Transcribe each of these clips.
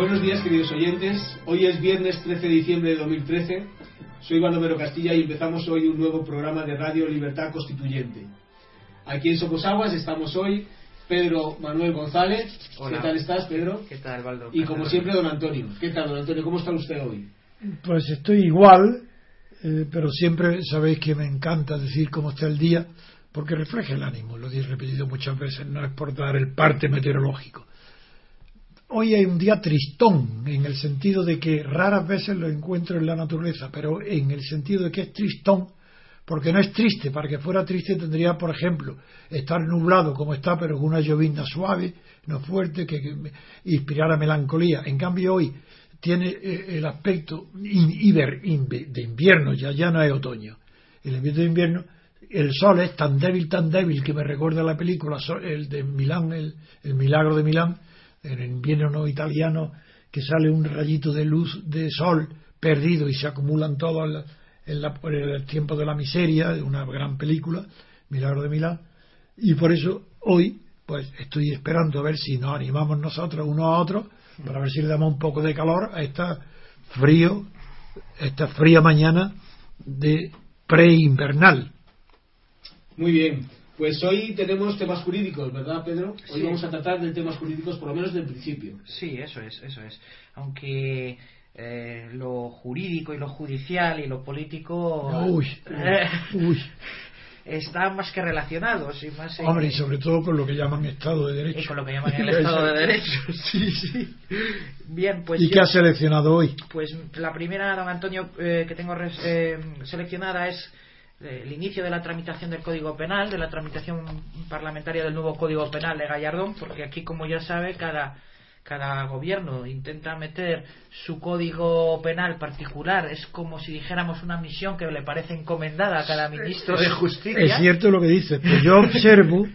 Buenos días, queridos oyentes. Hoy es viernes 13 de diciembre de 2013. Soy Baldomero Castilla y empezamos hoy un nuevo programa de Radio Libertad Constituyente. Aquí en Somos Aguas estamos hoy Pedro Manuel González. Hola. ¿Qué tal estás, Pedro? ¿Qué tal, Baldo? Y como siempre, don Antonio. ¿Qué tal, don Antonio? ¿Cómo está usted hoy? Pues estoy igual, eh, pero siempre sabéis que me encanta decir cómo está el día, porque refleja el ánimo, lo he repetido muchas veces, no es por dar el parte meteorológico. Hoy hay un día tristón, en el sentido de que raras veces lo encuentro en la naturaleza, pero en el sentido de que es tristón, porque no es triste, para que fuera triste tendría, por ejemplo, estar nublado como está, pero con una llovizna suave, no fuerte, que, que inspirara melancolía. En cambio hoy tiene eh, el aspecto de invierno, ya, ya no es otoño. El invierno de invierno, el sol es tan débil, tan débil que me recuerda la película, el de Milán, el, el milagro de Milán, en invierno no italiano, que sale un rayito de luz de sol perdido y se acumulan todos en, en la- el tiempo de la miseria, una gran película, Milagro de Milán, y por eso hoy pues estoy esperando a ver si nos animamos nosotros unos a otros para ver si le damos un poco de calor a esta frío, esta fría mañana de preinvernal. Muy bien. Pues hoy tenemos temas jurídicos, ¿verdad, Pedro? Hoy Sí. vamos a tratar de temas jurídicos, por lo menos del principio. Sí, eso es, eso es. Aunque eh, lo jurídico y lo judicial y lo político Uy, eh, uy. están más que relacionados y más en- Hombre, y sobre todo con lo que llaman Estado de y Derecho. con lo que llaman el Estado de Derecho. Sí, sí. Bien, pues ¿Y yo- qué ha seleccionado hoy? Pues la primera, don Antonio, eh, que tengo res- eh, seleccionada es el inicio de la tramitación del Código Penal, de la tramitación parlamentaria del nuevo Código Penal de Gallardón, porque aquí, como ya sabe, cada, cada gobierno intenta meter su código penal particular. Es como si dijéramos una misión que le parece encomendada a cada ministro de Justicia. Es cierto lo que dice, pero yo observo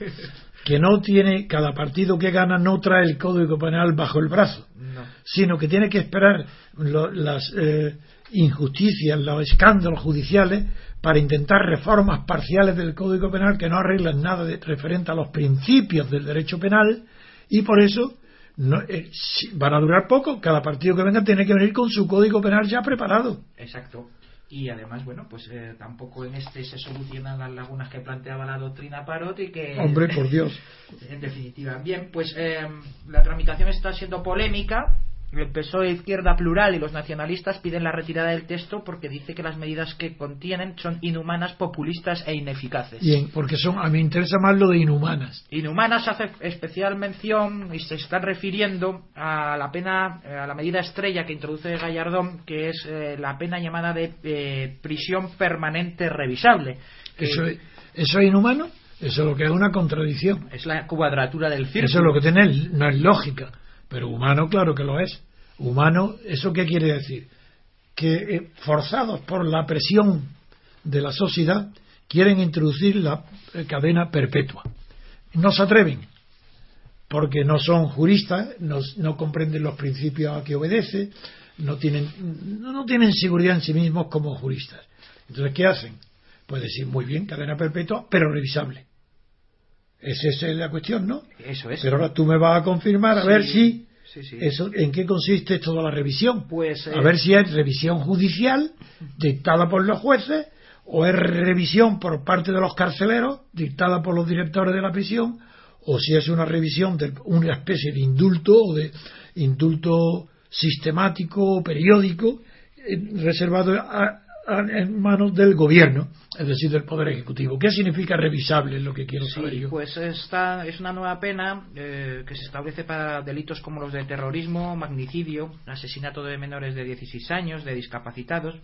que no tiene, cada partido que gana no trae el Código Penal bajo el brazo, No. sino que tiene que esperar lo- las eh, injusticias, los escándalos judiciales para intentar reformas parciales del Código Penal que no arreglan nada de, referente a los principios del derecho penal y por eso no, eh, van a durar poco. Cada partido que venga tiene que venir con su Código Penal ya preparado. Exacto. Y además, bueno, pues eh, tampoco en este se solucionan las lagunas que planteaba la doctrina Parot y que... Hombre, por Dios. En definitiva. Bien, pues eh, la tramitación está siendo polémica. El PSOE, Izquierda Plural y los nacionalistas piden la retirada del texto porque dice que las medidas que contienen son inhumanas, populistas e ineficaces. Bien, porque son, a mí me interesa más lo de inhumanas. Inhumanas hace especial mención y se están refiriendo a la pena, eh, a la medida estrella que introduce Gallardón, que es eh, la pena llamada de eh, prisión permanente revisable. ¿Eso es, ¿Eso es inhumano? Eso es lo que es una contradicción. es la cuadratura del círculo. Eso es lo que tiene, no es lógica. Pero humano, claro que lo es. Humano, ¿eso qué quiere decir? Que eh, forzados por la presión de la sociedad quieren introducir la eh, cadena perpetua. No se atreven, porque no son juristas, no, comprenden los principios a que obedece, no tienen, no tienen seguridad en sí mismos como juristas. Entonces, ¿qué hacen? Pues decir, muy bien, cadena perpetua, pero revisable. Esa es la cuestión, ¿no? Eso es. Pero ahora tú me vas a confirmar a Sí, ver si sí, sí. eso en qué consiste toda la revisión. Pues, a eh, ver si es revisión judicial dictada por los jueces o es revisión por parte de los carceleros dictada por los directores de la prisión o si es una revisión de una especie de indulto o de indulto sistemático o periódico eh, reservado a- en manos del gobierno, es decir, del Poder Ejecutivo. ¿Qué significa revisable? Es lo que quiero saber Sí, yo. pues esta es una nueva pena eh, que se establece para delitos como los de terrorismo, magnicidio, asesinato de menores de 16 años, de discapacitados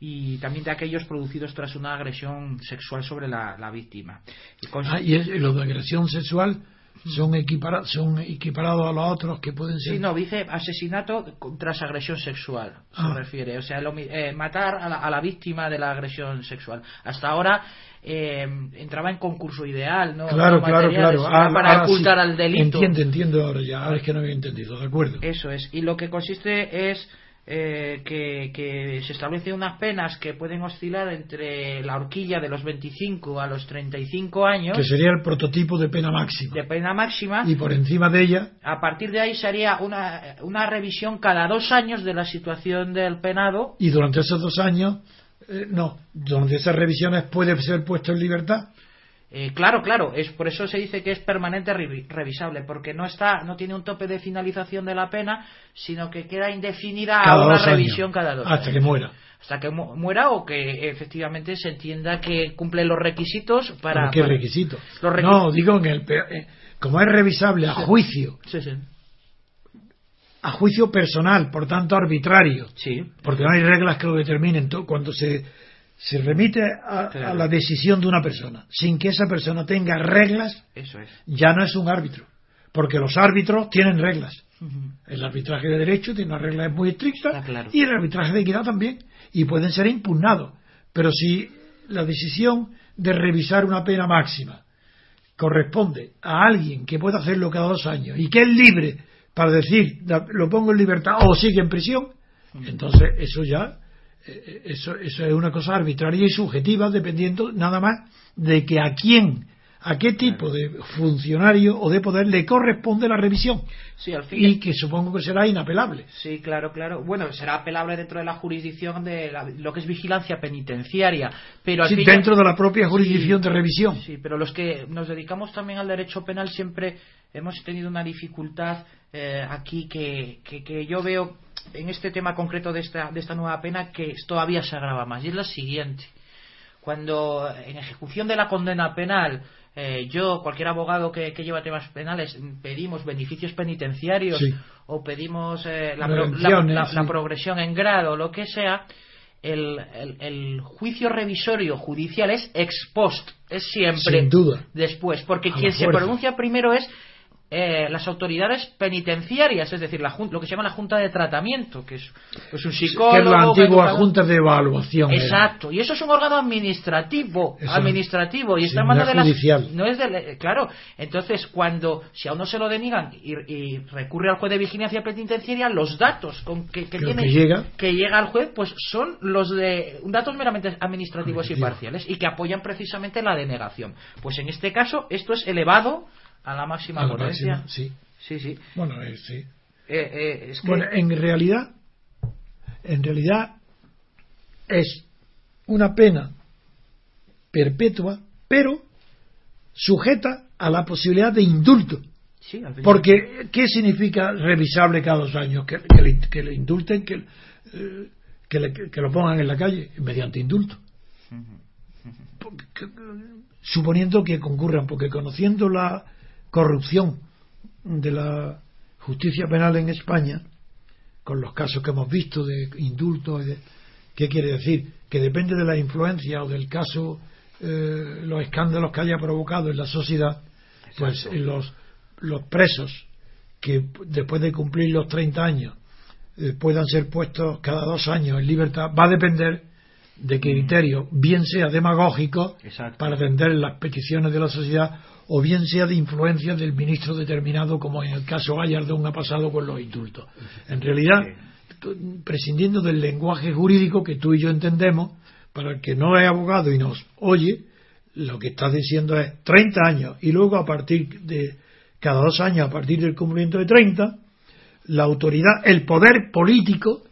y también de aquellos producidos tras una agresión sexual sobre la, la víctima. Y con- Ah, y es- los de agresión sexual son, equipara- son equiparados a los otros que pueden ser. Sí, no, dice asesinato tras agresión sexual, se Ah. refiere. O sea, lo eh, matar a la, a la víctima de la agresión sexual. Hasta ahora eh, entraba en concurso ideal, ¿no? claro, claro, claro. Ah, para ahora ocultar sí. al delito. Entiendo, entiendo ahora ya. Ahora es que no había entendido, de acuerdo. Eso es. Y lo que consiste es eh, que, que, se establecen unas penas que pueden oscilar entre la horquilla de los 25 a los 35 años. Que sería el prototipo de pena máxima. De pena máxima. Y por encima de ella. A partir de ahí sería una, una revisión cada dos años de la situación del penado. Y durante esos dos años, eh, no, durante esas revisiones puede ser puesto en libertad. Eh, claro, claro, es por eso se dice que es permanente revisable, porque no está, no tiene un tope de finalización de la pena, sino que queda indefinida a una revisión cada dos hasta que muera, hasta que muera o que efectivamente se entienda que cumple los requisitos para. ¿Qué requisitos? No, digo en el eh, como es revisable a juicio. Sí, sí. A juicio personal, por tanto arbitrario. Sí. Porque no hay reglas que lo determinen. Cuando se se remite a, la decisión de una persona. Sin que esa persona tenga reglas, Eso es. ya no es un árbitro, porque los árbitros tienen reglas. El arbitraje de derecho tiene unas reglas muy estrictas y el arbitraje de equidad también, y pueden ser impugnados. Pero si la decisión de revisar una pena máxima corresponde a alguien que puede hacerlo cada dos años y que es libre para decir lo pongo en libertad o sigue en prisión, entonces eso ya eso, eso es una cosa arbitraria y subjetiva dependiendo nada más de que a quién a qué tipo de funcionario o de poder le corresponde la revisión. Sí, al fin y que supongo que será inapelable. Sí claro claro. Bueno será apelable dentro de la jurisdicción de lo que es vigilancia penitenciaria pero sí, dentro de la propia jurisdicción de revisión. sí pero los que nos dedicamos también al derecho penal siempre hemos tenido una dificultad eh, aquí que, que, que yo veo en este tema concreto de esta, de esta nueva pena que todavía se agrava más y es la siguiente. Cuando en ejecución de la condena penal eh, yo, cualquier abogado que, lleva temas penales, pedimos beneficios penitenciarios o pedimos eh, la, progresión en grado, lo que sea, el, el, juicio revisorio judicial es ex post, es siempre duda. después, porque quien se pronuncia primero es eh, las autoridades penitenciarias, es decir, la, lo que se llama la Junta de Tratamiento, que es pues, un psicólogo. Que es la antigua Junta de Evaluación. Exacto, y eso es un órgano administrativo, administrativo, y está en de las. No es de, claro, entonces cuando, si a uno se lo deniegan y, recurre al juez de vigilancia penitenciaria, los datos con que, tiene, que llega. que llega al juez, pues son los de datos meramente administrativos y parciales, y que apoyan precisamente la denegación. Pues en este caso, esto es elevado a la máxima potencia. sí. Sí, sí. Bueno, eh, sí. Eh, eh, bueno, en realidad, en realidad es una pena perpetua, pero sujeta a la posibilidad de indulto. Sí, Porque, ¿qué significa revisable cada dos años? Que, le, indulten, que, que, lo pongan en la calle mediante indulto. suponiendo que concurran, porque conociendo la, corrupción de la justicia penal en España, con los casos que hemos visto de indultos, ¿qué quiere decir? Que depende de la influencia o del caso, eh, los escándalos que haya provocado en la sociedad, pues los, los presos que después de cumplir los 30 años eh, puedan ser puestos cada dos años en libertad, va a depender de criterio, bien sea demagógico para atender las peticiones de la sociedad o bien sea de influencia del ministro determinado, como en el caso Gallardón ha pasado con los indultos. En realidad, prescindiendo del lenguaje jurídico que tú y yo entendemos, para el que no es abogado y nos oye, lo que está diciendo es 30 años y luego a partir de cada dos años, a partir del cumplimiento de 30, la autoridad, el poder político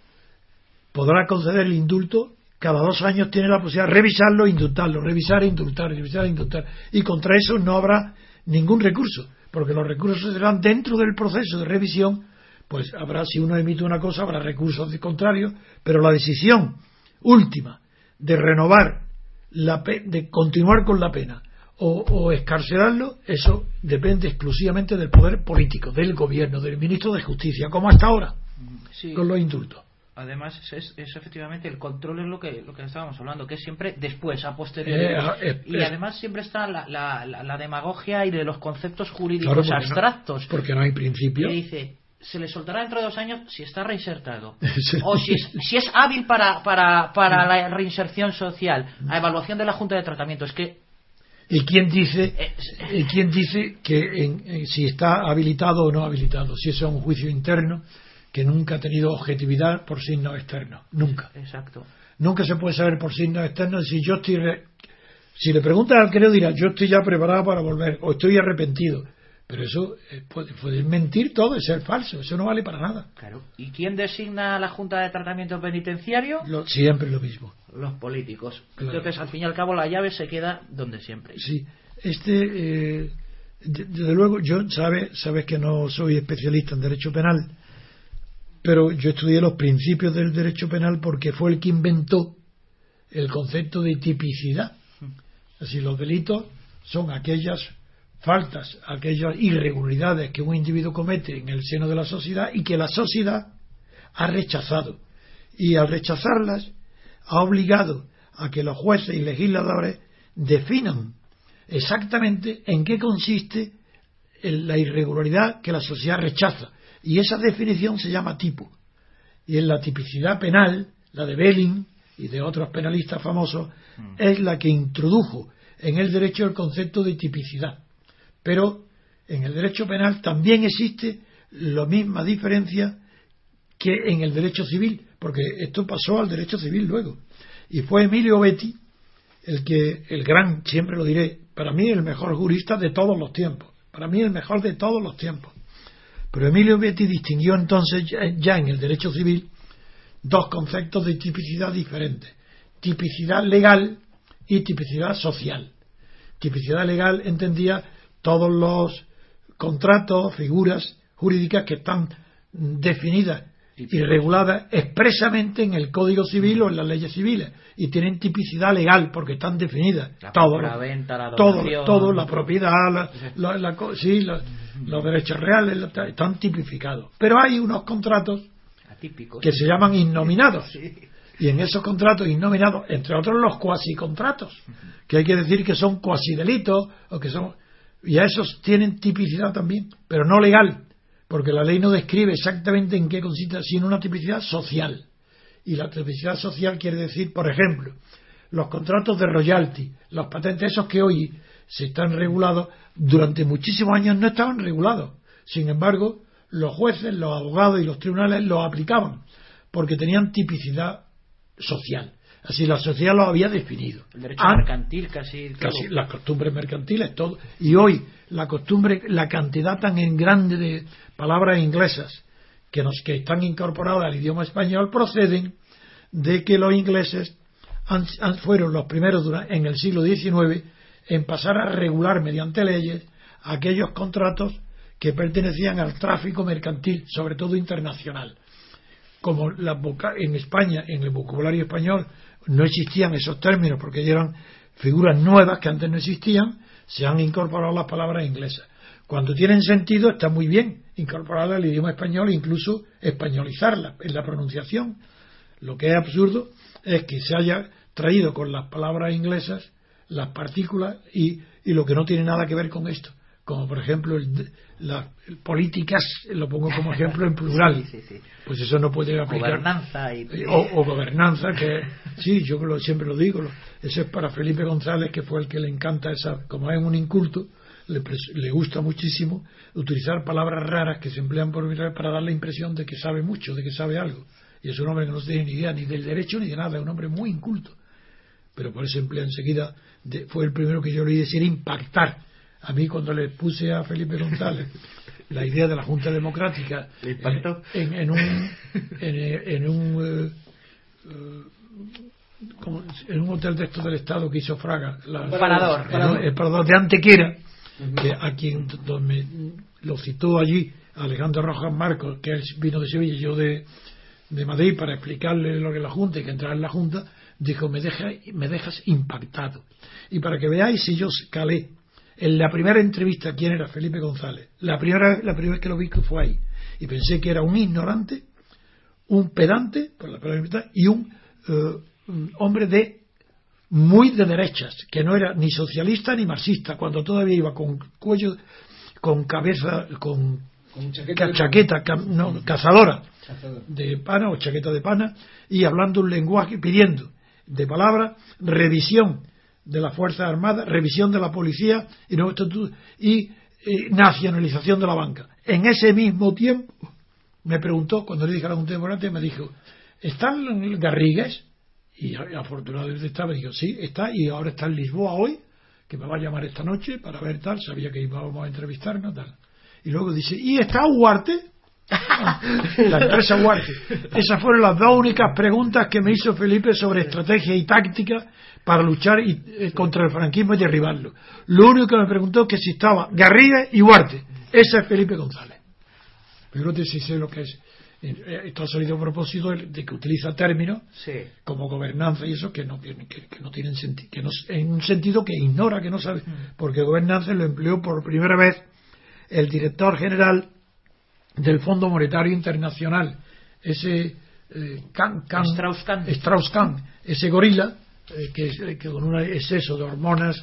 podrá conceder el indulto cada dos años tiene la posibilidad de revisarlo e indultarlo, revisar e indultar, revisar e indultar. Y contra eso no habrá ningún recurso, porque los recursos serán dentro del proceso de revisión, pues habrá, si uno emite una cosa, habrá recursos de contrario, pero la decisión última de renovar, la de continuar con la pena o, o escarcelarlo, eso depende exclusivamente del poder político, del gobierno, del ministro de Justicia, como hasta ahora, con los indultos además es, efectivamente el control es lo que lo que estábamos hablando que es siempre después a posteriori. Eh, eh, y además siempre está la, la, demagogia y de los conceptos jurídicos abstractos. porque no hay principio. Que dice se le soltará dentro de dos años si está reinsertado. O si es, si es hábil para, para, para la reinserción social a evaluación de la junta de tratamiento. Es que ¿Y quién dice, eh, ¿y quién dice que si está habilitado o no habilitado? Si eso es un juicio interno que nunca ha tenido objetividad por signos externos. Nunca. Exacto. Nunca se puede saber por signos externos si yo estoy. Si le preguntan al creo, dirá: Yo estoy ya preparado para volver, o estoy arrepentido. Pero eso eh, puede, mentir todo, es ser falso, eso no vale para nada. Claro. ¿Y quién designa la Junta de Tratamiento Penitenciario? siempre lo mismo. Los políticos. Entonces, al fin y al cabo, la llave se queda donde siempre. Sí. Este. Eh, desde luego, yo sabe, sabes que no soy especialista en derecho penal, pero yo estudié los principios del derecho penal porque fue el que inventó el concepto de tipicidad. Así, los delitos son aquellas faltas, aquellas irregularidades que un individuo comete en el seno de la sociedad y que la sociedad ha rechazado. Y al rechazarlas, ha obligado a que los jueces y legisladores definan exactamente en qué consiste la irregularidad que la sociedad rechaza. Y esa definición se llama tipo. Y en la tipicidad penal, la de Belling y de otros penalistas famosos, mm. es la que introdujo en el derecho el concepto de tipicidad. Pero en el derecho penal también existe la misma diferencia que en el derecho civil, porque esto pasó al derecho civil luego. Y fue Emilio Betti el que, el gran, siempre lo diré, para mí el mejor jurista de todos los tiempos, para mí el mejor de todos los tiempos. Pero Emilio Betti distinguió entonces ya en el derecho civil dos conceptos de tipicidad diferentes, tipicidad legal y tipicidad social. Tipicidad legal entendía todos los contratos, figuras jurídicas que están definidas y reguladas expresamente en el Código Civil o en las leyes civiles y tienen tipicidad legal porque están definidas. La todo, la venta, la todo, todo, la propiedad, la, sí, los derechos reales están tipificados. Pero hay unos contratos que se llaman innominados. Y en esos contratos innominados, entre otros los cuasi contratos, que hay que decir que son cuasi delitos o que son y a esos tienen tipicidad también, pero no legal, porque la ley no describe exactamente en qué consiste, sino una tipicidad social. Y la tipicidad social quiere decir, por ejemplo, los contratos de royalty, los patentes, esos que hoy se están regulados, durante muchísimos años no estaban regulados. Sin embargo, los jueces, los abogados y los tribunales los aplicaban, porque tenían tipicidad social. Así la sociedad lo había definido. El derecho mercantil casi, casi las costumbres mercantiles, todo. Y hoy la costumbre, la cantidad tan en grande de palabras inglesas que, nos, que están incorporadas al idioma español proceden de que los ingleses fueron los primeros en el siglo XIX en pasar a regular mediante leyes aquellos contratos que pertenecían al tráfico mercantil, sobre todo internacional. Como la, en España, en el vocabulario español, no existían esos términos porque eran figuras nuevas que antes no existían, se han incorporado las palabras inglesas. Cuando tienen sentido está muy bien incorporarlas al idioma español e incluso españolizarlas en la pronunciación. Lo que es absurdo es que se haya traído con las palabras inglesas las partículas y, y lo que no tiene nada que ver con esto como por ejemplo las políticas, lo pongo como ejemplo en plural, pues eso no puede aplicar. Gobernanza y... o, gobernanza, que sí, yo siempre lo digo, eso es para Felipe González, que fue el que le encanta esa, como es un inculto, le, le gusta muchísimo utilizar palabras raras que se emplean por para dar la impresión de que sabe mucho, de que sabe algo. Y es un hombre que no tiene ni idea ni del derecho ni de nada, es un hombre muy inculto. Pero por eso emplea enseguida, fue el primero que yo le oí decir impactar a mí cuando le puse a Felipe González la idea de la Junta Democrática en, en, un en, un eh, en un hotel de estos del Estado que hizo Fraga el parador, el, parador. de Antequera que a quien lo citó allí Alejandro Rojas Marcos que él vino de Sevilla y yo de, de Madrid para explicarle lo que es la Junta y que entrara en la Junta dijo me, deja, me dejas impactado y para que veáis si yo calé en la primera entrevista, ¿quién era? Felipe González. La primera, la primera vez que lo vi fue ahí. Y pensé que era un ignorante, un pedante, por la palabra y un, eh, un hombre de muy de derechas, que no era ni socialista ni marxista, cuando todavía iba con cuello, con cabeza, con, chaqueta, no, cazadora de pana o chaqueta de pana, y hablando un lenguaje, pidiendo de palabra revisión de la Fuerza Armada, revisión de la policía y, y nacionalización de la banca. En ese mismo tiempo me preguntó, cuando le dije a la Junta de Morante, me dijo, ¿están Garrigues? Y afortunadamente estaba, dijo, sí, está, y ahora está en Lisboa hoy, que me va a llamar esta noche para ver tal, sabía que íbamos a entrevistarnos, tal. Y luego dice, ¿y está Huarte? la empresa Huarte. Esas fueron las dos únicas preguntas que me hizo Felipe sobre estrategia y táctica para luchar eh, contra el franquismo y derribarlo. Lo único que me preguntó es que si estaba Garriga y Huarte. Ese es Felipe González. Pero no sé sé lo que es. Eh, esto ha salido a propósito de que utiliza términos como gobernanza y eso que no, que, no tienen sentido, que no, en un sentido que ignora, que no sabe, mm. porque gobernanza lo empleó por primera vez el director general del Fondo Monetario Internacional, ese eh, Strauss-Kahn, ese gorila, eh, que, que, con un exceso de hormonas.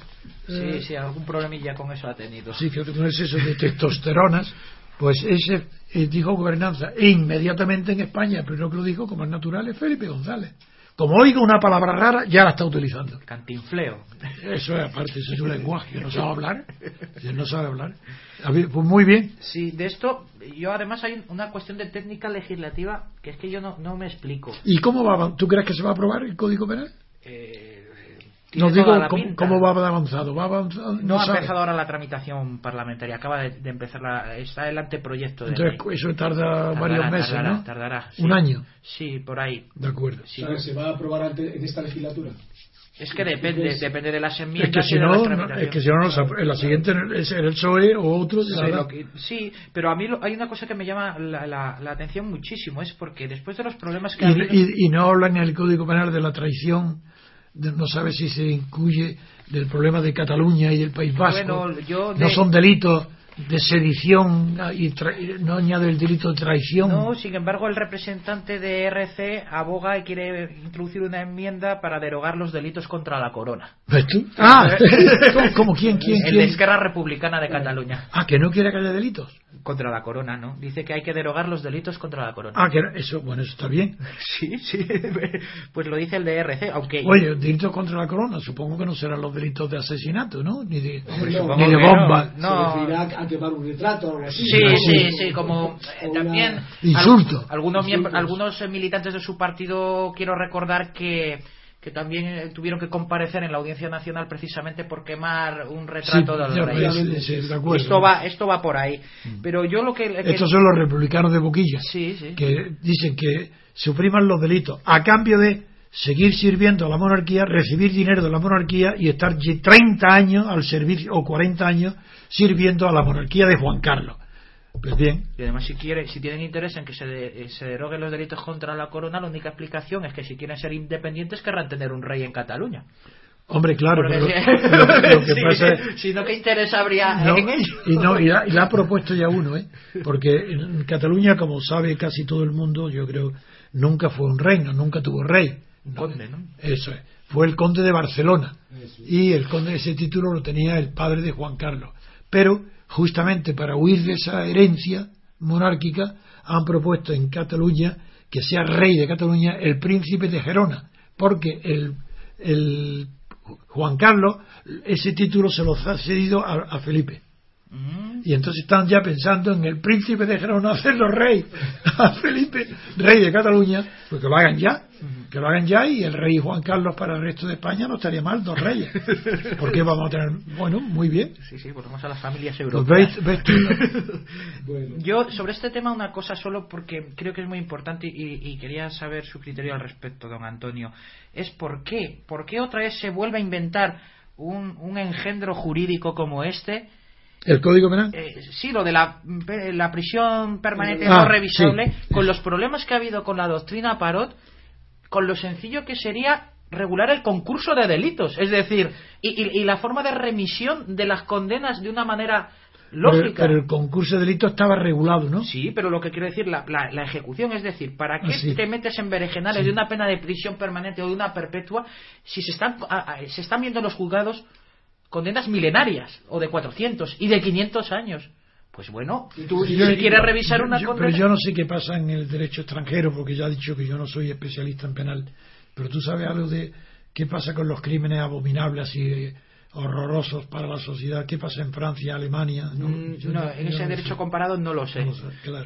sí, eh, sí, algún problemilla con eso ha tenido. Sí, que con un exceso de testosteronas, pues ese dijo gobernanza. E inmediatamente en España, el primero que lo dijo, como es natural, es Felipe González. Como oiga una palabra rara, ya la está utilizando. Cantinfleo. Eso es aparte, eso es un lenguaje que no sabe hablar. no sabe hablar. Pues muy bien. Sí, de esto, yo además hay una cuestión de técnica legislativa que es que yo no, no me explico. ¿Y cómo va? ¿Tú crees que se va a aprobar el Código Penal? Eh, no digo cómo, va avanzado. ¿Va avanzado? No, ha empezado ahora la tramitación parlamentaria, acaba de, empezar la, está el anteproyecto. De Entonces eso tarda varios meses, tardará, ¿no? Tardará. Un año. Sí, por ahí. De acuerdo. ¿Se va a aprobar en esta legislatura? Es que depende, depende de las enmiendas. Es que si no, es que si no, en la siguiente es el PSOE o otro. Sí, pero a mí hay una cosa que me llama la, la, atención muchísimo, es porque después de los problemas que. Y, y, y no hablan en el Código Penal de la traición no sabe si se incluye del problema de Cataluña y del País Vasco. No son delitos de sedición y no añade el delito de traición. No, sin embargo, el representante de RC aboga y quiere introducir una enmienda para derogar los delitos contra la corona. ¿Ves tú? Ah, ¿cómo quién, quién, El de Esquerra Republicana de Cataluña. Ah, que no quiere que haya delitos. Contra la corona, ¿no? Dice que hay que derogar los delitos contra la corona. Ah, que eso, bueno, eso está bien. sí, sí. Pues lo dice el de RC, aunque. Oye, delitos contra la corona, supongo que no serán los delitos de asesinato, ¿no? Ni de, ni de bomba. No. Se a quemar un retrato o algo así. Sí, sí, sí, como eh, también. Insulto. algunos, algunos militantes de su partido, quiero recordar que que también eh, tuvieron que comparecer en la Audiencia Nacional precisamente por quemar un retrato de los reyes. esto va esto va por ahí. Mm. Pero yo lo que, estos son los republicanos de Boquilla que dicen que supriman los delitos a cambio de seguir sirviendo a la monarquía, recibir dinero de la monarquía y estar 30 años al servicio o 40 años sirviendo a la monarquía de Juan Carlos. Pues bien. Y además, si, quiere, si tienen interés en que se, eh, se deroguen los delitos contra la corona, la única explicación es que si quieren ser independientes querrán tener un rey en Cataluña. Hombre, claro, pero lo, que pasa es, si no, ¿qué interés habría en ello? Y, no, y, la, ha propuesto ya uno, ¿eh? porque en Cataluña, como sabe casi todo el mundo, yo creo, nunca fue un reino, nunca tuvo rey. Un conde, ¿no? Eso es. Fue el conde de Barcelona. Y el conde, ese título lo tenía el padre de Juan Carlos. Pero justamente para huir de esa herencia monárquica, han propuesto en Cataluña que sea rey de Cataluña el príncipe de Gerona, porque el, Juan Carlos ese título se lo ha cedido a Felipe. Mm. Y entonces están ya pensando en el príncipe de Gerona hacerlo rey, a Felipe, rey de Cataluña, pues que lo hagan ya, que lo hagan ya y el rey Juan Carlos para el resto de España no estaría mal, dos reyes. Porque vamos a tener, bueno, muy bien. Sí, sí, volvemos a las familias pues europeas. Yo sobre este tema una cosa solo porque creo que es muy importante y, quería saber su criterio al respecto, don Antonio. Es por qué, por qué otra vez se vuelve a inventar un, un engendro jurídico como este ¿El Código Penal? Eh, sí, lo de la, la prisión permanente ah, no revisable, con los problemas que ha habido con la doctrina Parot, con lo sencillo que sería regular el concurso de delitos. Es decir, y, y, la forma de remisión de las condenas de una manera lógica. Pero, el concurso de delitos estaba regulado, ¿no? Sí, pero lo que quiero decir, la, la, ejecución, es decir, ¿para qué ah, te metes en berenjenales de una pena de prisión permanente o de una perpetua si se están, se están viendo los juzgados condenas milenarias, o de 400 y de 500 años. Pues bueno, tú si quieres revisar una condena... Pero yo no sé qué pasa en el derecho extranjero, porque ya he dicho que yo no soy especialista en penal. Pero tú sabes algo de qué pasa con los crímenes abominables y horrorosos para la sociedad. ¿Qué pasa en Francia, Alemania? No, mm, en ese derecho comparado no lo sé.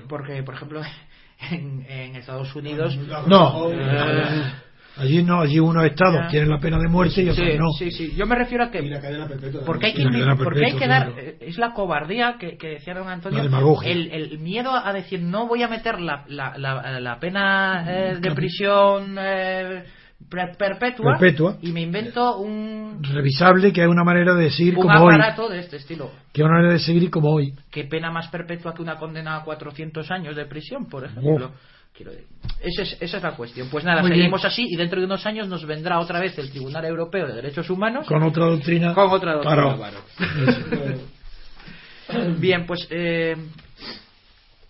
Porque, por ejemplo, en, en Estados Unidos. No. Eh, Allí no, allí unos estados Ya. tienen la pena de muerte y otros sí, no. sí, sí. Yo me refiero a que Y la cadena perpetua. porque hay que, cadena porque hay perpetua, que dar claro. eh, es la cobardía que, que decía don Antonio el, el miedo a decir no voy a meter la, la, la, la pena eh, de Claro. prisión eh, per- perpetua, Perpetua. y me invento un, Revisable, que es una manera de seguir un como hoy. aparato de este estilo Que es una manera de seguir como hoy. qué pena más perpetua que una condena a 400 años de prisión por ejemplo Quiero decir, esa es, esa es la cuestión. Pues nada, Muy seguimos así y dentro de unos años nos vendrá otra vez el Tribunal Europeo de Derechos Humanos Con otra doctrina. con otra doctrina, Claro. claro. Bien, pues eh,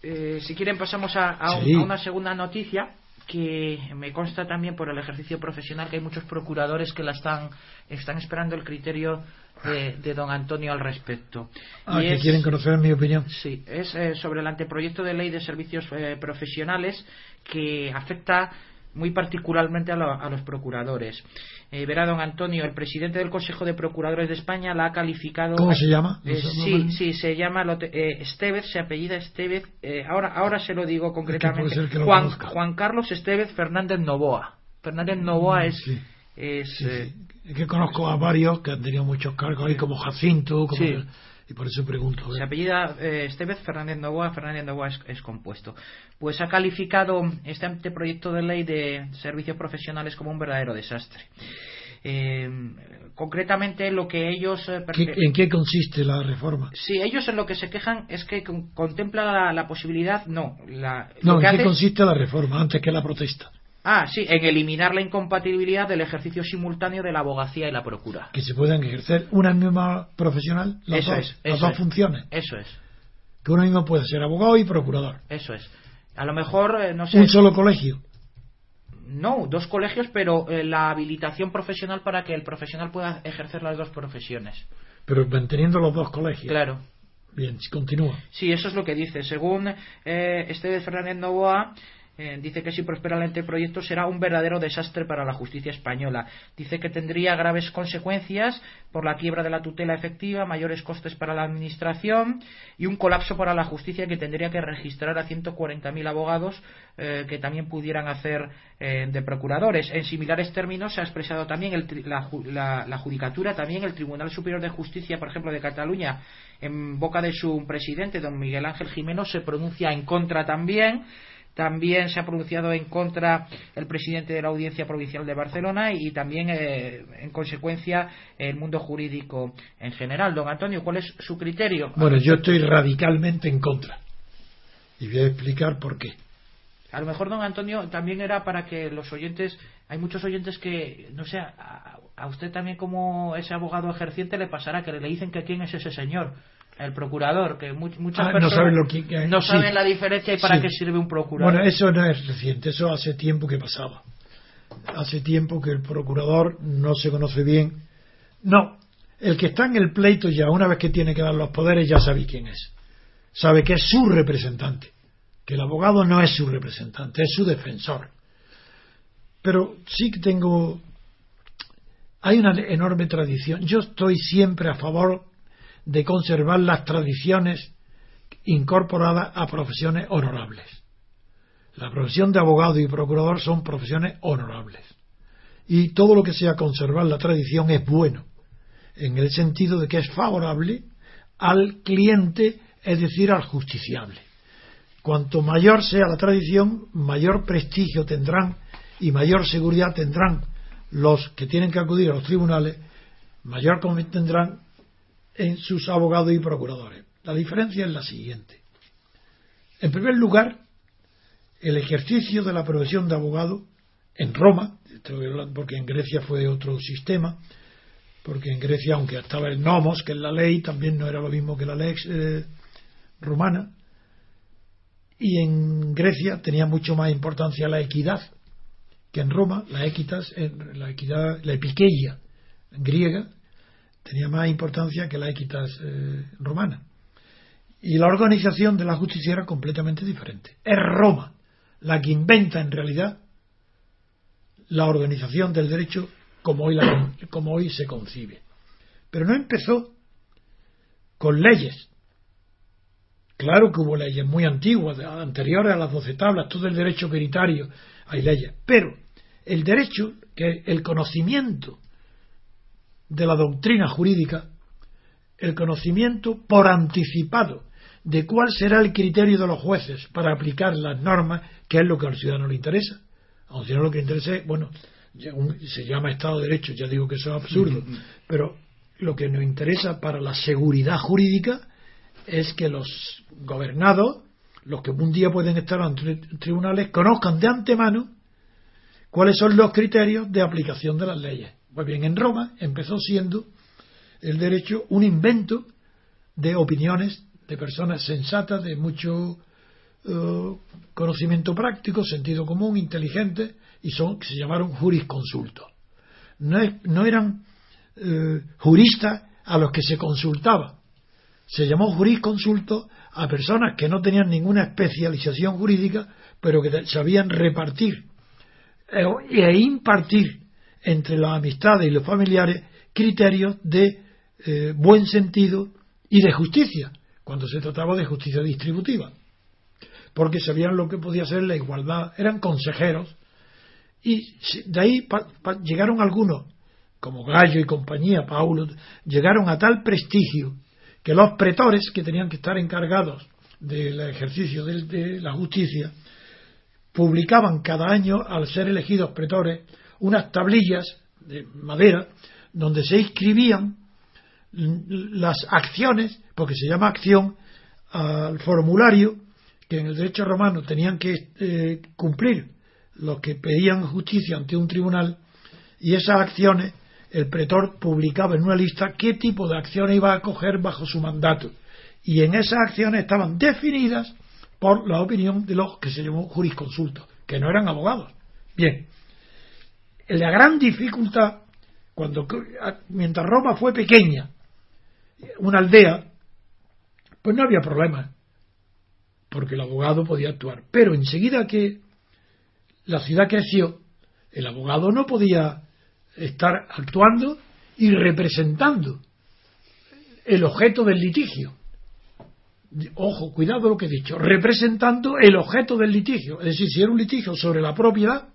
eh, si quieren pasamos a, a un- Sí. a una segunda noticia que me consta también por el ejercicio profesional que hay muchos procuradores que la están están esperando el criterio de, de don Antonio al respecto. Ah, Y que es- quieren conocer mi opinión. Sí, es eh, sobre el anteproyecto de ley de servicios eh, profesionales que afecta muy particularmente a, lo- a los procuradores. Eh, verá, don Antonio, el presidente del Consejo de Procuradores de España la ha calificado. ¿Cómo se llama? Eh, ¿No se sí, sí, se llama eh, Estevez, se apellida Estevez. eh, ahora, ahora se lo digo concretamente. que lo Juan. Juan Carlos Estevez Fernández Novoa. Fernández Novoa es. Sí. es, Sí, eh, sí. Es que conozco a varios que han tenido muchos cargos ahí, como Jacinto, como. Y por eso pregunto. Se apellida eh, Estevez Fernández Novoa, Fernández Novoa es, es compuesto. Pues ha calificado este anteproyecto de ley de servicios profesionales como un verdadero desastre. Eh, concretamente lo que ellos... eh, ¿Qué- ¿En qué consiste la reforma? Sí, ellos en lo que se quejan es que con- contempla la, la posibilidad, no, la, No, lo que ¿en qué hace- consiste la reforma antes que la protesta? Ah, sí, en eliminar la incompatibilidad del ejercicio simultáneo de la abogacía y la procura. Que se puedan ejercer una misma profesional, las Eso dos, es, las eso dos es. funciones. Eso es, Que uno mismo puede ser abogado y procurador. eso es. A lo mejor, eh, no sé... Un solo colegio. No, dos colegios, pero eh, la habilitación profesional para que el profesional pueda ejercer las dos profesiones. Pero manteniendo los dos colegios. Claro. Bien, continúa. Sí, eso es lo que dice. Según eh, Fernández Novoa, eh, dice que si prospera el anteproyecto será un verdadero desastre para la justicia española. Dice que tendría graves consecuencias por la quiebra de la tutela efectiva, mayores costes para la administración y un colapso para la justicia que tendría que registrar a 140.000 abogados eh, que también pudieran hacer eh, de procuradores. En similares términos se ha expresado también la- la judicatura, también el Tribunal Superior de Justicia, por ejemplo, de Cataluña, en boca de su presidente, don Miguel Ángel Jimeno, se pronuncia en contra también. También se ha pronunciado en contra el presidente de la Audiencia Provincial de Barcelona y también, eh, en consecuencia, el mundo jurídico en general. Don Antonio, ¿cuál es su criterio? Bueno, yo estoy radicalmente en contra. Y voy a explicar por qué. A lo mejor, don Antonio, también era para que los oyentes, hay muchos oyentes que, no sé, a, a usted también como ese abogado ejerciente le pasará que le dicen que quién es ese señor, el procurador, que mu- muchas Ah, no personas saben lo que- que- no sí. saben la diferencia y para Sí. qué sirve un procurador. Bueno, eso no es reciente, eso hace tiempo que pasaba. Hace tiempo que el procurador no se conoce bien. No, el que está en el pleito ya, una vez que tiene que dar los poderes, ya sabe quién es. Sabe que es su representante. Que el abogado no es su representante, es su defensor. Pero sí que tengo. Hay una enorme tradición. Yo estoy siempre a favor de conservar las tradiciones incorporadas a profesiones honorables. La profesión de abogado y procurador son profesiones honorables. Y todo lo que sea conservar la tradición es bueno, en el sentido de que es favorable al cliente, es decir, al justiciable. Cuanto mayor sea la tradición, mayor prestigio tendrán y mayor seguridad tendrán los que tienen que acudir a los tribunales, mayor tendrán en sus abogados y procuradores. La diferencia es la siguiente. En primer lugar, el ejercicio de la profesión de abogado en Roma, porque en Grecia fue otro sistema, porque en Grecia, aunque estaba el nomos, que es la ley, también no era lo mismo que la ley eh, romana, y en Grecia tenía mucho más importancia la equidad que en Roma, la equitas, eh, la equidad, la epiqueia griega tenía más importancia que la equitas eh, romana. Y la organización de la justicia era completamente diferente. Es Roma la que inventa en realidad la organización del derecho como hoy, la- como hoy se concibe. Pero no empezó con leyes, Claro que hubo leyes muy antiguas, anteriores a las doce tablas, todo el derecho veritario, hay leyes. Pero el derecho, que el conocimiento de la doctrina jurídica, el conocimiento por anticipado de cuál será el criterio de los jueces para aplicar las normas, que es lo que al ciudadano le interesa. A un ciudadano lo que le interesa es, bueno, se llama Estado de Derecho, ya digo que eso es absurdo, pero lo que nos interesa para la seguridad jurídica es que los gobernados, los que un día pueden estar ante tribunales, conozcan de antemano cuáles son los criterios de aplicación de las leyes. Pues bien, en Roma empezó siendo el derecho un invento de opiniones de personas sensatas, de mucho eh, conocimiento práctico, sentido común, inteligente, y son, se llamaron jurisconsultos. No, eran eh, juristas a los que se consultaba. Se llamó jurisconsulto a personas que no tenían ninguna especialización jurídica, pero que sabían repartir e, e impartir entre las amistades y los familiares criterios de eh, buen sentido y de justicia, cuando se trataba de justicia distributiva, porque sabían lo que podía ser la igualdad, eran consejeros, y de ahí llegaron algunos, como Gallo y compañía, Paulo, llegaron a tal prestigio que los pretores, que tenían que estar encargados del ejercicio de la justicia, publicaban cada año, al ser elegidos pretores, unas tablillas de madera donde se inscribían las acciones, porque se llama acción, al formulario que en el derecho romano tenían que eh, cumplir los que pedían justicia ante un tribunal y esas acciones el pretor publicaba en una lista qué tipo de acciones iba a coger bajo su mandato y en esas acciones estaban definidas por la opinión de los que se llamó jurisconsultos, que no eran abogados. Bien, la gran dificultad, cuando mientras Roma fue pequeña, una aldea, pues no había problema, porque el abogado podía actuar. Pero enseguida que la ciudad creció, el abogado no podía estar actuando y representando el objeto del litigio. Ojo, cuidado lo que he dicho, representando el objeto del litigio. Es decir, si era un litigio sobre la propiedad,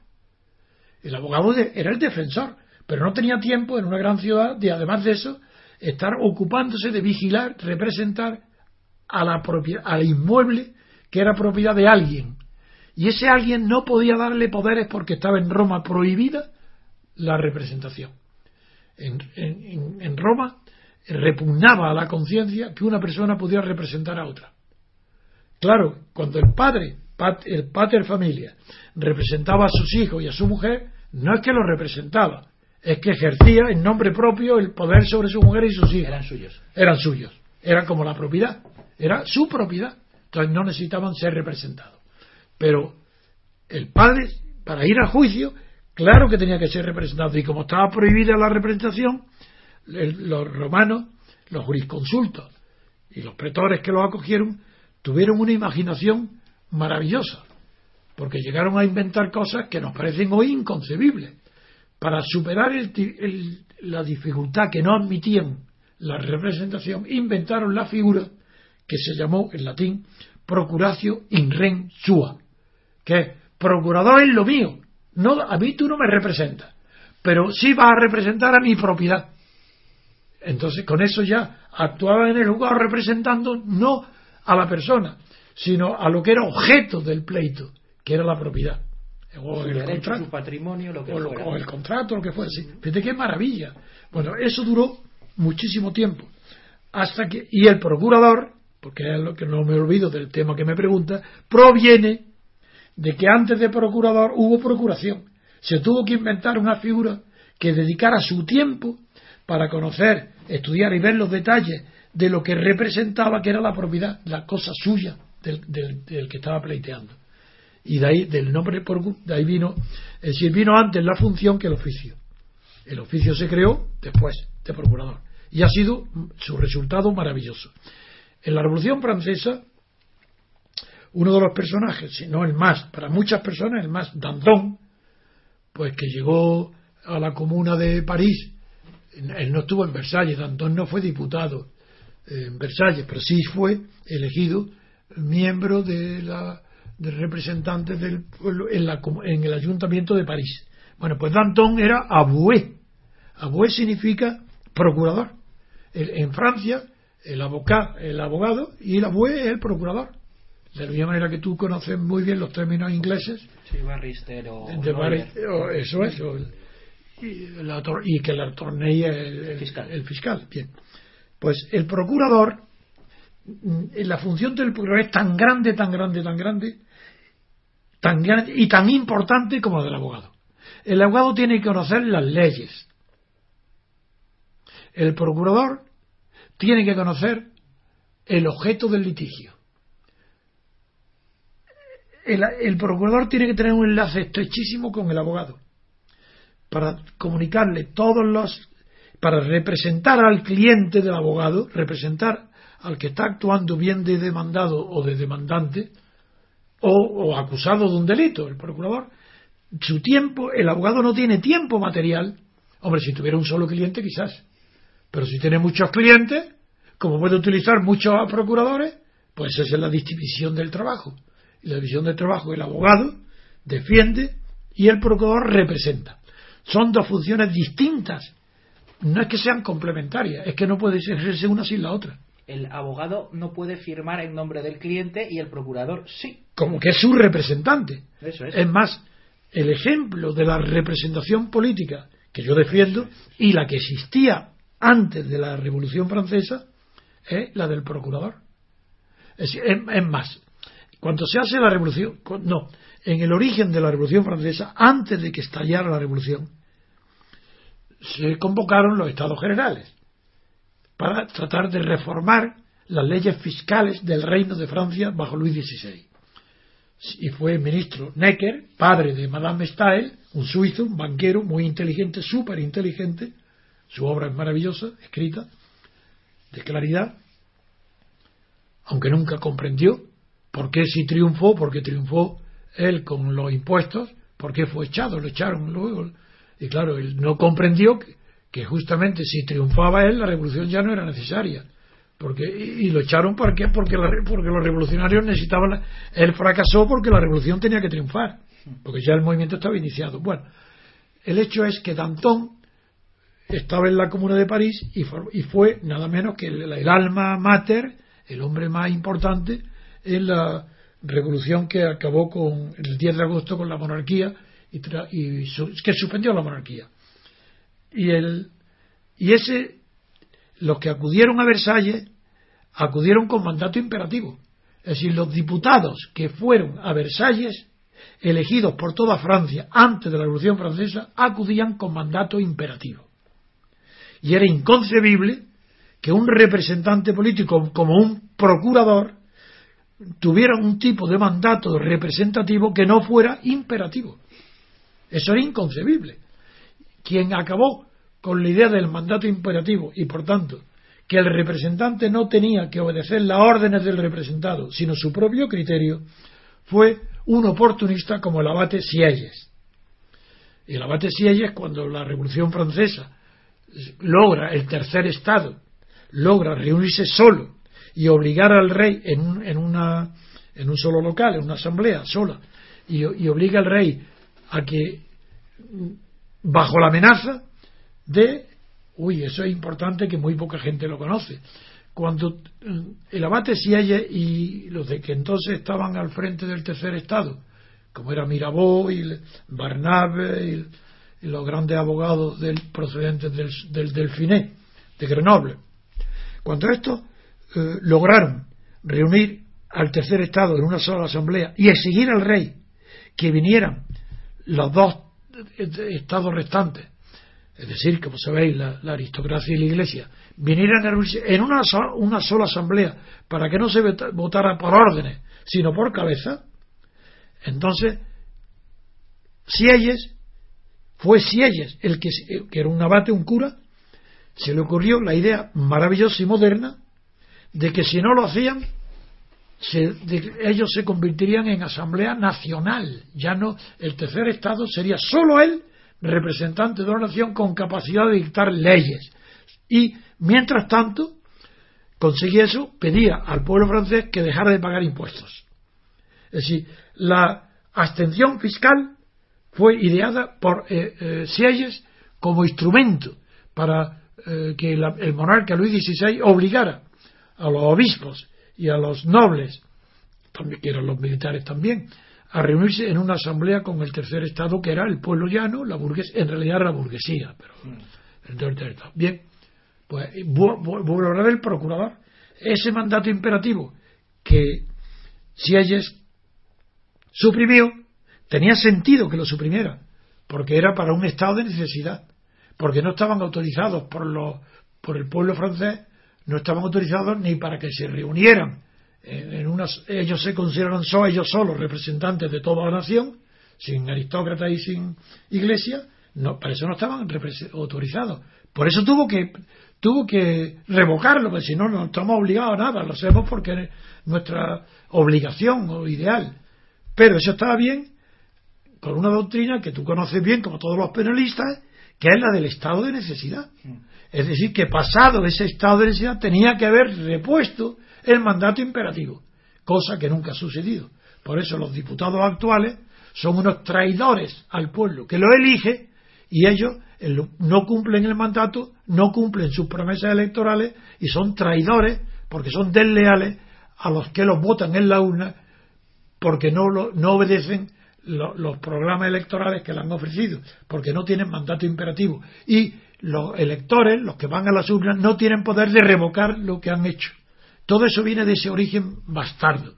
el abogado era el defensor, pero no tenía tiempo en una gran ciudad de, además de eso, estar ocupándose de vigilar, representar a la al inmueble que era propiedad de alguien. Y ese alguien no podía darle poderes porque estaba en Roma prohibida la representación. En, en Roma repugnaba a la conciencia que una persona pudiera representar a otra. Claro, cuando el padre, el pater familia, representaba a sus hijos y a su mujer, no es que lo representaba, es que ejercía en nombre propio el poder sobre su mujer y sus hijos. Eran suyos. Eran suyos. Eran como la propiedad. Era su propiedad. Entonces no necesitaban ser representados. Pero el padre, para ir a juicio, claro que tenía que ser representado. Y como estaba prohibida la representación, los romanos, los jurisconsultos y los pretores que los acogieron, tuvieron una imaginación maravillosa. Porque llegaron a inventar cosas que nos parecen hoy inconcebibles para superar la dificultad que no admitían la representación, inventaron la figura que se llamó en latín procuratio in rem sua, que es procurador es lo mío, no, a mí tú no me representas, pero sí vas a representar a mi propiedad. Entonces con eso ya actuaba en el lugar representando no a la persona, sino a lo que era objeto del pleito, que era la propiedad o el contrato, su patrimonio, lo que o, el contrato, lo que fuera. Fíjate qué maravilla. Bueno, eso duró muchísimo tiempo. Hasta que, y el procurador, porque es lo que no me olvido del tema que me pregunta, proviene de que antes de procurador hubo procuración. Se tuvo que inventar una figura que dedicara su tiempo para conocer, estudiar y ver los detalles de lo que representaba que era la propiedad, la cosa suya del que estaba pleiteando. Y de ahí del nombre por de ahí vino es decir vino antes la función que el oficio. El oficio se creó después de procurador. Y ha sido su resultado maravilloso. En la revolución francesa uno de los personajes si no el más para muchas personas el más Danton pues que llegó a la comuna de París él no estuvo en Versalles Danton no fue diputado en Versalles pero sí fue elegido miembro de la de representantes del pueblo en, la, en el ayuntamiento de París. Bueno, pues Danton era aboué. Aboué significa procurador. en Francia, el, abogado, el abogado y el aboué es el procurador. De la misma manera que tú conoces muy bien los términos ingleses. Sí, barrister o. eso es. y, y, que la tornea el, fiscal. el fiscal. Bien. Pues el procurador, la función del procurador es tan grande, tan grande, tan grande, tan grande y tan importante como la del abogado. El abogado tiene que conocer las leyes. El procurador tiene que conocer el objeto del litigio. El, el, procurador tiene que tener un enlace estrechísimo con el abogado para comunicarle todos los para representar al cliente del abogado, representar al que está actuando bien de demandado o de demandante, o, acusado de un delito, el procurador, su tiempo, el abogado no tiene tiempo material. Hombre, si tuviera un solo cliente, quizás. Pero si tiene muchos clientes, como puede utilizar muchos procuradores, pues esa es la distribución del trabajo. Y la división del trabajo, el abogado defiende y el procurador representa. Son dos funciones distintas no es que sean complementarias, es que no puede ejercerse una sin la otra. El abogado no puede firmar en nombre del cliente y el procurador sí. Como que es su representante. Eso es. Es más, el ejemplo de la representación política que yo defiendo y la que existía antes de la Revolución Francesa es la del procurador. Es, es más, cuando se hace la Revolución, no, en el origen de la Revolución Francesa, antes de que estallara la Revolución, se convocaron los estados generales para tratar de reformar las leyes fiscales del reino de Francia bajo Luis XVI. Y fue ministro Necker, padre de Madame Stael, un suizo, un banquero muy inteligente, súper inteligente, su obra es maravillosa, escrita, de claridad, aunque nunca comprendió por qué si triunfó, porque triunfó él con los impuestos, por qué fue echado, lo echaron luego, y claro, él no comprendió que, justamente si triunfaba él, la revolución ya no era necesaria. Porque, y, lo echaron porque, porque, porque los revolucionarios necesitaban. él fracasó porque la revolución tenía que triunfar. Porque ya el movimiento estaba iniciado. Bueno, el hecho es que Danton estaba en la Comuna de París y, y fue nada menos que el, alma mater, el hombre más importante en la revolución que acabó con el 10 de agosto con la monarquía y, que suspendió la monarquía. Y, el, y ese, los que acudieron a Versalles, acudieron con mandato imperativo. Es decir, los diputados que fueron a Versalles, elegidos por toda Francia antes de la Revolución Francesa, acudían con mandato imperativo. Y era inconcebible que un representante político como un procurador tuviera un tipo de mandato representativo que no fuera imperativo. Eso era inconcebible. Quien acabó con la idea del mandato imperativo y, por tanto, que el representante no tenía que obedecer las órdenes del representado, sino su propio criterio, fue un oportunista como el abate Sieyes. El abate Sieyes, cuando la Revolución Francesa logra el tercer Estado, logra reunirse solo y obligar al rey en, en, una, en un solo local, en una asamblea sola, y obliga al rey a que bajo la amenaza de uy eso es importante que muy poca gente lo conoce. Cuando eh, el abate Sieyes y los de que entonces estaban al frente del tercer estado como era Mirabeau y Barnabe y, los grandes abogados del, procedentes del, del Delfiné de Grenoble cuando estos eh, lograron reunir al tercer estado en una sola asamblea y exigir al rey que vinieran los dos estados restantes, es decir, como sabéis, la, la aristocracia y la iglesia, vinieran en una, una sola asamblea para que no se votara por órdenes, sino por cabeza, entonces, Sieyes, fue Sieyes el que, que era un abate, un cura, se le ocurrió la idea maravillosa y moderna de que si no lo hacían, ellos se convertirían en asamblea nacional. Ya no, el tercer estado sería solo él representante de una nación con capacidad de dictar leyes. Y mientras tanto, conseguía eso, pedía al pueblo francés que dejara de pagar impuestos. Es decir, la abstención fiscal fue ideada por eh, eh, como instrumento para eh, que el monarca Luis XVI obligara a los obispos y a los nobles, también que eran los militares también, a reunirse en una asamblea con el tercer estado que era el pueblo llano, la burguesía, en realidad era la burguesía, pero el tercer estado. Bien, pues vuelvo a hablar del procurador. Ese mandato imperativo que Sieyes suprimió, tenía sentido que lo suprimiera, porque era para un estado de necesidad, porque no estaban autorizados por, los, por el pueblo francés, no estaban autorizados ni para que se reunieran en, ellos se consideran son ellos solos representantes de toda la nación, sin aristócratas y sin iglesia, no, para eso no estaban autorizados. Por eso tuvo que tuvo que revocarlo, porque si no, no estamos obligados a nada, lo hacemos porque es nuestra obligación o ideal. Pero eso estaba bien con una doctrina que tú conoces bien, como todos los penalistas, que es la del estado de necesidad. Es decir, que pasado ese estado de necesidad tenía que haber repuesto el mandato imperativo, cosa que nunca ha sucedido. Por eso los diputados actuales son unos traidores al pueblo que lo elige y ellos no cumplen el mandato, no cumplen sus promesas electorales y son traidores porque son desleales a los que los votan en la urna porque no, no obedecen los programas electorales que le han ofrecido, porque no tienen mandato imperativo. Y los electores, los que van a las urnas, no tienen poder de revocar lo que han hecho. Todo eso viene de ese origen bastardo,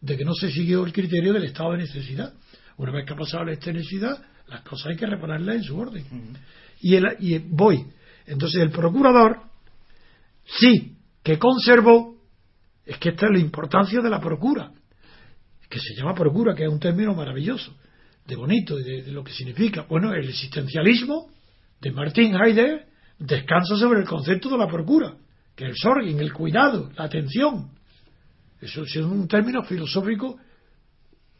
de que no se siguió el criterio del estado de necesidad. Una vez que ha pasado la necesidad, las cosas hay que reponerlas en su orden. y, el, y voy. Entonces el procurador, sí, que conservó, es que esta es la importancia de la procura, que se llama procura, que es un término maravilloso, de bonito, de, de lo que significa. Bueno, el existencialismo de Martin Heidegger descansa sobre el concepto de la procura que el sorgin, el cuidado, la atención. Eso es un término filosófico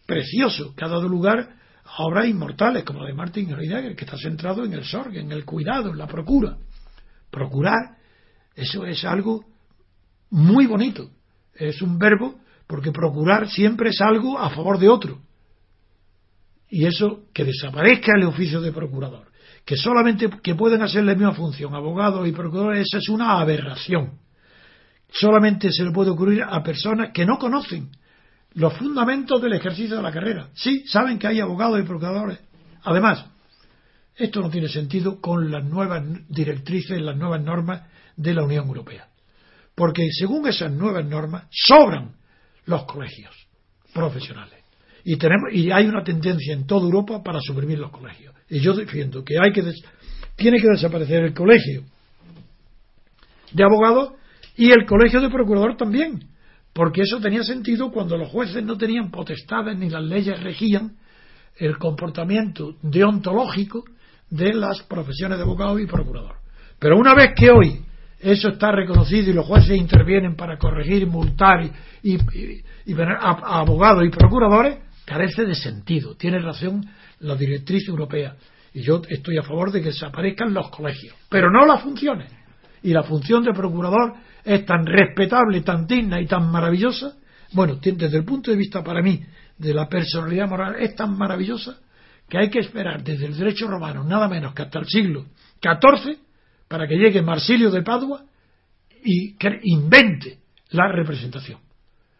precioso que ha dado lugar a obras inmortales como la de Martin Heidegger, que está centrado en el sorgen, en el cuidado, en la procura. Procurar, eso es algo muy bonito. Es un verbo porque procurar siempre es algo a favor de otro. Y eso, que desaparezca el oficio de procurador que solamente que pueden hacer la misma función abogados y procuradores, esa es una aberración. Solamente se le puede ocurrir a personas que no conocen los fundamentos del ejercicio de la carrera. Sí, saben que hay abogados y procuradores. Además, esto no tiene sentido con las nuevas directrices, las nuevas normas de la Unión Europea. Porque según esas nuevas normas, sobran los colegios profesionales. Y, tenemos, y hay una tendencia en toda Europa para suprimir los colegios. Y yo defiendo que hay que tiene que desaparecer el colegio de abogados y el colegio de procurador también, porque eso tenía sentido cuando los jueces no tenían potestades ni las leyes regían el comportamiento deontológico de las profesiones de abogado y procurador. Pero una vez que hoy eso está reconocido y los jueces intervienen para corregir, multar y, y, y, a abogados y procuradores, carece de sentido. Tiene razón la directriz europea. Y yo estoy a favor de que desaparezcan los colegios, pero no las funciones. Y la función de procurador es tan respetable, tan digna y tan maravillosa. Bueno, desde el punto de vista para mí de la personalidad moral es tan maravillosa que hay que esperar desde el derecho romano nada menos que hasta el siglo XIV para que llegue Marsilio de Padua y que invente la representación.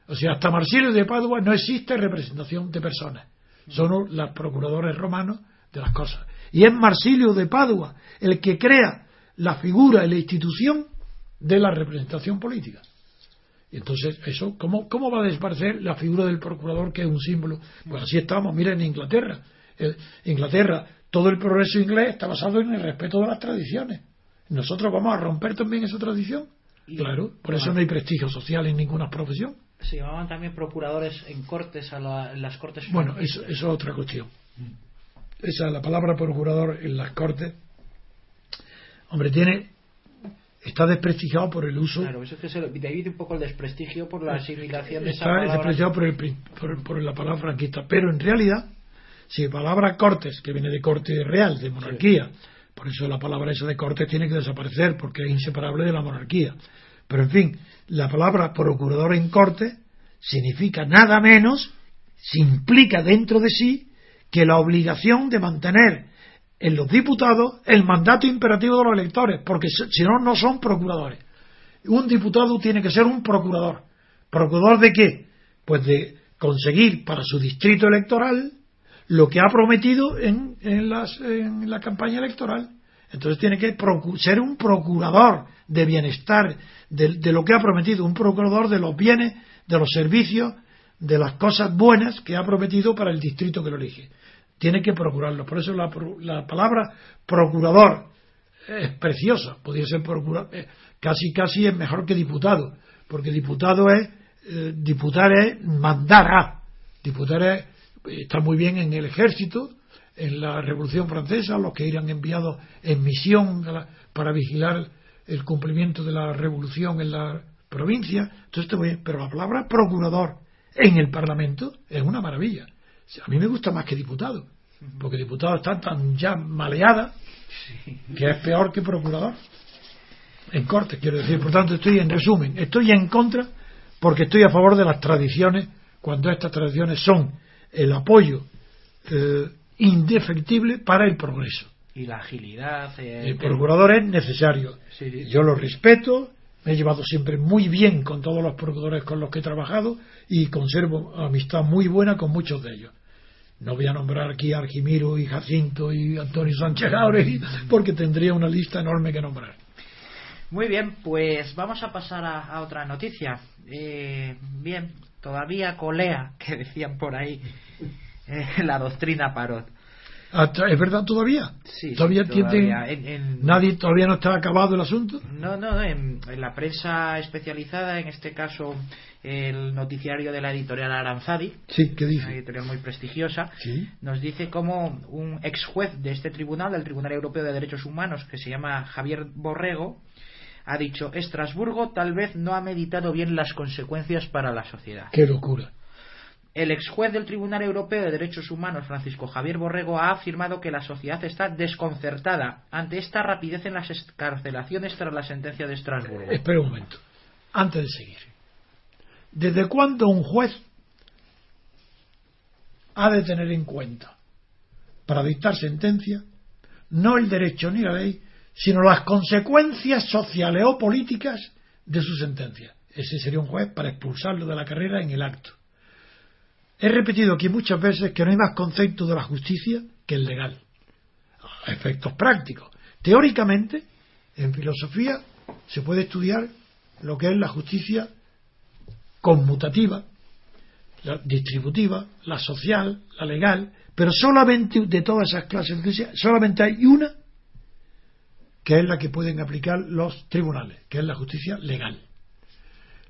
O sea, hasta Marsilio de Padua no existe representación de personas son los procuradores romanos de las cosas. Y es Marsilio de Padua el que crea la figura y la institución de la representación política. Y entonces, eso, ¿cómo, ¿cómo va a desaparecer la figura del procurador que es un símbolo? Pues así estamos, mira en Inglaterra. Inglaterra, todo el progreso inglés está basado en el respeto de las tradiciones. Nosotros vamos a romper también esa tradición. claro, por eso no hay prestigio social en ninguna profesión se llamaban también procuradores en cortes a las cortes bueno eso, es otra cuestión. Esa la palabra procurador en las cortes hombre tiene está desprestigiado por el uso claro eso es que se divide un poco el desprestigio por la asimilación de está desprestigiado por, el, por, la palabra franquista pero en realidad si la palabra cortes que viene de corte real de monarquía por eso la palabra esa de cortes tiene que desaparecer porque es inseparable de la monarquía Pero en fin, la palabra procurador en corte significa nada menos, se implica dentro de sí que la obligación de mantener en los diputados el mandato imperativo de los electores, porque si no, no son procuradores. Un diputado tiene que ser un procurador. ¿Procurador de qué? Pues de conseguir para su distrito electoral lo que ha prometido en, en, la campaña electoral. Entonces tiene que ser un procurador de bienestar, de, lo que ha prometido, un procurador de los bienes, de los servicios, de las cosas buenas que ha prometido para el distrito que lo elige. Tiene que procurarlo. Por eso la, palabra procurador es preciosa. Podría ser procurador, eh, casi casi es mejor que diputado, porque diputado es eh, diputar es mandar a. Diputar es, está muy bien en el ejército, en la Revolución Francesa, los que eran enviados en misión para vigilar el cumplimiento de la revolución en la provincia. Entonces, está muy bien. Pero la palabra procurador en el Parlamento es una maravilla. A mí me gusta más que diputado, porque diputado está tan ya maleada que es peor que procurador. En corte, quiero decir. Por tanto, estoy en resumen, estoy en contra porque estoy a favor de las tradiciones cuando estas tradiciones son el apoyo eh, indefectible para el progreso. Y la agilidad. Eh, el procurador es necesario. Yo lo respeto, me he llevado siempre muy bien con todos los procuradores con los que he trabajado y conservo amistad muy buena con muchos de ellos. No voy a nombrar aquí a Argimiro y Jacinto y Antonio Sánchez Jauregui porque tendría una lista enorme que nombrar. Muy bien, pues vamos a pasar a, otra noticia. Eh, bien, todavía colea, que decían por ahí, eh, la doctrina Parot. ¿Es verdad todavía? Sí, ¿Todavía, ¿Nadie todavía no está acabado el asunto? No, no, en, la prensa especializada, en este caso el noticiario de la editorial Aranzadi, sí, ¿qué dice? una editorial muy prestigiosa, nos dice cómo un ex juez de este tribunal, del Tribunal Europeo de Derechos Humanos, que se llama Javier Borrego, ha dicho Estrasburgo tal vez no ha meditado bien las consecuencias para la sociedad. ¡Qué locura! El ex juez del Tribunal Europeo de Derechos Humanos, Francisco Javier Borrego, ha afirmado que la sociedad está desconcertada ante esta rapidez en las escarcelaciones tras la sentencia de Estrasburgo. Espera un momento, antes de seguir. ¿Desde cuándo un juez ha de tener en cuenta, para dictar sentencia, no el derecho ni la ley, sino las consecuencias sociales o políticas de su sentencia? Ese sería un juez para expulsarlo de la carrera en el acto. He repetido aquí muchas veces que no hay más concepto de la justicia que el legal. A efectos prácticos. Teóricamente, en filosofía se puede estudiar lo que es la justicia conmutativa, la distributiva, la social, la legal, pero solamente de todas esas clases de justicia, solamente hay una que es la que pueden aplicar los tribunales, que es la justicia legal.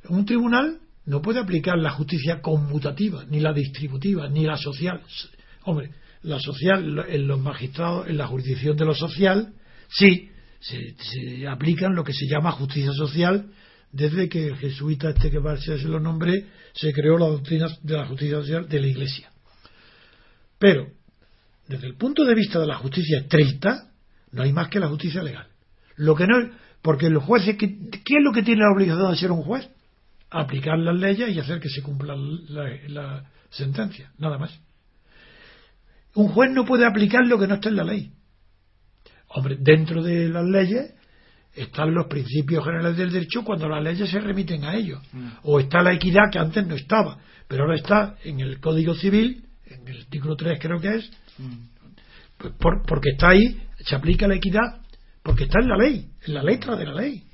Un tribunal no puede aplicar la justicia conmutativa, ni la distributiva, ni la social. Hombre, la social, en los magistrados, en la jurisdicción de lo social, sí, se, aplican lo que se llama justicia social desde que el jesuita este que se lo nombré se creó la doctrina de la justicia social de la Iglesia. Pero, desde el punto de vista de la justicia estricta, no hay más que la justicia legal. Lo que no, porque los jueces, ¿qué es lo que tiene la obligación de ser un juez? Aplicar las leyes y hacer que se cumpla la, sentencia, nada más. Un juez no puede aplicar lo que no está en la ley. Hombre, dentro de las leyes están los principios generales del derecho cuando las leyes se remiten a ellos. Mm. O está la equidad que antes no estaba, pero ahora está en el Código Civil, en el artículo 3 creo que es, mm. porque está ahí, se aplica la equidad, porque está en la ley, en la letra de la ley.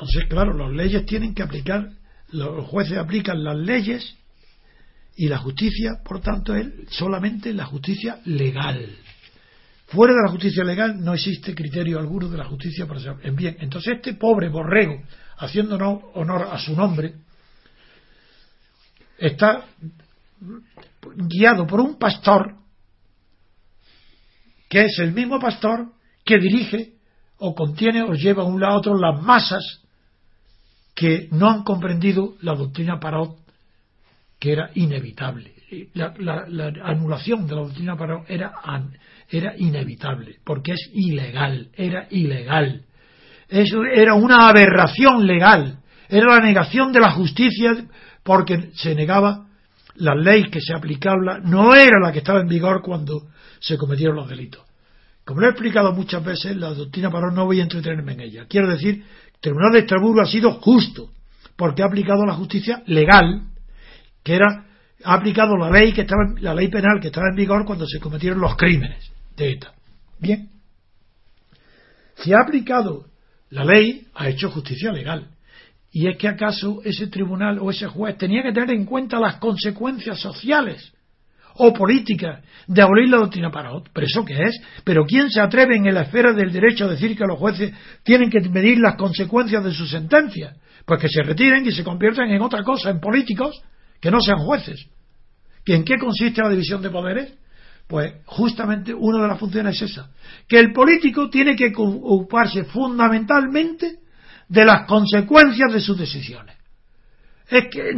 Entonces, claro, las leyes tienen que aplicar, los jueces aplican las leyes y la justicia, por tanto, es solamente la justicia legal. Fuera de la justicia legal no existe criterio alguno de la justicia para ser. Bien, entonces este pobre borrego, haciendo honor a su nombre, está guiado por un pastor que es el mismo pastor que dirige o contiene o lleva a un lado a otro las masas que no han comprendido la doctrina Parot, que era inevitable. La, anulación de la doctrina Parot era, era inevitable, porque es ilegal, era ilegal. Eso era una aberración legal, era la negación de la justicia porque se negaba la ley que se aplicaba, no era la que estaba en vigor cuando se cometieron los delitos. Como lo he explicado muchas veces, la doctrina Parón no voy a entretenerme en ella. Quiero decir, Tribunal de Estrasburgo ha sido justo, porque ha aplicado la justicia legal, que era, ha aplicado la ley que estaba, la ley penal que estaba en vigor cuando se cometieron los crímenes de ETA. Bien. Si ha aplicado la ley, ha hecho justicia legal. Y es que acaso ese tribunal o ese juez tenía que tener en cuenta las consecuencias sociales o políticas de abolir la doctrina para ¿Pero eso qué es? ¿Pero quién se atreve en la esfera del derecho a decir que los jueces tienen que medir las consecuencias de sus sentencias? Pues que se retiren y se conviertan en otra cosa, en políticos, que no sean jueces. ¿Y en qué consiste la división de poderes? Pues justamente una de las funciones es esa, que el político tiene que ocuparse fundamentalmente de las consecuencias de sus decisiones. Es que,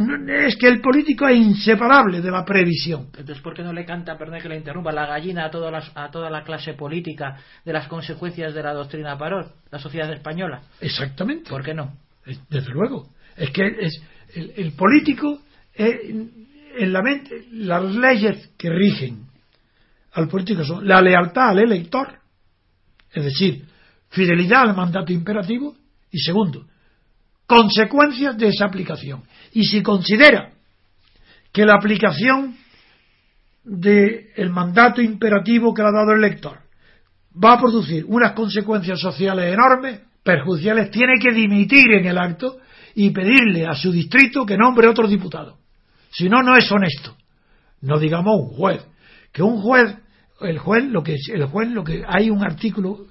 es que el político es inseparable de la previsión. Entonces, ¿por qué no le canta, perdón que le interrumpa, la gallina a toda la, a toda la clase política de las consecuencias de la doctrina Parón, la sociedad española? Exactamente. ¿Por qué no? Desde luego. Es que es, el, político, en la mente, las leyes que rigen al político son la lealtad al elector, es decir, fidelidad al mandato imperativo, y segundo, consecuencias de esa aplicación. Y si considera que la aplicación del mandato imperativo que le ha dado el lector va a producir unas consecuencias sociales enormes, perjudiciales, tiene que dimitir en el acto y pedirle a su distrito que nombre otro diputado. Si no, no es honesto. No digamos un juez. Que un juez, el juez, lo que, el juez, lo que, hay un artículo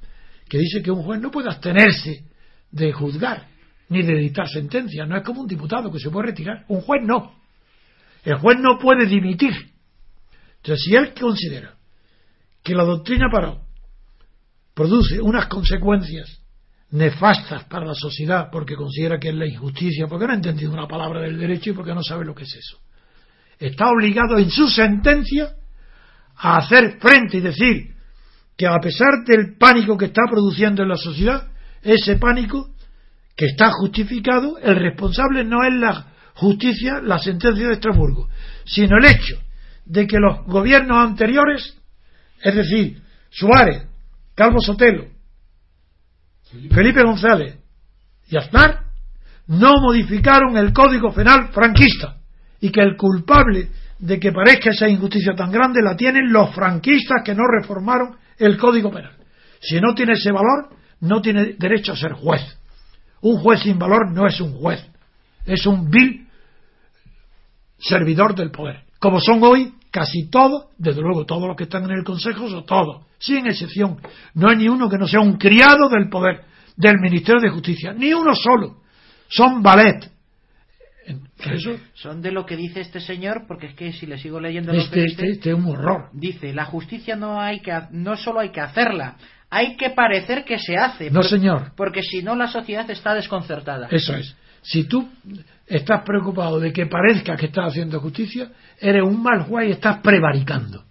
que dice que un juez no puede abstenerse de juzgar ni de dictar sentencia. No es como un diputado que se puede retirar. Un juez no. El juez no puede dimitir. Entonces, si él considera que la doctrina Paró produce unas consecuencias nefastas para la sociedad porque considera que es la injusticia, porque no ha entendido una palabra del derecho y porque no sabe lo que es eso, está obligado en su sentencia a hacer frente y decir que a pesar del pánico que está produciendo en la sociedad, ese pánico que está justificado, el responsable no es la justicia, la sentencia de Estrasburgo, sino el hecho de que los gobiernos anteriores, es decir, Suárez, Calvo Sotelo, Felipe González y Aznar, no modificaron el Código Penal franquista y que el culpable de que parezca esa injusticia tan grande la tienen los franquistas que no reformaron el Código Penal. Si no tiene ese valor, no tiene derecho a ser juez. Un juez sin valor no es un juez, es un vil servidor del poder. Como son hoy casi todos, desde luego todos los que están en el Consejo son todos, sin excepción. No hay ni uno que no sea un criado del poder, del Ministerio de Justicia, ni uno solo. Son ballet. Son de lo que dice este señor, porque es que si le sigo leyendo este, este, este, es un horror. Dice, la justicia no hay que no solo hay que hacerla, hay que parecer que se hace. No, señor. Porque si no, la sociedad está desconcertada. Eso es. Si tú estás preocupado de que parezca que estás haciendo justicia, eres un mal juez y estás prevaricando.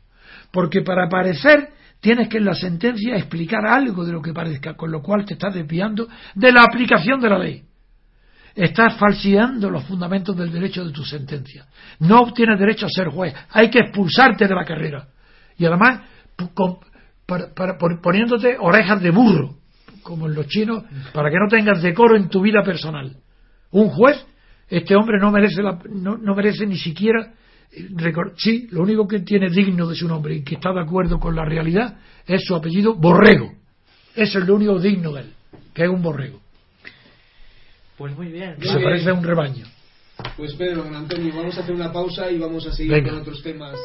Porque para parecer tienes que en la sentencia explicar algo de lo que parezca, con lo cual te estás desviando de la aplicación de la ley. Estás falseando los fundamentos del derecho de tu sentencia. No tienes derecho a ser juez. Hay que expulsarte de la carrera. Y además, poniéndote orejas de burro, como en los chinos, para que no tengas decoro en tu vida personal. Un juez, este hombre no merece, no, merece ni siquiera. Eh, sí, lo único que tiene digno de su nombre y que está de acuerdo con la realidad es su apellido Borrego. Eso es lo único digno de él, que es un borrego. Pues muy bien. Que se parece a un rebaño. Pues Pedro, Antonio, vamos a hacer una pausa y vamos a seguir con otros temas.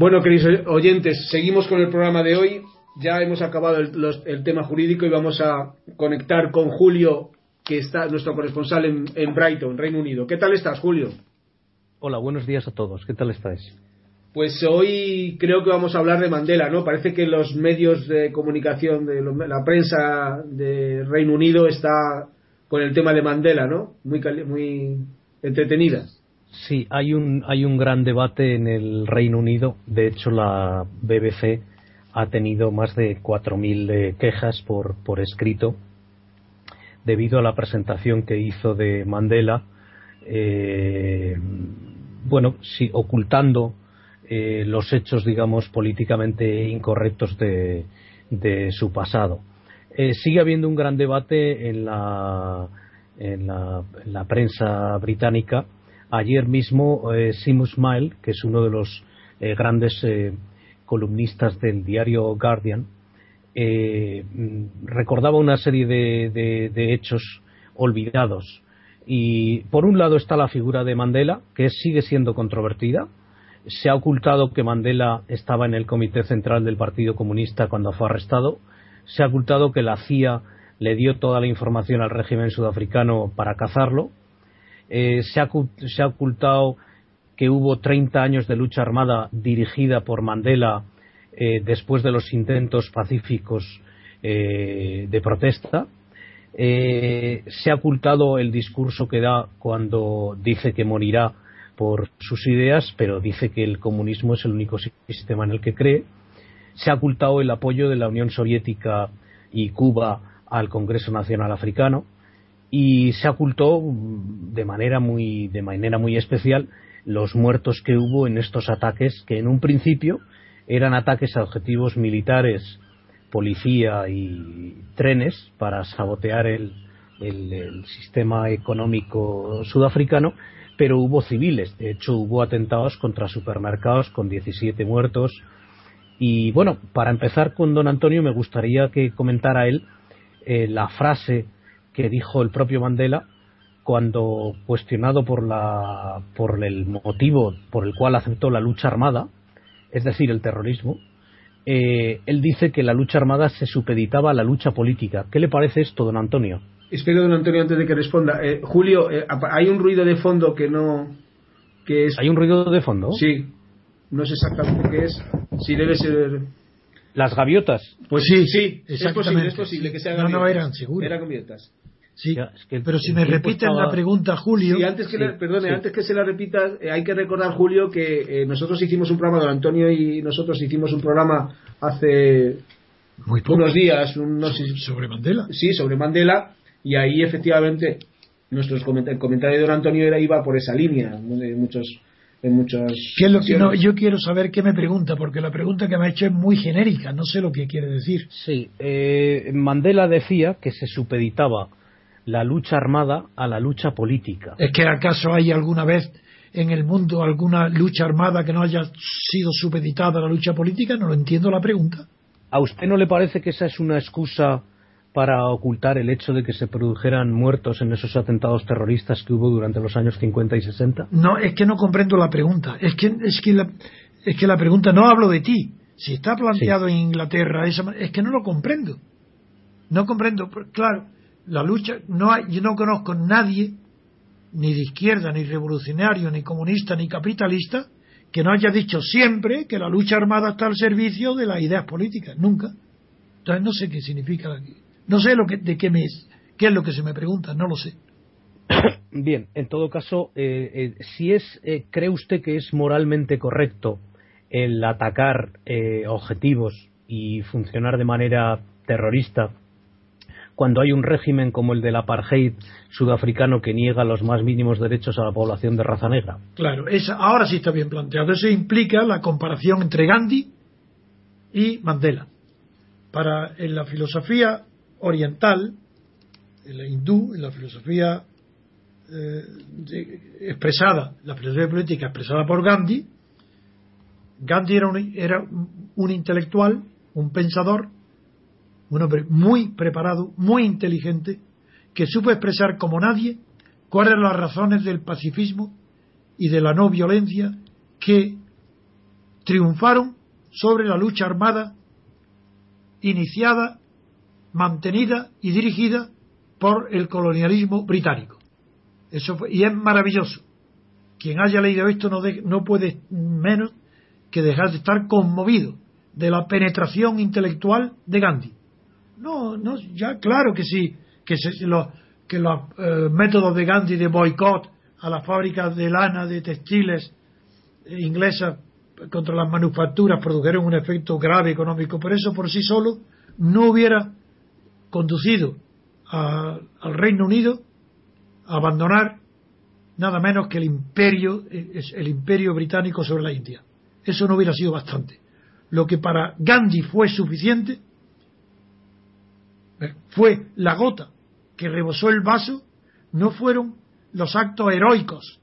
Bueno, queridos oyentes, seguimos con el programa de hoy. Ya hemos acabado el, tema jurídico y vamos a conectar con Julio, que está nuestro corresponsal en, en Brighton, Reino Unido. ¿Qué tal estás, Julio? Hola, buenos días a todos. ¿Qué tal estáis? Pues hoy creo que vamos a hablar de Mandela, ¿no? Parece que los medios de comunicación, de la prensa de Reino Unido está con el tema de Mandela, ¿no? Muy, muy entretenida. Sí, hay un, hay un gran debate en el Reino Unido. De hecho, la BBC ha tenido más de 4.000 eh, quejas por, por escrito debido a la presentación que hizo de Mandela, eh, bueno, sí, ocultando eh, los hechos, digamos, políticamente incorrectos de, de su pasado. sigue habiendo un gran debate en la, en la, en la prensa británica Ayer mismo eh, Mile, que es uno de los eh, grandes eh, columnistas del diario Guardian, eh, mm, recordaba una serie de, hechos olvidados. Y por un lado está la figura de Mandela, que sigue siendo controvertida. Se ha ocultado que Mandela estaba en el Comité Central del Partido Comunista cuando fue arrestado. Se ha ocultado que la CIA le dio toda la información al régimen sudafricano para cazarlo eh, se, ha, ocultado que hubo 30 años de lucha armada dirigida por Mandela eh, después de los intentos pacíficos eh, de protesta. se ha ocultado el discurso que da cuando dice que morirá por sus ideas, pero dice que el comunismo es el único sistema en el que cree. Se ha ocultado el apoyo de la Unión Soviética y Cuba al Congreso Nacional Africano y se ocultó de manera muy de manera muy especial los muertos que hubo en estos ataques que en un principio eran ataques a objetivos militares, policía y trenes para sabotear el, el, sistema económico sudafricano, pero hubo civiles. De hecho, hubo atentados contra supermercados con 17 muertos. Y bueno, para empezar con don Antonio, me gustaría que comentara él eh, la frase que dijo el propio Mandela cuando cuestionado por la por el motivo por el cual aceptó la lucha armada, es decir, el terrorismo, eh, él dice que la lucha armada se supeditaba a la lucha política. ¿Qué le parece esto, don Antonio? Espero, don Antonio, antes de que responda. Eh, Julio, eh, hay un ruido de fondo que no. que es... ¿Hay un ruido de fondo? Sí. No sé exactamente qué es. Si debe ser. ¿Las gaviotas? Pues sí, sí. Es posible, es posible que sea gaviotas. No, no eran, seguro. Eran gaviotas. Sí, pero si me repiten la pregunta, Julio. Sí, antes que, perdone, antes que se la repita, eh, hay que recordar, Julio, que eh, nosotros hicimos un programa, don Antonio y nosotros hicimos un programa hace Muy unos días. ¿Sobre Mandela? Sí, sobre Mandela, y ahí efectivamente nuestros el comentario de don Antonio era, iba por esa línea, de muchos. En muchas ¿Qué es lo que no, yo quiero saber qué me pregunta, porque la pregunta que me ha hecho es muy genérica, no sé lo que quiere decir. Sí, eh, Mandela decía que se supeditaba la lucha armada a la lucha política. ¿Es que acaso hay alguna vez en el mundo alguna lucha armada que no haya sido supeditada a la lucha política? No lo entiendo la pregunta. ¿A usted no le parece que esa es una excusa para ocultar el hecho de que se produjeran muertos en esos atentados terroristas que hubo durante los años 50 y 60? No, es que no comprendo la pregunta. Es que, es que, la, es que la pregunta, no hablo de ti. Si está planteado en Inglaterra, es que no lo comprendo. No comprendo. Claro, la lucha, no hay, yo no conozco nadie, ni de izquierda, ni revolucionario, ni comunista, ni capitalista, que no haya dicho siempre que la lucha armada está al servicio de las ideas políticas, nunca. Entonces no sé qué significa, no sé lo que, de qué me es, qué es lo que se me pregunta, no lo sé. Bien, en todo caso, eh, eh, si es, eh, cree usted que es moralmente correcto el atacar objetivos y funcionar de manera terrorista cuando hay un régimen como el del apartheid sudafricano que niega los más mínimos derechos a la población de raza negra. Claro, ahora sí está bien planteado. Eso implica la comparación entre Gandhi y Mandela. Para en la filosofía oriental, en la hindú, en la filosofía eh, expresada, la filosofía política expresada por Gandhi, Gandhi era era un intelectual, un pensador un hombre muy preparado, muy inteligente, que supo expresar como nadie cuáles eran las razones del pacifismo y de la no violencia que triunfaron sobre la lucha armada iniciada, mantenida y dirigida por el colonialismo británico. Eso y es maravilloso. Quien haya leído esto no, no puede menos que dejar de estar conmovido de la penetración intelectual de Gandhi. No, no, ya claro que sí, que, que los eh, métodos de Gandhi de boicot a las fábricas de lana, de textiles eh, inglesas contra las manufacturas produjeron un efecto grave económico, pero eso por sí solo no hubiera conducido al Reino Unido a abandonar nada menos que el imperio, el imperio británico sobre la India. Eso no hubiera sido bastante. Lo que para Gandhi fue suficiente eh, fue la gota que rebosó el vaso, no fueron los actos heroicos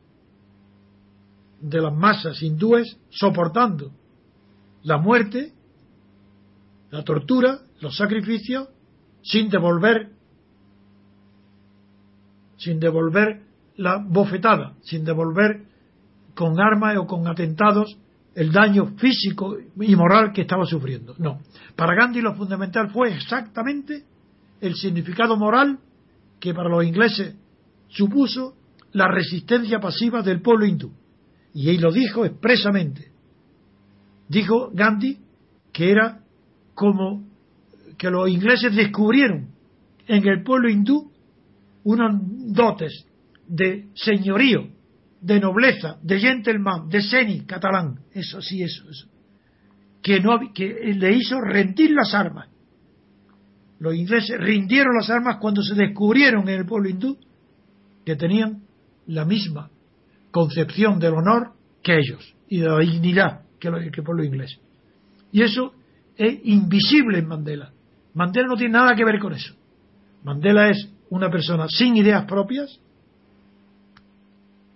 de las masas hindúes soportando la muerte, la tortura, los sacrificios, sin devolver, sin devolver la bofetada, sin devolver con armas o con atentados el daño físico y moral que estaba sufriendo. No. Para Gandhi lo fundamental fue exactamente el significado moral que para los ingleses supuso la resistencia pasiva del pueblo hindú. Y él lo dijo expresamente. Dijo Gandhi que era como que los ingleses descubrieron en el pueblo hindú unos dotes de señorío, de nobleza, de gentleman, de seni catalán, eso sí, eso, eso, que, no, que le hizo rendir las armas. Los ingleses rindieron las armas cuando se descubrieron en el pueblo hindú que tenían la misma concepción del honor que ellos y de la dignidad que, el pueblo inglés. Y eso es invisible en Mandela. Mandela no tiene nada que ver con eso. Mandela es una persona sin ideas propias,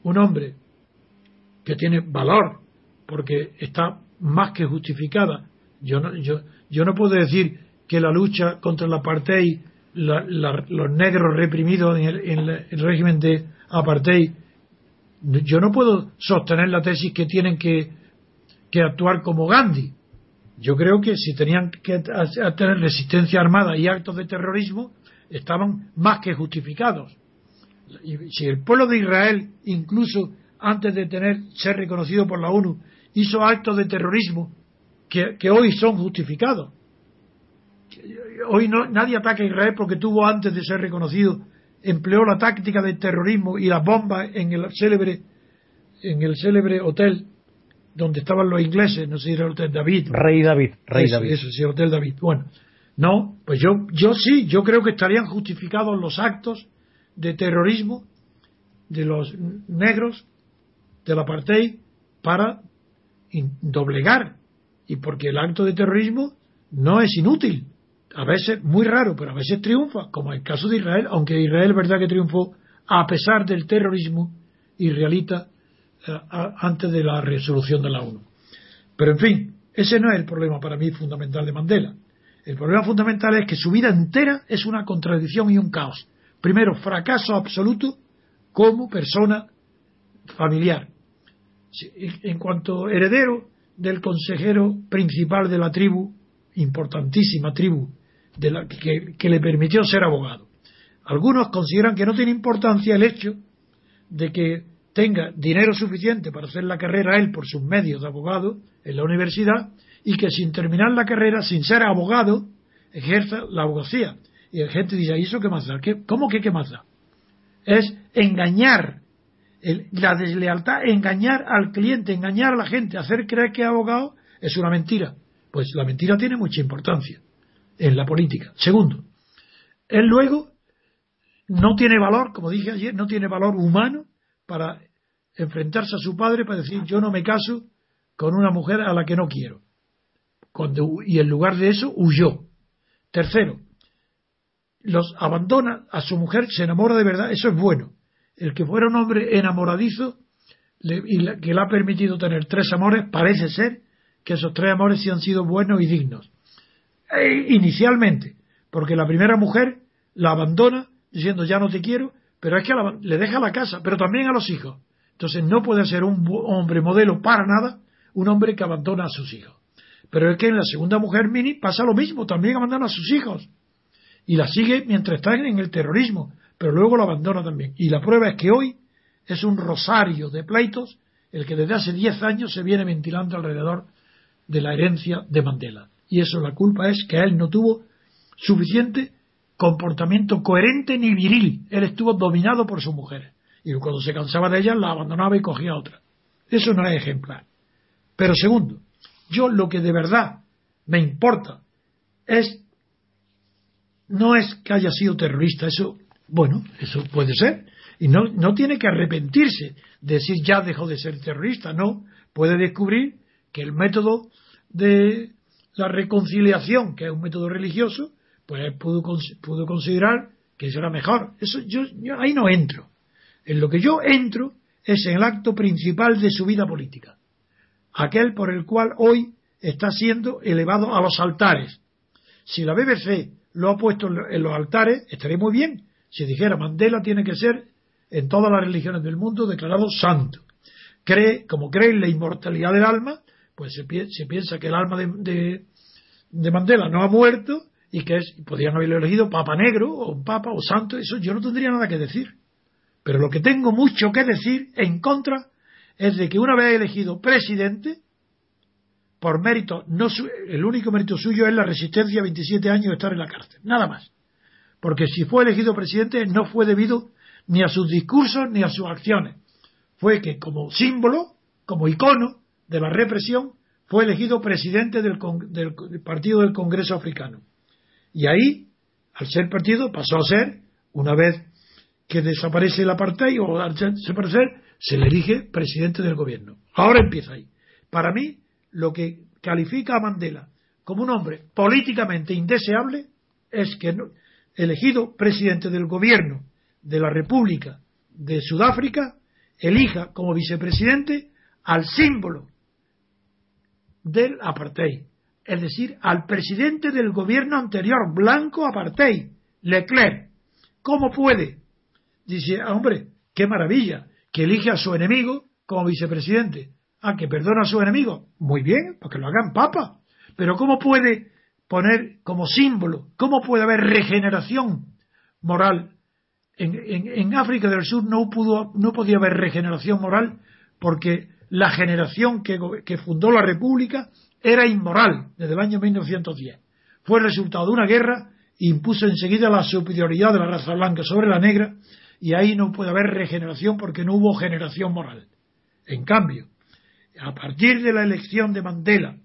un hombre que tiene valor porque está más que justificada. Yo no, yo, yo no puedo decir que la lucha contra el apartheid, los negros reprimidos en el, régimen de apartheid, yo no puedo sostener la tesis que tienen que, que actuar como Gandhi. Yo creo que si tenían que tener resistencia armada y actos de terrorismo, estaban más que justificados si el pueblo de Israel, incluso antes de tener ser reconocido por la ONU, hizo actos de terrorismo que, hoy son justificados. Hoy no, nadie ataca a Israel porque tuvo antes de ser reconocido, empleó la táctica del terrorismo y las bombas en el célebre, en el célebre hotel donde estaban los ingleses, no sé si era el Hotel David. Rey David, Rey eso, David. Eso sí, Hotel David. Bueno, no, pues yo, yo sí, yo creo que estarían justificados los actos de terrorismo de los negros del apartheid para doblegar y porque el acto de terrorismo no es inútil a veces muy raro pero a veces triunfa como en el caso de Israel aunque Israel verdad que triunfó a pesar del terrorismo israelita eh, antes de la resolución de la ONU. Pero en fin ese no es el problema para mí fundamental de Mandela. El problema fundamental es que su vida entera es una contradicción y un caos. Primero, fracaso absoluto como persona familiar. En cuanto heredero del consejero principal de la tribu, importantísima tribu, de la, que, le permitió ser abogado. Algunos consideran que no tiene importancia el hecho de que tenga dinero suficiente para hacer la carrera él por sus medios de abogado en la universidad y que sin terminar la carrera, sin ser abogado, ejerza la abogacía. Y la gente dice, ¿y eso qué más da? ¿Cómo que qué más da? Es engañar, la deslealtad, engañar al cliente, engañar a la gente, hacer creer que es abogado, es una mentira. Pues la mentira tiene mucha importancia en la política. Segundo, él luego no tiene valor, como dije ayer, no tiene valor humano para enfrentarse a su padre para decir yo no me caso con una mujer a la que no quiero. y en lugar de eso huyó. Tercero, los abandona a su mujer, se enamora de verdad, eso es bueno. El que fuera un hombre enamoradizo y que le ha permitido tener tres amores, parece ser que esos tres amores sí han sido buenos y dignos. E, inicialmente, porque la primera mujer la abandona diciendo ya no te quiero, pero es que le deja la casa, pero también a los hijos. Entonces no puede ser un hombre modelo para nada, un hombre que abandona a sus hijos. Pero es que en la segunda mujer mini pasa lo mismo, también abandona a sus hijos. Y la sigue mientras está en el terrorismo, pero luego lo abandona también. Y la prueba es que hoy es un rosario de pleitos el que desde hace 10 años se viene ventilando alrededor de la herencia de Mandela. Y eso la culpa es que él no tuvo suficiente comportamiento coherente ni viril. Él estuvo dominado por su mujer. Y cuando se cansaba de ella, la abandonaba y cogía otra. Eso no es ejemplar. Pero segundo, yo lo que de verdad me importa es no es que haya sido terrorista, eso, bueno, eso puede ser, y no, no tiene que arrepentirse de decir ya dejó de ser terrorista, no, puede descubrir que el método de la reconciliación, que es un método religioso, pues pudo, pudo considerar que eso era mejor. Eso yo, ahí no entro. En lo que yo entro es en el acto principal de su vida política, aquel por el cual hoy está siendo elevado a los altares. Si la BBC lo ha puesto en los altares, estaría muy bien. Si dijera Mandela tiene que ser en todas las religiones del mundo declarado santo. Cree, como cree en la inmortalidad del alma, pues se, piensa que el alma de, Mandela no ha muerto y que es, podrían haberlo elegido Papa Negro o un Papa o Santo, eso yo no tendría nada que decir. Pero lo que tengo mucho que decir en contra es de que una vez elegido presidente, por mérito, no el único mérito suyo es la resistencia a 27 años de estar en la cárcel, nada más. Porque si fue elegido presidente no fue debido ni a sus discursos ni a sus acciones. Fue que como símbolo, como icono de la represión, fue elegido presidente del, partido del Congreso Africano. Y ahí, al ser partido, pasó a ser, una vez que desaparece el apartheid o al desaparecer, se le elige presidente del gobierno. Ahora empieza ahí. Para mí, lo que califica a Mandela como un hombre políticamente indeseable es que elegido presidente del gobierno de la República de Sudáfrica elija como vicepresidente al símbolo del apartheid, es decir, al presidente del gobierno anterior, blanco apartheid, Leclerc. ¿Cómo puede? Dice, ah, hombre, qué maravilla, que elige a su enemigo como vicepresidente. Ah, que perdona a su enemigo. Muy bien, porque lo hagan papa. Pero ¿cómo puede poner como símbolo, cómo puede haber regeneración moral en, África del Sur no, pudo, no podía haber regeneración moral porque la generación que, fundó la República era inmoral desde el año 1910. Fue el resultado de una guerra impuso enseguida la superioridad de la raza blanca sobre la negra y ahí no puede haber regeneración porque no hubo generación moral. En cambio, a partir de la elección de Mandela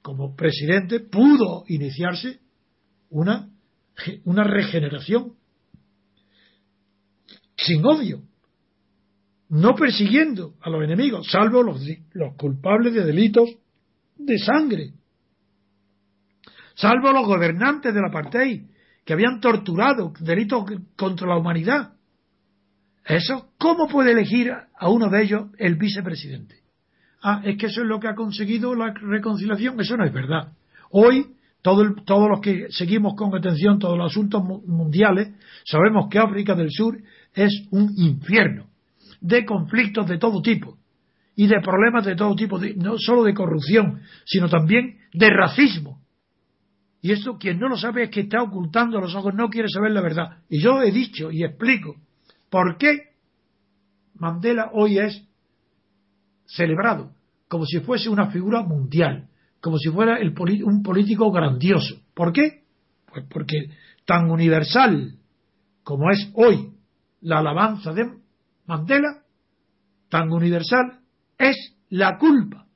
como presidente pudo iniciarse una, una regeneración sin odio, no persiguiendo a los enemigos, salvo los, culpables de delitos de sangre, salvo los gobernantes del apartheid que habían torturado delitos contra la humanidad. Eso, ¿cómo puede elegir a uno de ellos el vicepresidente? Ah, es que eso es lo que ha conseguido la reconciliación. Eso no es verdad. Hoy, todos los que seguimos con atención todos los asuntos mundiales, sabemos que África del Sur es un infierno de conflictos de todo tipo y de problemas de todo tipo, no solo de corrupción, sino también de racismo. Y esto quien no lo sabe es que está ocultando los ojos, no quiere saber la verdad. Y yo he dicho y explico por qué Mandela hoy es celebrado como si fuese una figura mundial, como si fuera el, un político grandioso. ¿Por qué? Pues porque tan universal como es hoy la alabanza de Mandela, tan universal, es la culpa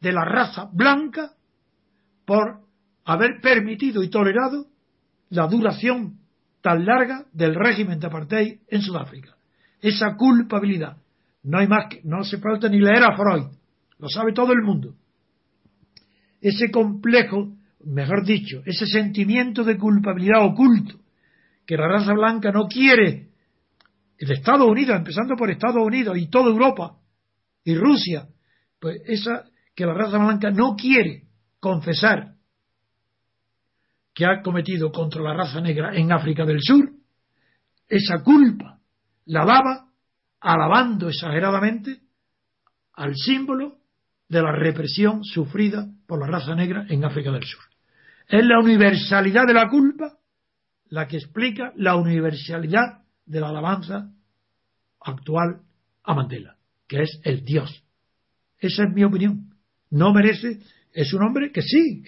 de la raza blanca por haber permitido y tolerado la duración tan larga del régimen de apartheid en Sudáfrica. Esa culpabilidad. No hay más que, no hace falta ni leer a Freud, lo sabe todo el mundo. Ese complejo, mejor dicho, ese sentimiento de culpabilidad oculto que la raza blanca no quiere de Estados Unidos, empezando por Estados Unidos y toda Europa y Rusia, pues esa que la raza blanca no quiere confesar que ha cometido contra la raza negra en África del Sur, esa culpa la lava alabando exageradamente al símbolo de la represión sufrida por la raza negra en África del Sur. Es la universalidad de la culpa la que explica la universalidad de la alabanza actual a Mandela, que es el Dios. Esa es mi opinión. No merece, es un hombre que sí,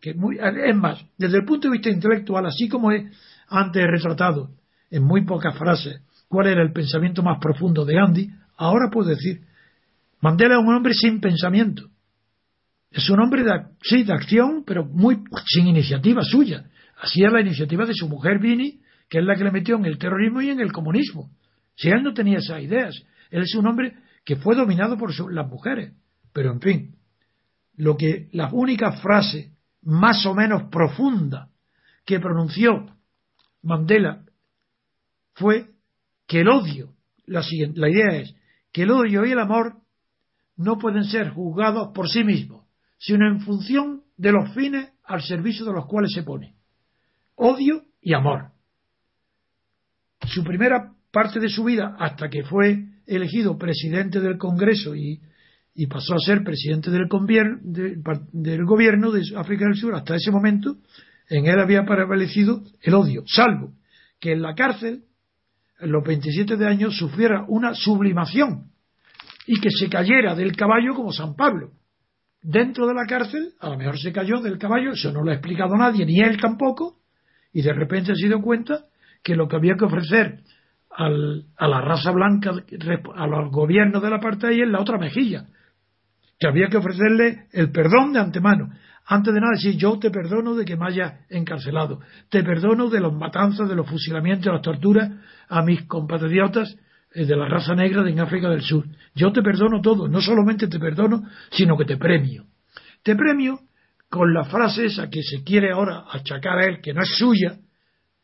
que, muy, es más, desde el punto de vista intelectual, así como he antes retratado en muy pocas frases cuál era el pensamiento más profundo de Gandhi, ahora puedo decir, Mandela es un hombre sin pensamiento. Es un hombre de, sí, de acción, pero muy sin iniciativa suya. Así es la iniciativa de su mujer Vini, que es la que le metió en el terrorismo y en el comunismo. Si él no tenía esas ideas, él es un hombre que fue dominado por las mujeres. Pero en fin, lo que la única frase más o menos profunda que pronunció Mandela fue que el odio, la, la idea es que el odio y el amor no pueden ser juzgados por sí mismos, sino en función de los fines al servicio de los cuales se pone. Odio y amor. Su primera parte de su vida, hasta que fue elegido presidente del Congreso y, pasó a ser presidente del, del gobierno de África del Sur, hasta ese momento, en él había prevalecido el odio, salvo que en la cárcel, en los 27 de años, sufriera una sublimación y que se cayera del caballo como San Pablo. Dentro de la cárcel, a lo mejor se cayó del caballo, eso no lo ha explicado nadie, ni él tampoco, y de repente se dio cuenta que lo que había que ofrecer al, a la raza blanca, a los gobiernos de la ahí, es la otra mejilla, que había que ofrecerle el perdón de antemano. Antes de nada decir, yo te perdono de que me haya encarcelado, te perdono de los matanzas, de los fusilamientos, de las torturas a mis compatriotas eh, de la raza negra de en África del Sur. Yo te perdono todo, no solamente te perdono, sino que te premio. Te premio con la frase esa que se quiere ahora achacar a él, que no es suya,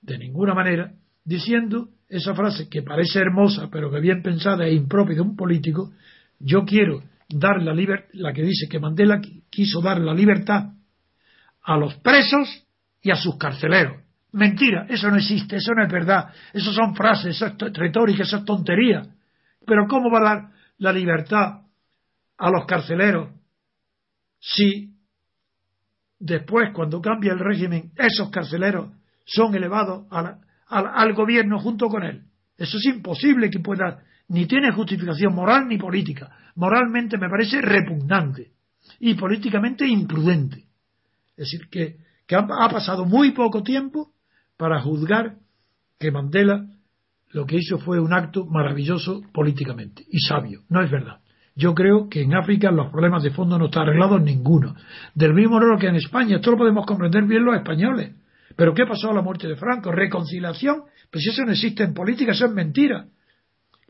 de ninguna manera, diciendo esa frase que parece hermosa, pero que bien pensada e impropia de un político, yo quiero dar la libertad, la que dice que Mandela quiso dar la libertad a los presos y a sus carceleros. Mentira, eso no existe, eso no es verdad, eso son frases, eso es retórica, eso es tontería. Pero ¿cómo va a dar la libertad a los carceleros si después, cuando cambia el régimen, esos carceleros son elevados al gobierno junto con él? Eso es imposible que pueda, ni tiene justificación moral ni política moralmente me parece repugnante y políticamente imprudente. Es decir, que, ha, pasado muy poco tiempo para juzgar que Mandela lo que hizo fue un acto maravilloso políticamente y sabio. No es verdad. Yo creo que en África los problemas de fondo no están arreglados ninguno. Del mismo modo que en España. Esto lo podemos comprender bien los españoles. Pero ¿qué pasó a la muerte de Franco? ¿Reconciliación? Pues eso no existe en política, eso es mentira.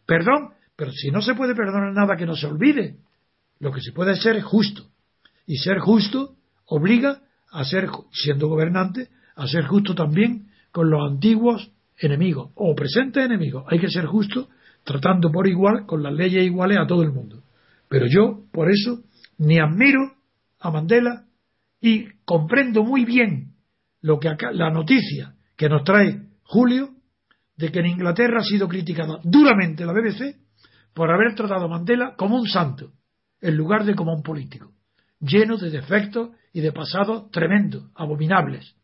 Perdón, pero si no se puede perdonar nada que no se olvide, lo que se puede hacer es justo. Y ser justo obliga a ser, siendo gobernante, a ser justo también con los antiguos enemigos o presentes enemigos. Hay que ser justo tratando por igual, con las leyes iguales a todo el mundo. Pero yo, por eso, ni admiro a Mandela y comprendo muy bien lo que acá, la noticia que nos trae Julio de que en Inglaterra ha sido criticada duramente la BBC por haber tratado a Mandela como un santo, en lugar de como un político, lleno de defectos y de pasados tremendos, abominables.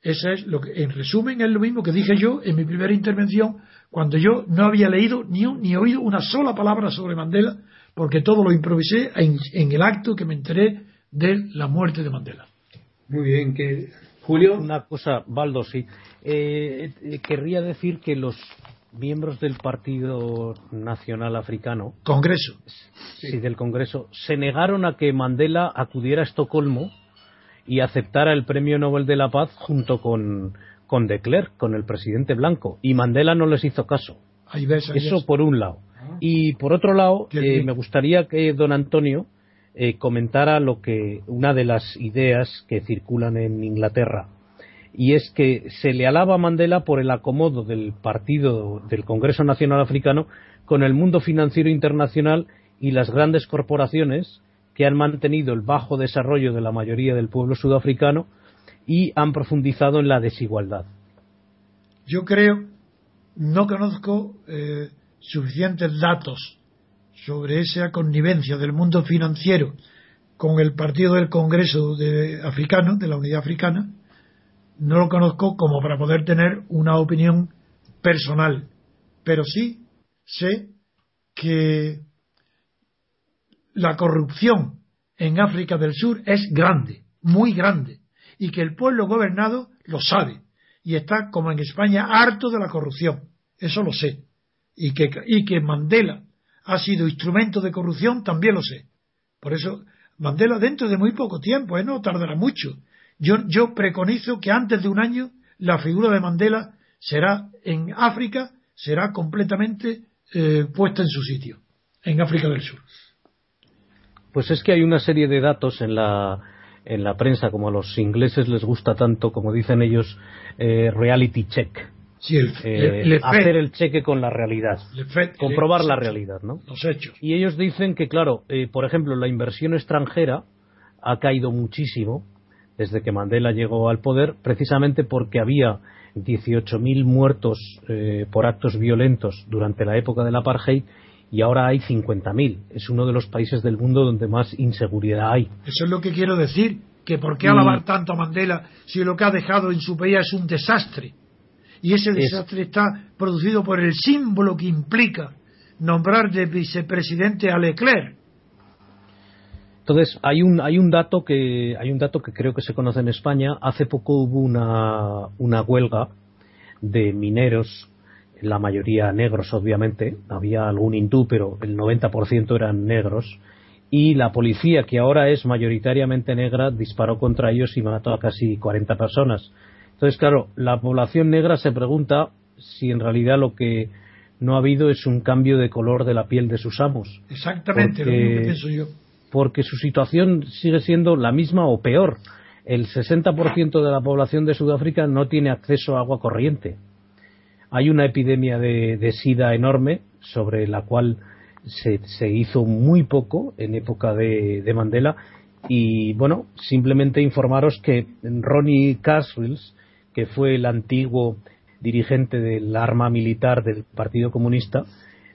Ese es lo que, en resumen, es lo mismo que dije yo en mi primera intervención, cuando yo no había leído ni, ni oído una sola palabra sobre Mandela, porque todo lo improvisé en, el acto que me enteré de la muerte de Mandela. Muy bien, que Julio. Una cosa, Baldo, sí. Eh, eh, querría decir que los miembros del Partido Nacional Africano. Congreso. Sí, del Congreso. Se negaron a que Mandela acudiera a Estocolmo y aceptara el Premio Nobel de la Paz junto con, con de Klerk, con el presidente blanco. Y Mandela no les hizo caso. Eso por un lado. Ah. Y por otro lado, eh, me gustaría que don Antonio eh, comentara lo que una de las ideas que circulan en Inglaterra y es que se le alaba a Mandela por el acomodo del partido del Congreso Nacional Africano con el mundo financiero internacional y las grandes corporaciones que han mantenido el bajo desarrollo de la mayoría del pueblo sudafricano y han profundizado en la desigualdad. Yo creo, no conozco eh, suficientes datos sobre esa connivencia del mundo financiero con el partido del Congreso de africano, de la Unidad Africana, no lo conozco como para poder tener una opinión personal, pero sí sé que la corrupción en África del Sur es grande, muy grande, y que el pueblo gobernado lo sabe y está, como en España, harto de la corrupción. Eso lo sé. Y que, y que Mandela ha sido instrumento de corrupción, también lo sé. Por eso, Mandela dentro de muy poco tiempo, ¿eh? no tardará mucho. Yo, yo preconizo que antes de un año la figura de Mandela será en África, será completamente eh, puesta en su sitio, en África del Sur. Pues es que hay una serie de datos en la, en la prensa, como a los ingleses les gusta tanto, como dicen ellos, eh, reality check. Eh, hacer el cheque con la realidad, comprobar la realidad, ¿no? Los hechos. Y ellos dicen que, claro, por ejemplo, la inversión extranjera ha caído muchísimo desde que Mandela llegó al poder, precisamente porque había 18.000 muertos eh, por actos violentos durante la época del apartheid y ahora hay 50.000. Es uno de los países del mundo donde más inseguridad hay. Eso es lo que quiero decir, que por qué alabar tanto a Mandela si lo que ha dejado en su país es un desastre. Y ese desastre está producido por el símbolo que implica nombrar de vicepresidente a Leclerc. Entonces, hay un, hay un dato que hay un dato que creo que se conoce en España. Hace poco hubo una, una huelga de mineros, la mayoría negros, obviamente. Había algún hindú, pero el 90% eran negros. Y la policía, que ahora es mayoritariamente negra, disparó contra ellos y mató a casi 40 personas. Entonces, claro, la población negra se pregunta si en realidad lo que no ha habido es un cambio de color de la piel de sus amos. Exactamente, lo mismo que pienso yo porque su situación sigue siendo la misma o peor. El 60% de la población de Sudáfrica no tiene acceso a agua corriente. Hay una epidemia de, sida enorme sobre la cual se, hizo muy poco en época de, Mandela y bueno, simplemente informaros que Ronnie Caswills, que fue el antiguo dirigente del arma militar del Partido Comunista,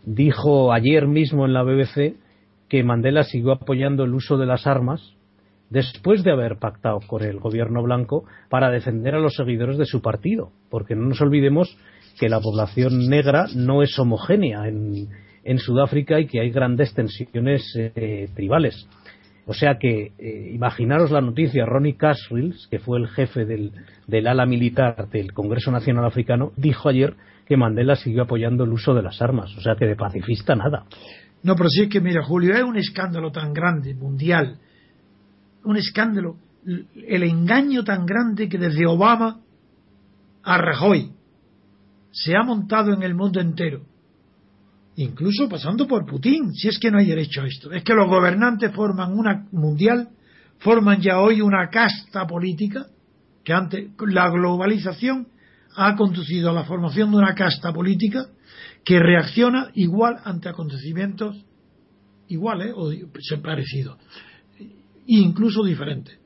dijo ayer mismo en la BBC que Mandela siguió apoyando el uso de las armas después de haber pactado con el gobierno blanco para defender a los seguidores de su partido, porque no nos olvidemos que la población negra no es homogénea en, Sudáfrica y que hay grandes tensiones eh, tribales. O sea que eh, imaginaros la noticia, Ronnie Casrills, que fue el jefe del, del, ala militar del Congreso Nacional Africano, dijo ayer que Mandela siguió apoyando el uso de las armas. O sea que de pacifista nada. No, pero sí es que, mira, Julio, es un escándalo tan grande, mundial, un escándalo, el engaño tan grande que desde Obama a Rajoy se ha montado en el mundo entero, incluso pasando por Putin, si es que no hay derecho a esto. Es que los gobernantes forman una mundial, forman ya hoy una casta política, que antes la globalización ha conducido a la formación de una casta política que reacciona igual ante acontecimientos iguales o parecidos, e incluso diferentes.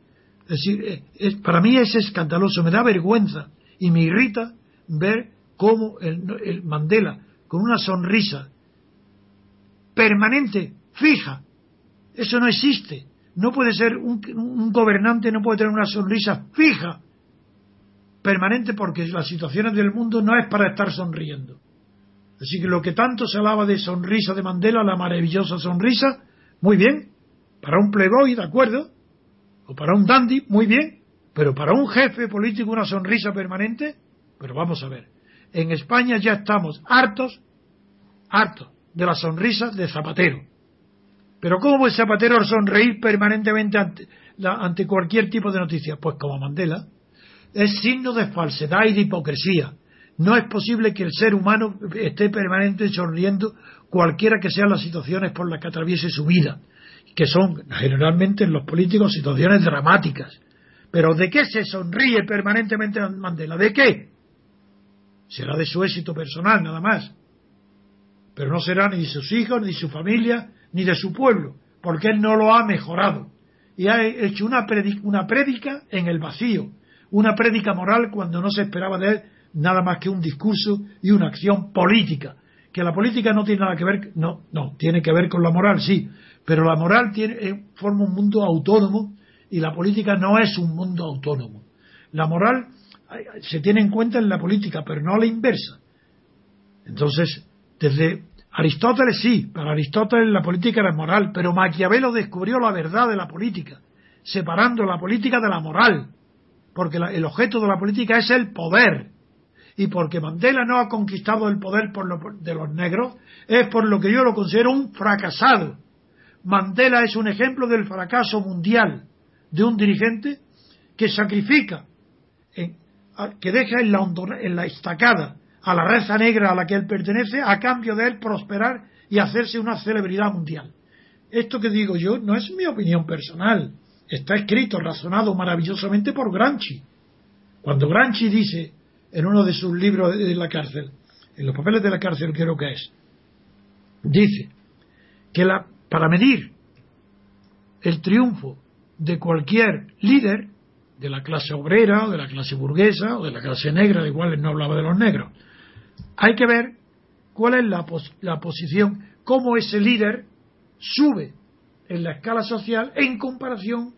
Es decir, eh, para mí es escandaloso, me da vergüenza y me irrita ver cómo el, Mandela, con una sonrisa permanente, fija, eso no existe. No puede ser un, gobernante, no puede tener una sonrisa fija, permanente, porque las situaciones del mundo no es para estar sonriendo. Así que lo que tanto se hablaba de sonrisa de Mandela, la maravillosa sonrisa, muy bien, para un playboy, de acuerdo, o para un dandy, muy bien, pero para un jefe político una sonrisa permanente, pero vamos a ver, en España ya estamos hartos, hartos de la sonrisa de Zapatero. Pero ¿cómo puede Zapatero sonreír permanentemente ante, ante cualquier tipo de noticia? Pues como Mandela. Es signo de falsedad y de hipocresía no es posible que el ser humano esté permanentemente sonriendo cualquiera que sean las situaciones por las que atraviese su vida, que son generalmente en los políticos situaciones dramáticas. Pero ¿de qué se sonríe permanentemente Mandela? ¿De qué? Será de su éxito personal, nada más. Pero no será ni de sus hijos, ni de su familia, ni de su pueblo, porque él no lo ha mejorado. Y ha hecho una una prédica en el vacío, una prédica moral cuando no se esperaba de él nada más que un discurso y una acción política que la política no tiene nada que ver, no, no, tiene que ver con la moral, sí, pero la moral eh, forma un mundo autónomo y la política no es un mundo autónomo. La moral se tiene en cuenta en la política, pero no la inversa. Entonces, desde Aristóteles sí, para Aristóteles la política era moral, pero Maquiavelo descubrió la verdad de la política, separando la política de la moral, porque el objeto de la política es el poder. Y porque Mandela no ha conquistado el poder por lo, de los negros, es por lo que yo lo considero un fracasado. Mandela es un ejemplo del fracaso mundial de un dirigente que sacrifica, que deja en la, en la estacada a la raza negra a la que él pertenece a cambio de él prosperar y hacerse una celebridad mundial. Esto que digo yo no es mi opinión personal, está escrito, razonado maravillosamente por Granchi. Cuando Granchi dice en uno de sus libros de la cárcel, en los papeles de la cárcel creo que es, dice que la, para medir el triunfo de cualquier líder de la clase obrera de la clase burguesa o de la clase negra, de igual no hablaba de los negros, hay que ver cuál es la, la posición, cómo ese líder sube en la escala social en comparación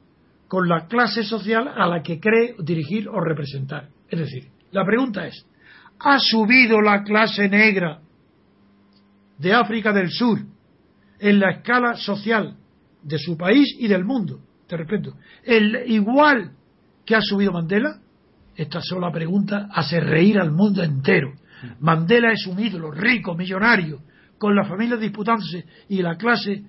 con la clase social a la que cree dirigir o representar. Es decir, la pregunta es, ¿ha subido la clase negra de África del Sur en la escala social de su país y del mundo? Te respeto. El igual que ha subido Mandela, esta sola pregunta hace reír al mundo entero. Mandela es un ídolo rico, millonario, con la familia disputándose y la clase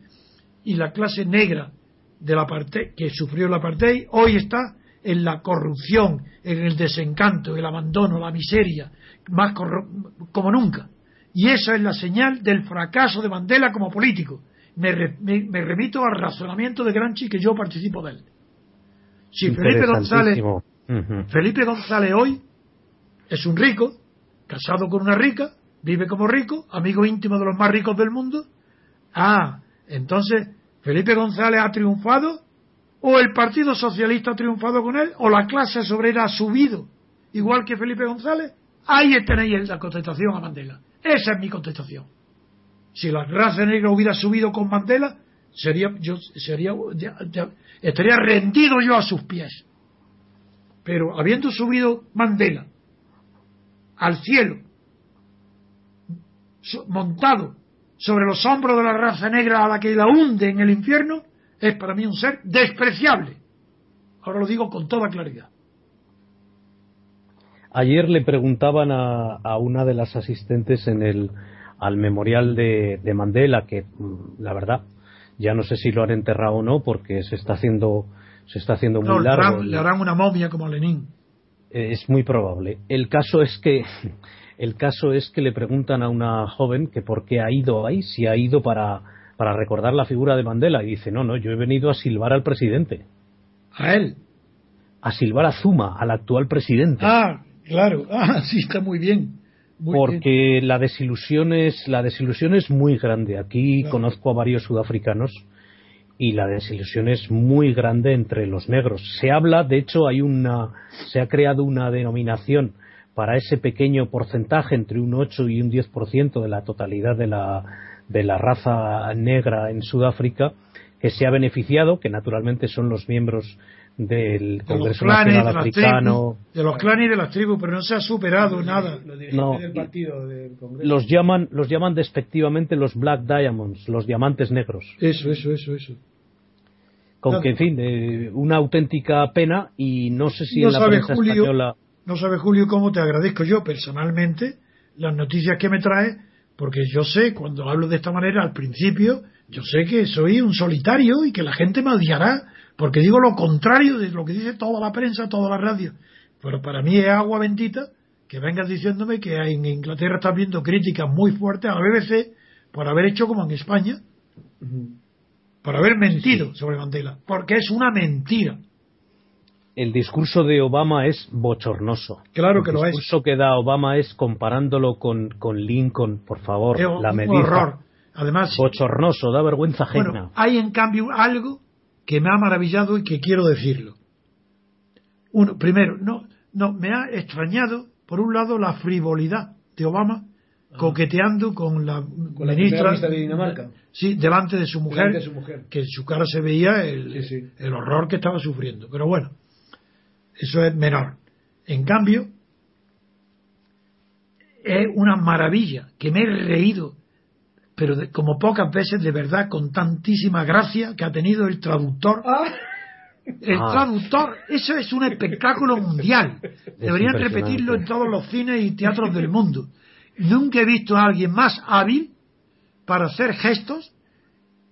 y la clase negra de la parte que sufrió la apartheid hoy está en la corrupción, en el desencanto, el abandono, la miseria, más como nunca. Y esa es la señal del fracaso de Mandela como político. Me, me, remito al razonamiento de Granchi que yo participo de él. Si Felipe González, Felipe González hoy es un rico, casado con una rica, vive como rico, amigo íntimo de los más ricos del mundo. Ah, entonces, ¿Felipe González ha triunfado? ¿O el Partido Socialista ha triunfado con él? ¿O la clase obrera ha subido igual que Felipe González? Ahí tenéis la contestación a Mandela. Esa es mi contestación. Si la raza negra hubiera subido con Mandela, sería, yo, sería, estaría rendido yo a sus pies. Pero habiendo subido Mandela al cielo, montado sobre los hombros de la raza negra a la que la hunde en el infierno, es para mí un ser despreciable. Ahora lo digo con toda claridad. Ayer le preguntaban a, una de las asistentes en el al memorial de, Mandela que mm, la verdad ya no sé si lo han enterrado o no porque se está haciendo se está haciendo muy largo. Le harán una momia como a Lenin. Es muy probable. El caso es que el caso es que le preguntan a una joven que por qué ha ido ahí, si ha ido para, para recordar la figura de Mandela. Y dice, no, no, yo he venido a silbar al presidente. ¿A él? A silbar a Zuma, al actual presidente. Ah, claro. Ah, sí, está muy bien. porque la desilusión es la desilusión es muy grande. Aquí conozco a varios sudafricanos y la desilusión es muy grande entre los negros. Se habla, de hecho, hay una, se ha creado una denominación para ese pequeño porcentaje entre un 8 y un 10% de la totalidad de la, de la raza negra en Sudáfrica que se ha beneficiado, que naturalmente son los miembros del Congreso Nacional Africano. de los clanes y de las tribus, pero no se ha superado nada. No, los llaman, los llaman despectivamente los Black Diamonds, los diamantes negros. Eso, eso, eso, eso. Con que, en fin, eh, una auténtica pena y no sé si en la prensa española... No sabe Julio cómo te agradezco yo personalmente las noticias que me trae, porque yo sé, cuando hablo de esta manera al principio, yo sé que soy un solitario y que la gente me odiará, porque digo lo contrario de lo que dice toda la prensa, toda la radio. Pero para mí es agua bendita que vengas diciéndome que en Inglaterra está viendo críticas muy fuertes a la BBC por haber hecho como en España por haber mentido sobre Mandela, porque es una mentira. El discurso de Obama es bochornoso. Claro que lo es. El discurso que da Obama es comparándolo con, Lincoln, por favor, la medida. horror. Además, bochornoso, da vergüenza ajena. Bueno, hay en cambio algo que me ha maravillado y que quiero decirlo. Uno, primero, no, no, me ha extrañado, por un lado, la frivolidad de Obama coqueteando con la Con la ministra de Dinamarca. Sí, delante de su mujer, Delante de su mujer. que en su cara se veía el, Sí, sí. el horror que estaba sufriendo. Pero bueno, eso es menor. En cambio, es una maravilla que me he reído, pero de- como pocas veces de verdad, con tantísima gracia que ha tenido el traductor. El Ah. traductor, eso es un espectáculo mundial. Deberían repetirlo en todos los cines y teatros del mundo. Nunca he visto a alguien más hábil para hacer gestos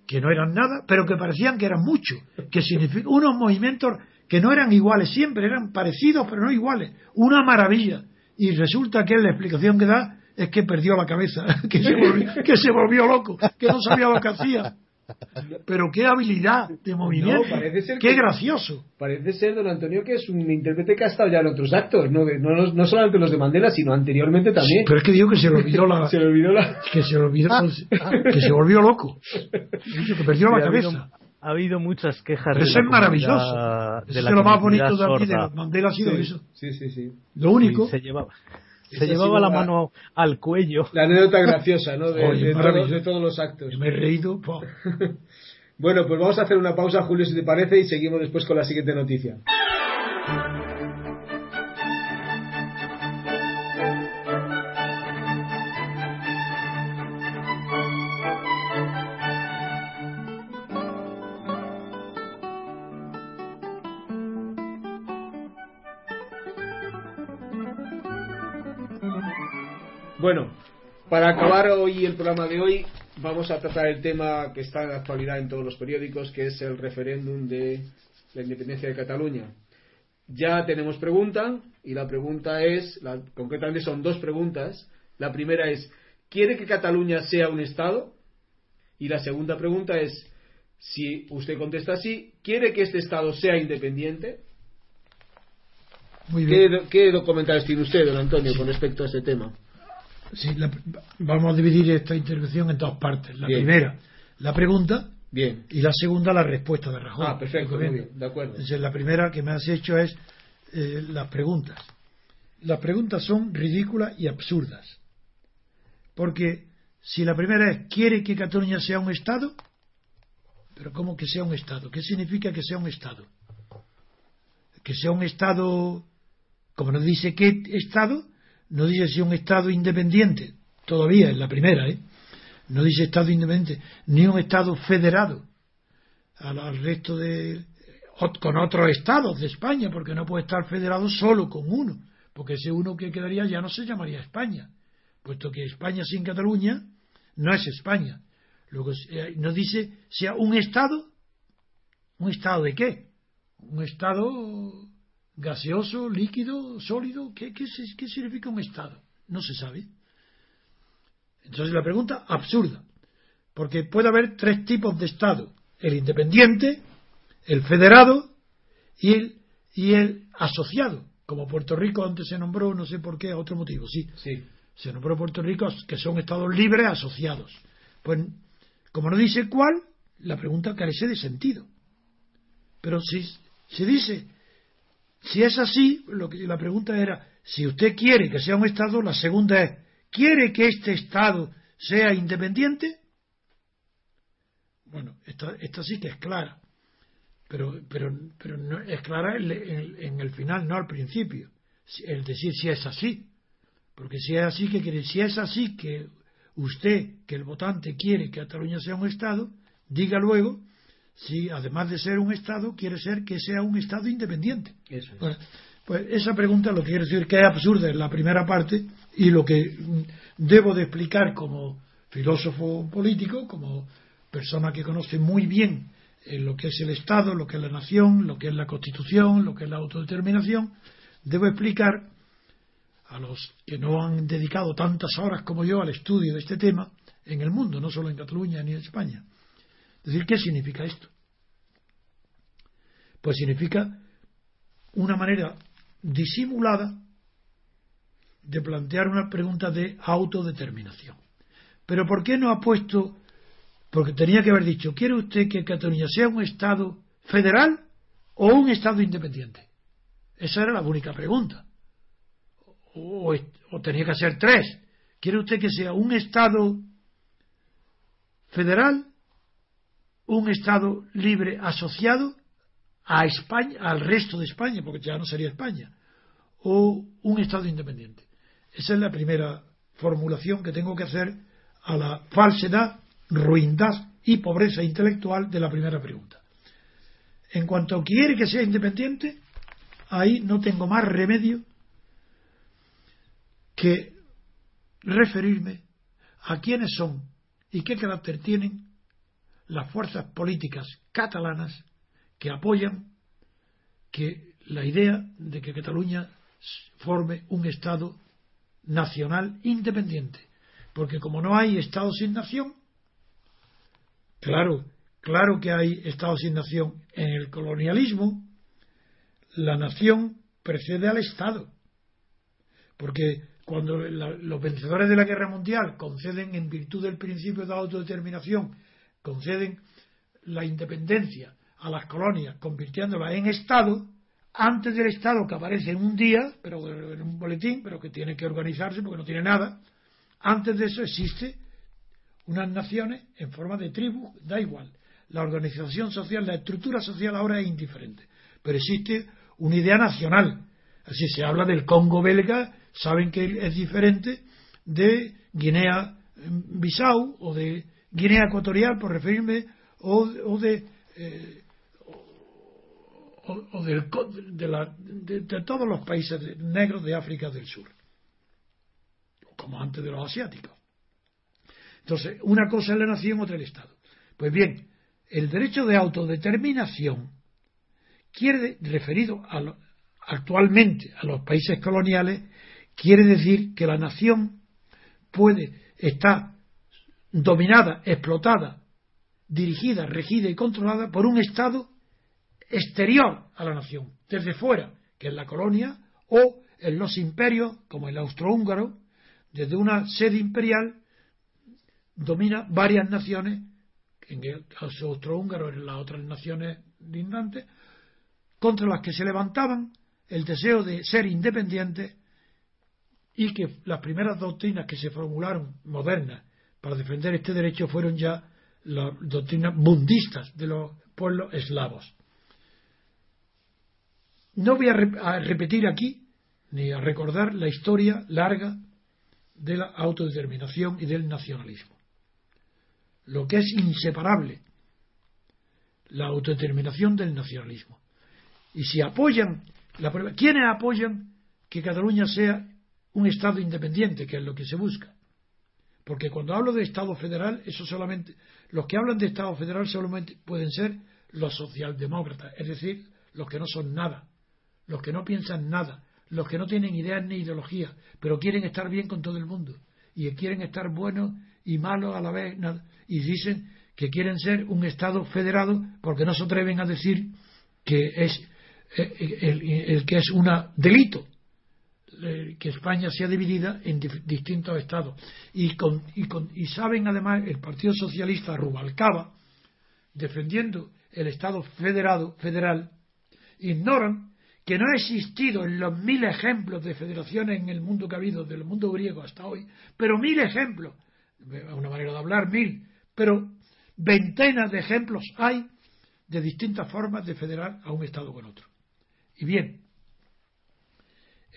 que no eran nada, pero que parecían que eran mucho, que unos movimientos que no eran iguales siempre, eran parecidos pero no iguales. Una maravilla. Y resulta que la explicación que da es que perdió la cabeza, que se volvió, que se volvió loco, que no sabía lo que hacía. Pero qué habilidad de movimiento, No, parece ser qué que- gracioso. Parece ser, don Antonio, que es un intérprete que ha estado ya en otros actos, no, no, no- no solamente los de Mandela, sino anteriormente también. Pero es que digo que se le olvidó la, Se le olvidó la... que se le olvidó, que se volvió loco, que perdió la Sí, ha habido- cabeza. Ha habido muchas quejas Pero de eso la es maravilloso. de Eso es la lo más bonito de aquí de sorda. Mandela ha sido Sí, eso. sí, sí, sí. Lo único, Sí, se llevaba, se llevaba la la- mano al cuello. La anécdota graciosa, ¿no? De, Oye, de todos los actos. me he reído. Bueno, pues vamos a hacer una pausa, Julio, si te parece, y seguimos después con la siguiente noticia. Bueno, para acabar hoy el programa de hoy, vamos a tratar el tema que está en la actualidad en todos los periódicos, que es el referéndum de la independencia de Cataluña. Ya tenemos pregunta, y la pregunta es, la- concretamente son dos preguntas. La primera es, ¿quiere que Cataluña sea un Estado? Y la segunda pregunta es, si usted contesta sí, ¿quiere que este Estado sea independiente? Muy ¿Qué, bien. qué comentarios tiene usted, don Antonio, con respecto a este tema? Sí, la- vamos a dividir esta intervención en dos partes. La Bien. primera, la pregunta, Bien. y la segunda, la respuesta de Rajoy. Ah, perfecto, muy bien, de acuerdo. Entonces, la primera que me has hecho es eh, las preguntas. Las preguntas son ridículas y absurdas. Porque si la primera es, ¿quiere que Cataluña sea un Estado? Pero ¿cómo que sea un Estado? ¿Qué significa que sea un Estado? Que sea un Estado, como no dice qué Estado, no dice si un Estado independiente, todavía en la primera, ¿eh? No dice Estado independiente, ni un Estado federado al, resto de con otros estados de España, porque no puede estar federado solo con uno, porque ese uno que quedaría ya no se llamaría España, puesto que España sin Cataluña no es España. Luego eh, nos dice sea un estado, un estado de qué? Un estado gaseoso, líquido, sólido, ¿qué, qué, qué significa un estado? No se sabe. Entonces la pregunta absurda, porque puede haber tres tipos de estado, el independiente, el federado y el, y el asociado. Como Puerto Rico antes se nombró, no sé por qué, a otro motivo, sí. Sí. Se nombró Puerto Rico que son estados libres asociados. Pues, como no dice cuál, la pregunta carece de sentido. Pero si se dice, si es así, lo que la pregunta era, si usted quiere que sea un estado, la segunda es, ¿quiere que este estado sea independiente? Bueno, esta, esta sí que es clara, pero, pero, pero no, es clara en, en- en el final, no al principio. El decir si es así. Porque si es así, que quiere? Si es así que usted, que el votante quiere que Cataluña sea un Estado, diga luego si, además de ser un Estado, quiere ser que sea un Estado independiente. Eso es. Bueno, pues esa pregunta lo que quiero decir que es absurda en la primera parte y lo que debo de explicar como filósofo político, como persona que conoce muy bien eh, lo que es el Estado, lo que es la nación, lo que es la Constitución, lo que es la autodeterminación, debo explicar a los que no han dedicado tantas horas como yo al estudio de este tema en el mundo, no solo en Cataluña ni en España. Es decir, ¿qué significa esto? Pues significa una manera disimulada de plantear una pregunta de autodeterminación. Pero ¿por qué no ha puesto, porque tenía que haber dicho, ¿quiere usted que Cataluña sea un Estado federal o un Estado independiente? Esa era la única pregunta. O, tenía que ser tres. ¿Quiere usted que sea un Estado federal, un Estado libre asociado a España, al resto de España, porque ya no sería España, o un Estado independiente? Esa es la primera formulación que tengo que hacer a la falsedad, ruindad y pobreza intelectual de la primera pregunta. En cuanto quiere que sea independiente, ahí no tengo más remedio que referirme a quiénes son y qué carácter tienen las fuerzas políticas catalanas que apoyan que la idea de que Cataluña forme un Estado nacional independiente. Porque como no hay Estado sin nación, claro, claro que hay Estado sin nación. En el colonialismo, la nación precede al Estado. Porque cuando los vencedores de la guerra mundial conceden, en virtud del principio de autodeterminación, conceden la independencia a las colonias, convirtiéndolas en Estado, antes del Estado que aparece en un día, pero en un boletín, pero que tiene que organizarse porque no tiene nada, antes de eso existe unas naciones en forma de tribu, da igual. La organización social, la estructura social ahora es indiferente, pero existe una idea nacional. Así se habla del Congo belga, saben que es diferente de Guinea-Bissau o de Guinea Ecuatorial, por referirme, o, de eh, o, de, de, todos los países negros de África del Sur, como antes de los asiáticos. Entonces, una cosa es la nación, otra el Estado. Pues bien, el derecho de autodeterminación quiere, referido actualmente a los países coloniales, quiere decir que la nación puede estar dominada, explotada, dirigida, regida y controlada por un Estado exterior a la nación, desde fuera, que es la colonia, o en los imperios, como el austrohúngaro, desde una sede imperial, domina varias naciones, en el caso austrohúngaro, en las otras naciones lindantes, contra las que se levantaban el deseo de ser independientes y que las primeras doctrinas que se formularon modernas para defender este derecho fueron ya las doctrinas bundistas de los pueblos eslavos. No voy a, repetir aquí ni a recordar la historia larga de la autodeterminación y del nacionalismo. Lo que es inseparable, la autodeterminación del nacionalismo. Y si apoyan, la ¿quiénes apoyan que Cataluña sea un Estado independiente, que es lo que se busca? Porque cuando hablo de Estado federal, eso solamente, los que hablan de Estado federal solamente pueden ser los socialdemócratas, es decir, los que no son nada, los que no piensan nada, los que no tienen ideas ni ideología, pero quieren estar bien con todo el mundo y quieren estar buenos y malos a la vez y dicen que quieren ser un Estado federado porque no se atreven a decir que es eh, eh, el, que es un delito eh, que España sea dividida en distintos estados y, y saben además el Partido Socialista Rubalcaba defendiendo el Estado federado federal ignoran que no ha existido en los mil ejemplos de federaciones en el mundo que ha habido, del mundo griego hasta hoy, pero mil ejemplos, una manera de hablar, mil, pero veintenas de ejemplos hay de distintas formas de federar a un Estado con otro. Y bien,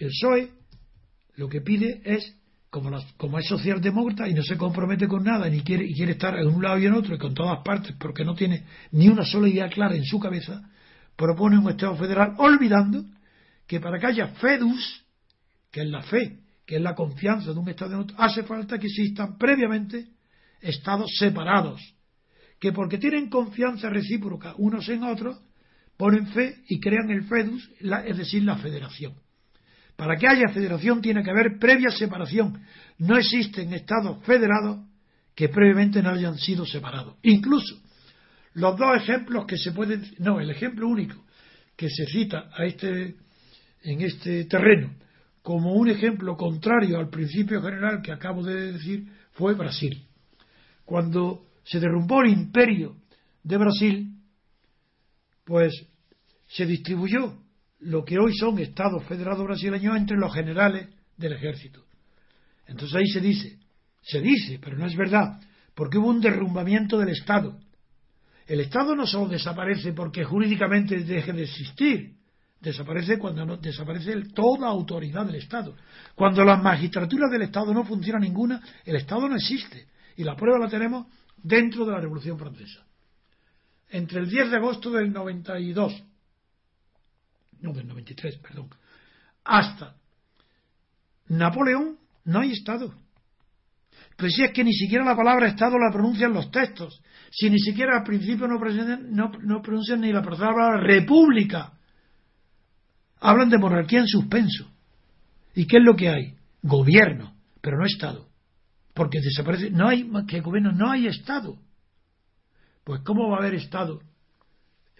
el PSOE lo que pide es, como, como es socialdemócrata y no se compromete con nada, ni quiere, y quiere estar en un lado y en otro, y con todas partes, porque no tiene ni una sola idea clara en su cabeza, propone un Estado federal olvidando que para que haya fedus, que es la fe, que es la confianza de un Estado en otro, hace falta que existan previamente Estados separados, que porque tienen confianza recíproca unos en otros, ponen fe y crean el fedus, es decir, la federación. Para que haya federación tiene que haber previa separación. No existen estados federados que previamente no hayan sido separados. Incluso los dos ejemplos que se pueden, no, el ejemplo único que se cita a este, en este terreno como un ejemplo contrario al principio general que acabo de decir fue Brasil. Cuando se derrumbó el imperio de Brasil, pues se distribuyó lo que hoy son estados federados brasileños entre los generales del ejército. Entonces ahí se dice, se dice, pero no es verdad, porque hubo un derrumbamiento del Estado. El Estado no solo desaparece porque jurídicamente deje de existir, desaparece cuando no, desaparece toda autoridad del Estado. Cuando las magistraturas del Estado no funciona ninguna, el Estado no existe. Y la prueba la tenemos dentro de la Revolución Francesa. Entre el 10 de agosto del 92, no del 93, perdón, hasta Napoleón no hay Estado. Pero si es que ni siquiera la palabra Estado la pronuncian los textos, si ni siquiera al principio no pronuncian, no, pronuncian ni la palabra República, hablan de monarquía en suspenso. ¿Y qué es lo que hay? Gobierno, pero no Estado. Porque desaparece, no hay que gobierno, no hay Estado. Pues ¿cómo va a haber Estado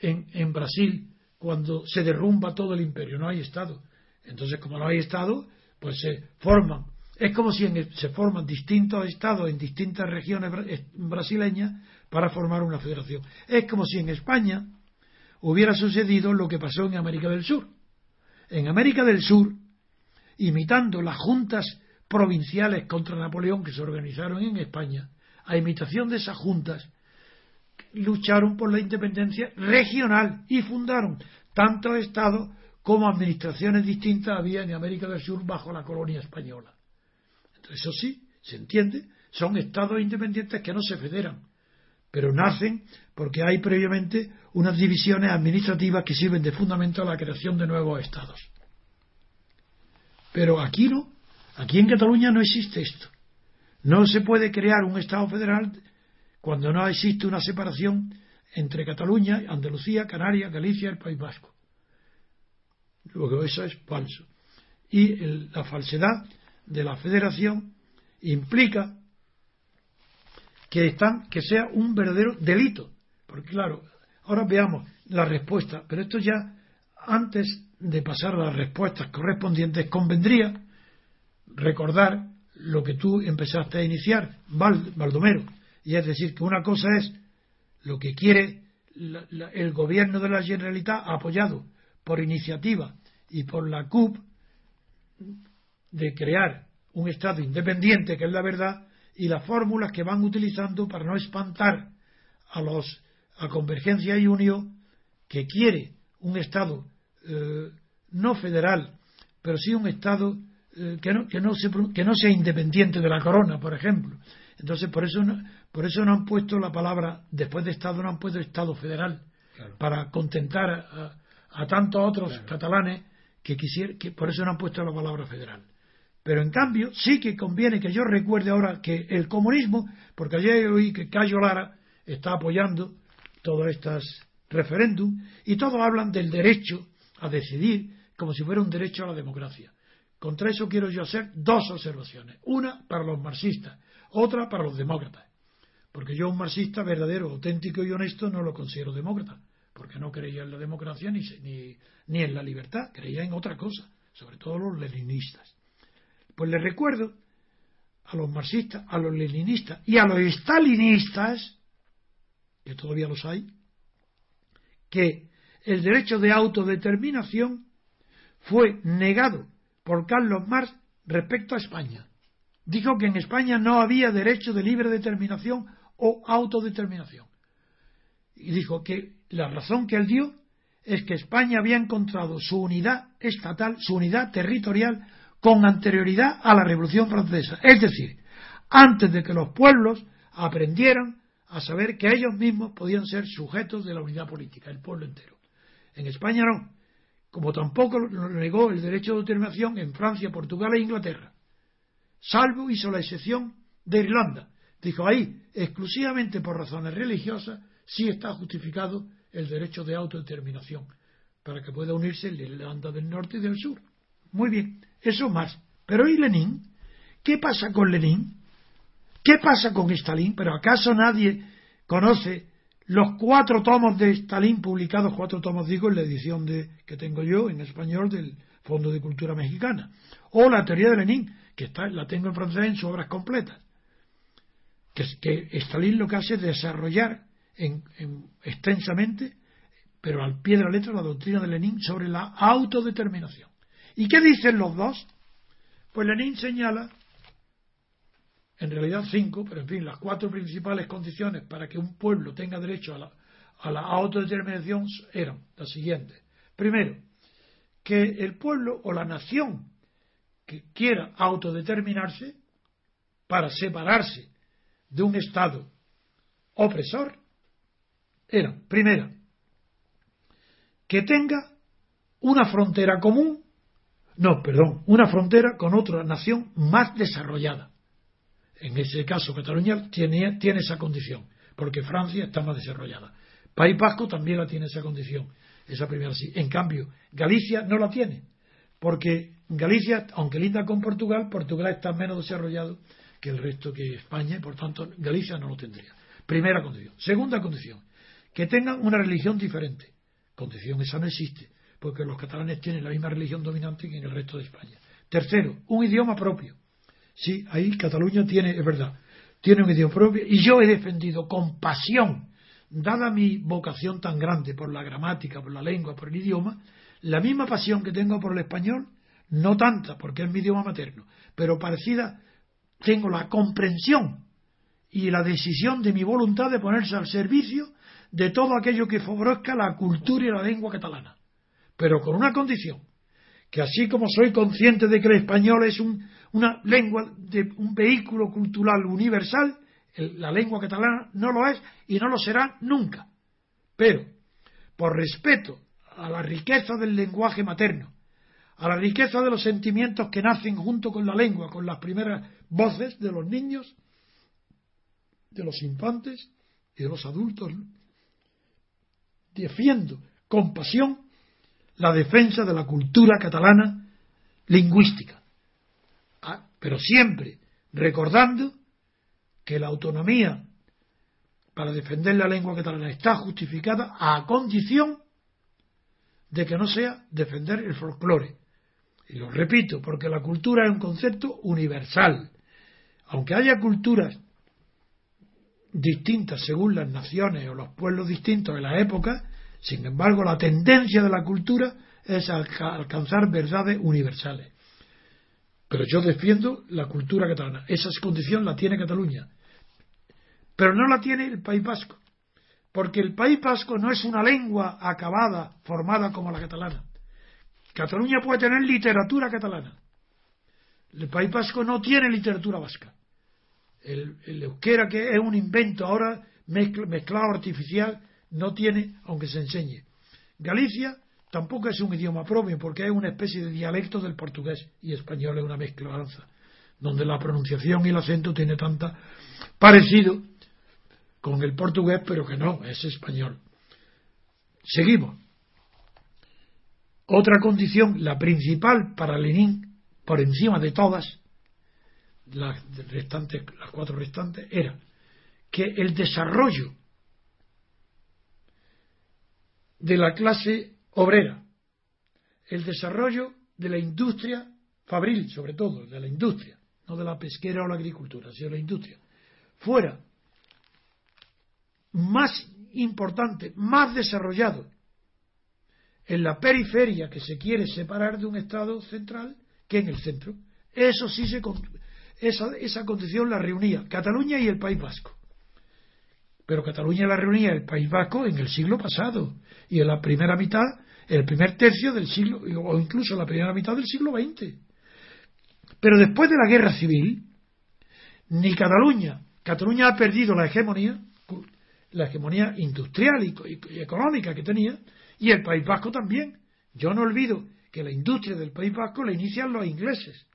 en, en Brasil cuando se derrumba todo el imperio? No hay Estado. Entonces, como no hay Estado, pues se forman. Es como si se forman distintos estados en distintas regiones brasileñas para formar una federación. Es como si en España hubiera sucedido lo que pasó en América del Sur. En América del Sur, imitando las juntas provinciales contra Napoleón que se organizaron en España, a imitación de esas juntas, lucharon por la independencia regional y fundaron tantos estados como administraciones distintas había en América del Sur bajo la colonia española. Entonces, eso sí, se entiende, son estados independientes que no se federan, pero nacen porque hay previamente unas divisiones administrativas que sirven de fundamento a la creación de nuevos estados. Pero aquí no, aquí en Cataluña no existe esto. No se puede crear un Estado federal cuando no existe una separación entre Cataluña, Andalucía, Canarias, Galicia y el País Vasco. Luego eso es falso. Y la falsedad de la federación implica que, están, que sea un verdadero delito. Porque claro, ahora veamos la respuesta, pero esto ya antes de pasar a las respuestas correspondientes convendría recordar lo que tú empezaste a iniciar, Baldomero, y es decir, que una cosa es lo que quiere el gobierno de la Generalitat apoyado por iniciativa y por la CUP de crear un Estado independiente, que es la verdad, y las fórmulas que van utilizando para no espantar a los a Convergencia y Unión, que quiere un Estado eh, no federal, pero sí un Estado eh, que, no, que, no se, que no sea independiente de la corona, por ejemplo. Entonces, por eso no, por eso no han puesto la palabra, después de Estado, no han puesto Estado federal, para contentar a, a tantos otros catalanes que quisiera, que por eso no han puesto la palabra federal. Pero en cambio, sí que conviene que yo recuerde ahora que el comunismo, porque ayer oí que Cayo Lara está apoyando todos estos referéndum y todos hablan del derecho a decidir como si fuera un derecho a la democracia. Contra eso quiero yo hacer dos observaciones. Una para los marxistas, otra para los demócratas. Porque yo un marxista verdadero, auténtico y honesto no lo considero demócrata porque no creía en la democracia ni, ni, en la libertad, creía en otra cosa, sobre todo los leninistas. Pues les recuerdo a los marxistas, a los leninistas y a los stalinistas, que todavía los hay, que el derecho de autodeterminación fue negado por Carlos Marx respecto a España. Dijo que en España no había derecho de libre determinación o autodeterminación. Y dijo que la razón que él dio es que España había encontrado su unidad estatal, su unidad territorial, con anterioridad a la Revolución Francesa. Es decir, antes de que los pueblos aprendieran a saber que ellos mismos podían ser sujetos de la unidad política, el pueblo entero. En España no, como tampoco negó el derecho de determinación en Francia, Portugal e Inglaterra, salvo hizo la excepción de Irlanda. Dijo ahí, exclusivamente por razones religiosas, sí está justificado el derecho de autodeterminación, para que pueda unirse Irlanda del Norte y del Sur. Muy bien, eso más. Pero ¿y Lenin? ¿Qué pasa con Lenin? ¿Qué pasa con Stalin? ¿Pero acaso nadie conoce los cuatro tomos de Stalin publicados, cuatro tomos digo, en la edición de, que tengo yo en español del Fondo de Cultura Mexicana? O la teoría de Lenin, que está, la tengo en francés en sus obras completas. Que, Stalin lo que hace es desarrollar extensamente, pero al pie de la letra, la doctrina de Lenin sobre la autodeterminación. ¿Y qué dicen los dos? Pues Lenin señala en realidad cinco, pero en fin, las cuatro principales condiciones para que un pueblo tenga derecho a la, a la autodeterminación eran las siguientes. Primero, que el pueblo o la nación que quiera autodeterminarse para separarse de un Estado opresor era, primera, que tenga una frontera común, no, perdón, una frontera con otra nación más desarrollada. En ese caso, Cataluña tiene, tiene esa condición, porque Francia está más desarrollada. País Vasco también la tiene esa condición, esa primera sí. En cambio, Galicia no la tiene, porque Galicia, aunque linda con Portugal, Portugal está menos desarrollado que el resto que España, y por tanto Galicia no lo tendría. Primera condición. Segunda condición, que tengan una religión diferente. Condición esa no existe, porque los catalanes tienen la misma religión dominante que en el resto de España. Tercero, un idioma propio. Sí, ahí Cataluña tiene, es verdad, tiene un idioma propio y yo he defendido con pasión, dada mi vocación tan grande por la gramática, por la lengua, por el idioma, la misma pasión que tengo por el español, no tanta, porque es mi idioma materno, pero parecida, tengo la comprensión y la decisión de mi voluntad de ponerse al servicio de todo aquello que favorezca la cultura y la lengua catalana. Pero con una condición, que así como soy consciente de que el español es una lengua, de un vehículo cultural universal, la lengua catalana no lo es y no lo será nunca. Pero, por respeto a la riqueza del lenguaje materno, a la riqueza de los sentimientos que nacen junto con la lengua, con las primeras voces de los niños, de los infantes y de los adultos, defiendo con pasión la defensa de la cultura catalana lingüística. Ah, pero siempre recordando que la autonomía para defender la lengua catalana está justificada a condición de que no sea defender el folclore. Y lo repito, porque la cultura es un concepto universal. Aunque haya culturas distintas según las naciones o los pueblos distintos de la época, sin embargo la tendencia de la cultura es alcanzar verdades universales. Pero yo defiendo la cultura catalana. Esa condición la tiene Cataluña. Pero no la tiene el País Vasco. Porque el País Vasco no es una lengua acabada, formada como la catalana. Cataluña puede tener literatura catalana. El País Vasco no tiene literatura vasca el, euskera que es un invento ahora mezclado artificial no tiene aunque se enseñe. Galicia tampoco es un idioma propio porque es una especie de dialecto del portugués y español es una mezclanza donde la pronunciación y el acento tiene tanta parecido con el portugués pero que no es español. Seguimos. Otra condición la principal para Lenin por encima de todas las restantes, las cuatro restantes, era que el desarrollo de la clase obrera, el desarrollo de la industria fabril, sobre todo, de la industria, no de la pesquera o la agricultura, sino de la industria, fuera más importante, más desarrollado en la periferia que se quiere separar de un Estado central que en el centro. Eso sí se, esa, esa condición la reunía Cataluña y el País Vasco. Pero Cataluña la reunía el País Vasco en el siglo pasado y en la primera mitad, el primer tercio del siglo, o incluso en la primera mitad del siglo XX. Pero después de la guerra civil, ni Cataluña, Cataluña ha perdido la hegemonía, la hegemonía industrial y, económica que tenía, y el País Vasco también. Yo no olvido que la industria del País Vasco la inician los ingleses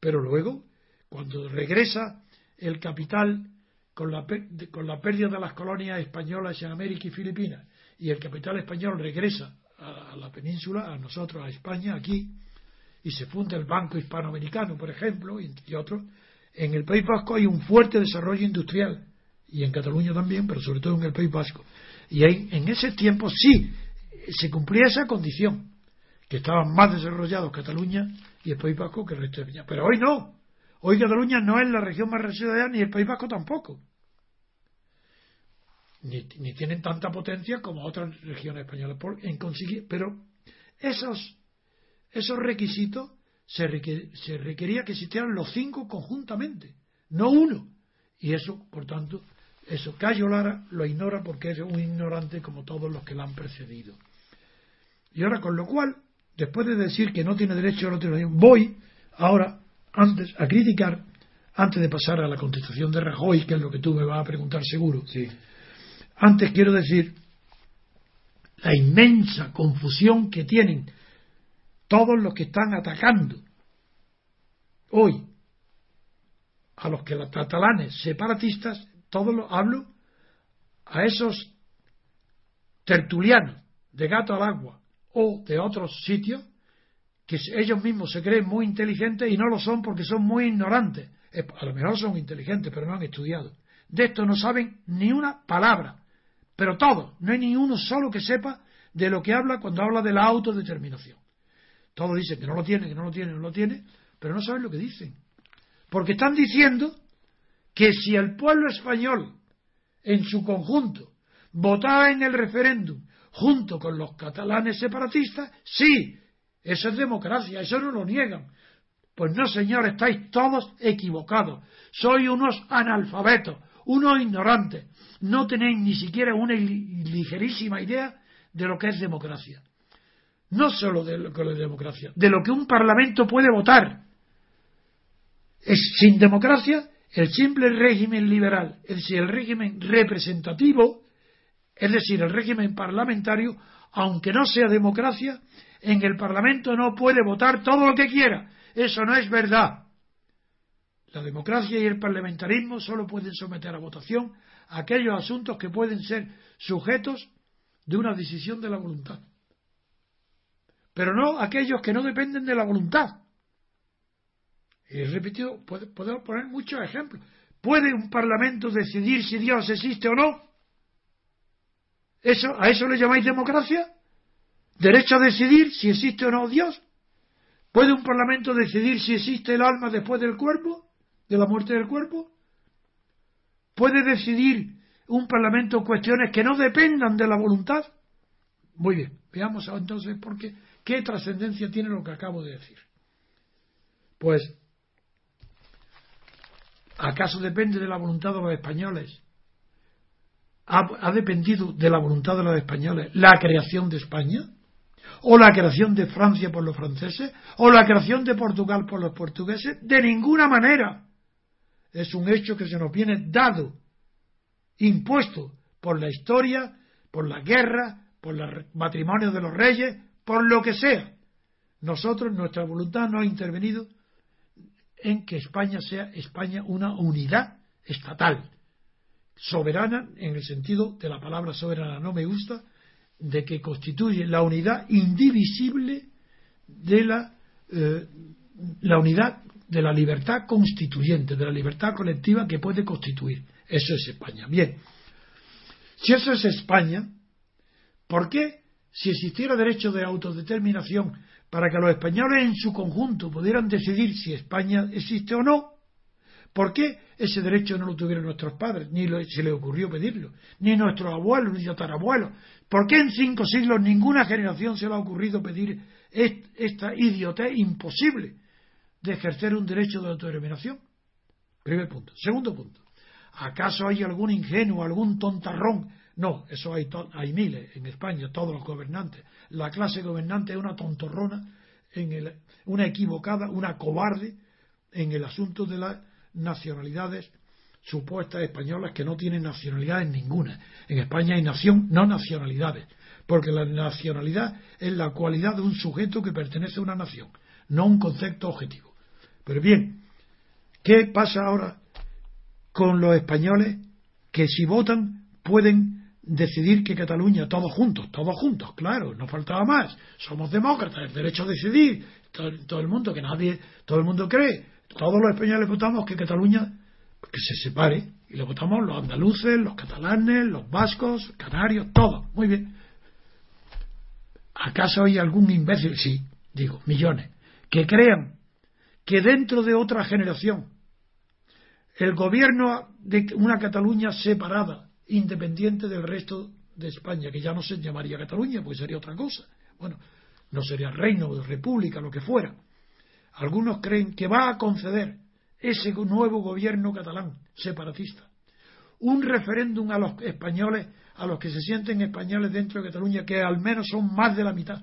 pero luego, cuando regresa el capital con la, con la pérdida de las colonias españolas en América y Filipinas, y el capital español regresa a, la península, a nosotros, a España, aquí, y se funda el Banco Hispanoamericano, por ejemplo, y, otros, en el País Vasco hay un fuerte desarrollo industrial, y en Cataluña también, pero sobre todo en el País Vasco. Y en ese tiempo sí se cumplía esa condición, que estaban más desarrollados Cataluña y el País Vasco que el resto de España. Pero hoy no. Hoy Cataluña no es la región más desarrollada ni el País Vasco tampoco. Ni, tienen tanta potencia como otras regiones españolas. en conseguir, pero esos, esos requisitos se, se requería que existieran los cinco conjuntamente. no uno. Y eso, por tanto, eso Cayo Lara lo ignora porque es un ignorante como todos los que la han precedido. Y ahora, con lo cual, después de decir que no tiene derecho a la voy ahora, antes, a criticar, antes de pasar a la contestación de Rajoy, que es lo que tú me vas a preguntar seguro. Sí. Antes quiero decir la inmensa confusión que tienen todos los que están atacando hoy a los que los catalanes separatistas, todos los hablo a esos tertulianos de gato al agua o de otros sitios que ellos mismos se creen muy inteligentes y no lo son porque son muy ignorantes. A lo mejor son inteligentes, pero no han estudiado. De esto no saben ni una palabra. Pero todos, no hay ni uno solo que sepa de lo que habla cuando habla de la autodeterminación. Todos dicen que no lo tiene, que no lo tiene, no lo tiene, pero no saben lo que dicen. Porque están diciendo que si el pueblo español en su conjunto votaba en el referéndum junto con los catalanes separatistas, sí, eso es democracia, eso no lo niegan. Pues no, señor, estáis todos equivocados. Sois unos analfabetos, unos ignorantes, no tenéis ni siquiera una ligerísima idea de lo que es democracia. No solo de lo que es democracia, de lo que un parlamento puede votar. Es, sin democracia, el simple régimen liberal, es decir, el régimen representativo, es decir, el régimen parlamentario, aunque no sea democracia, en el Parlamento no puede votar todo lo que quiera. Eso no es verdad. La democracia y el parlamentarismo solo pueden someter a votación aquellos asuntos que pueden ser sujetos de una decisión de la voluntad. Pero no aquellos que no dependen de la voluntad. Y repetido, podemos poner muchos ejemplos. ¿Puede un parlamento decidir si Dios existe o no? ¿Eso, ¿A eso le llamáis democracia? ¿Derecho a decidir si existe o no Dios? ¿Puede un parlamento decidir si existe el alma después del cuerpo? ¿De la muerte del cuerpo? ¿Puede decidir un parlamento cuestiones que no dependan de la voluntad? Muy bien, veamos entonces por qué, qué trascendencia tiene lo que acabo de decir. Pues, ¿acaso depende de la voluntad de los españoles? ¿Ha, ¿Ha, dependido de la voluntad de los españoles la creación de España? ¿O la creación de Francia por los franceses? ¿O la creación de Portugal por los portugueses? De ninguna manera es un hecho que se nos viene dado, impuesto por la historia, por la guerra, por el matrimonio de los reyes, por lo que sea. Nosotros, nuestra voluntad no ha intervenido en que España sea España una unidad estatal, soberana en el sentido de la palabra soberana no me gusta, de que constituye la unidad indivisible de la, eh, la unidad de la libertad constituyente, de la libertad colectiva que puede constituir. Eso es España. Bien, si eso es España, ¿por qué, si existiera derecho de autodeterminación para que los españoles en su conjunto pudieran decidir si España existe o no, ¿por qué ese derecho no lo tuvieron nuestros padres, ni se les ocurrió pedirlo, ni nuestros abuelos, ni tatarabuelos? ¿Por qué en cinco siglos ninguna generación se le ha ocurrido pedir esta idiotez imposible? de ejercer un derecho de autodeterminación. Primer punto. Segundo punto. ¿Acaso hay algún ingenuo, algún tontarrón? No, eso hay, hay miles en España, todos los gobernantes. La clase gobernante es una tontorrona, en el, una equivocada, una cobarde en el asunto de las nacionalidades supuestas españolas que no tienen nacionalidades ninguna. En España hay nación, no nacionalidades, porque la nacionalidad es la cualidad de un sujeto que pertenece a una nación, no un concepto objetivo. Pero bien, ¿qué pasa ahora con los españoles que si votan pueden decidir que Cataluña, todos juntos, todos juntos, claro, no faltaba más, somos demócratas, el derecho a decidir, todo, el mundo, que nadie, todo el mundo cree, todos los españoles votamos que Cataluña que se separe, y lo votamos los andaluces, los catalanes, los vascos, canarios, todos, muy bien. ¿Acaso hay algún imbécil? Sí, digo, millones, que crean que dentro de otra generación el gobierno de una Cataluña separada, independiente del resto de España, que ya no se llamaría Cataluña, pues sería otra cosa. Bueno, no sería reino república, lo que fuera. Algunos creen que va a conceder ese nuevo gobierno catalán separatista. Un referéndum a los españoles, a los que se sienten españoles dentro de Cataluña, que al menos son más de la mitad.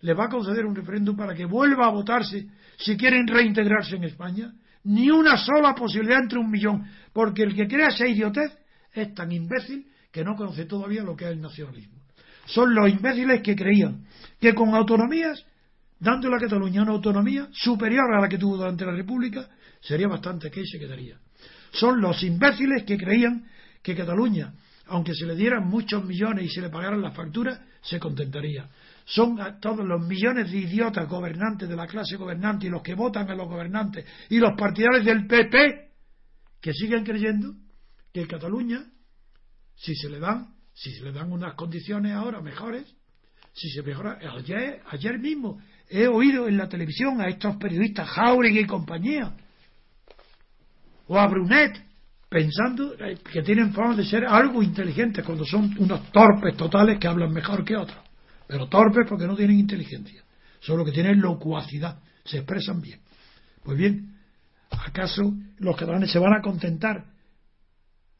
Le va a conceder un referéndum para que vuelva a votarse si quieren reintegrarse en España. Ni una sola posibilidad entre un millón, porque el que crea esa idiotez es tan imbécil que no conoce todavía lo que es el nacionalismo. Son los imbéciles que creían que con autonomías, dándole a Cataluña una autonomía superior a la que tuvo durante la República, sería bastante que se quedaría. Son los imbéciles que creían que Cataluña, aunque se le dieran muchos millones y se le pagaran las facturas, se contentaría. Son todos los millones de idiotas gobernantes de la clase gobernante y los que votan a los gobernantes y los partidarios del PP que siguen creyendo que Cataluña si se le dan, si se le dan unas condiciones ahora mejores, si se mejora. Ayer, ayer mismo he oído en la televisión a estos periodistas Jauregui y compañía, o a Brunet, pensando que tienen fama de ser algo inteligentes cuando son unos torpes totales que hablan mejor que otros. Pero torpes porque no tienen inteligencia, solo que tienen locuacidad, se expresan bien. Pues bien, ¿acaso los catalanes se van a contentar?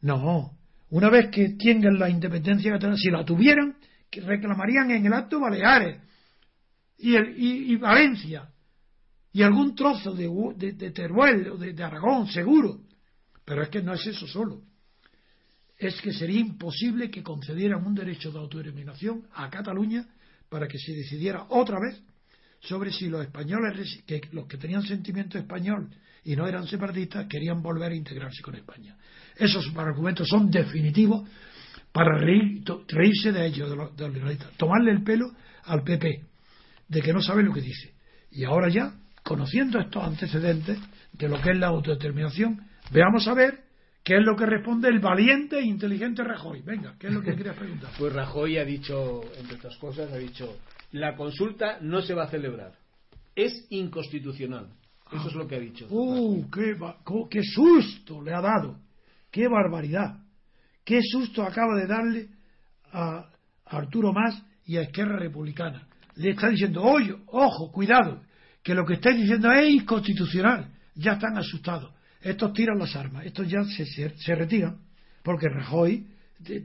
No, una vez que tengan la independencia catalana, si la tuvieran, reclamarían en el acto Baleares y, y, Valencia y algún trozo de, de, Teruel o de, de Aragón, seguro. Pero es que no es eso solo. Es que sería imposible que concedieran un derecho de autodeterminación a Cataluña para que se decidiera otra vez sobre si los españoles, que los que tenían sentimiento español y no eran separatistas, querían volver a integrarse con España. Esos argumentos son definitivos para reírse de ellos, de los, de tomarle el pelo al PP, de que no sabe lo que dice. Y ahora ya, conociendo estos antecedentes de lo que es la autodeterminación, veamos a ver qué es lo que responde el valiente e inteligente Rajoy. Venga, ¿qué es lo que querías preguntar? Pues Rajoy ha dicho, entre otras cosas, ha dicho, la consulta no se va a celebrar. Es inconstitucional. Eso es lo que ha dicho. ¡Uh! Qué, ¡Qué susto le ha dado! ¡Qué barbaridad! ¡Qué susto acaba de darle a Arturo Más y a Esquerra Republicana! Le está diciendo, oye, ojo, cuidado, que lo que estáis diciendo es inconstitucional. Ya están asustados. Estos tiran las armas, estos ya se, se, retiran, porque Rajoy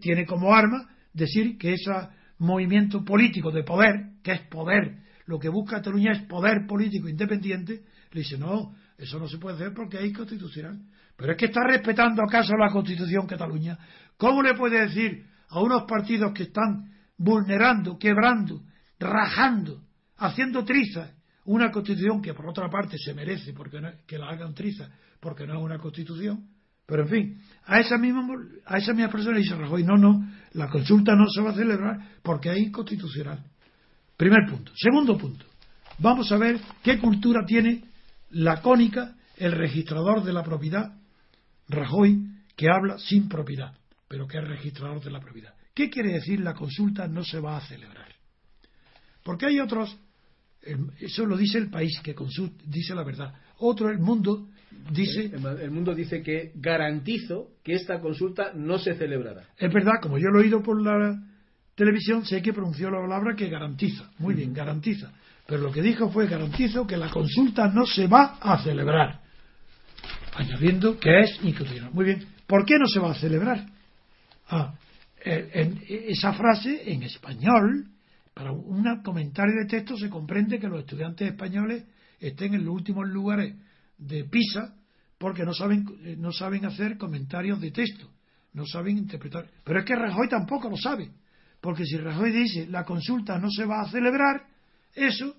tiene como arma decir que ese movimiento político de poder, que es poder, lo que busca Cataluña es poder político independiente, le dice, no, eso no se puede hacer porque es inconstitucional. Pero es que está respetando acaso la Constitución Cataluña. ¿Cómo le puede decir a unos partidos que están vulnerando, quebrando, rajando, haciendo trizas una Constitución que por otra parte se merece porque que la hagan trizas porque no es una Constitución? Pero en fin, a esa misma, a esa misma persona dice Rajoy, no, no, la consulta no se va a celebrar porque es inconstitucional. Primer punto. Segundo punto. Vamos a ver qué cultura tiene la cónica el registrador de la propiedad Rajoy, que habla sin propiedad, pero que es registrador de la propiedad. ¿Qué quiere decir la consulta no se va a celebrar? Porque hay otros, eso lo dice el país que consulta, dice la verdad. Otro, el mundo, dice. El, mundo dice que garantizo que esta consulta no se celebrará. Es verdad, como yo lo he oído por la televisión, sé que pronunció la palabra que garantiza. Muy bien, garantiza. Pero lo que dijo fue garantizo que la consulta no se va a celebrar añadiendo que es inconstitucional. Muy bien, ¿por qué no se va a celebrar? Ah, en esa frase en español, para un comentario de texto se comprende que los estudiantes españoles estén en los últimos lugares de PISA porque no saben, eh, no saben hacer comentarios de texto, no saben interpretar. Pero es que Rajoy tampoco lo sabe, porque si Rajoy dice la consulta no se va a celebrar, eso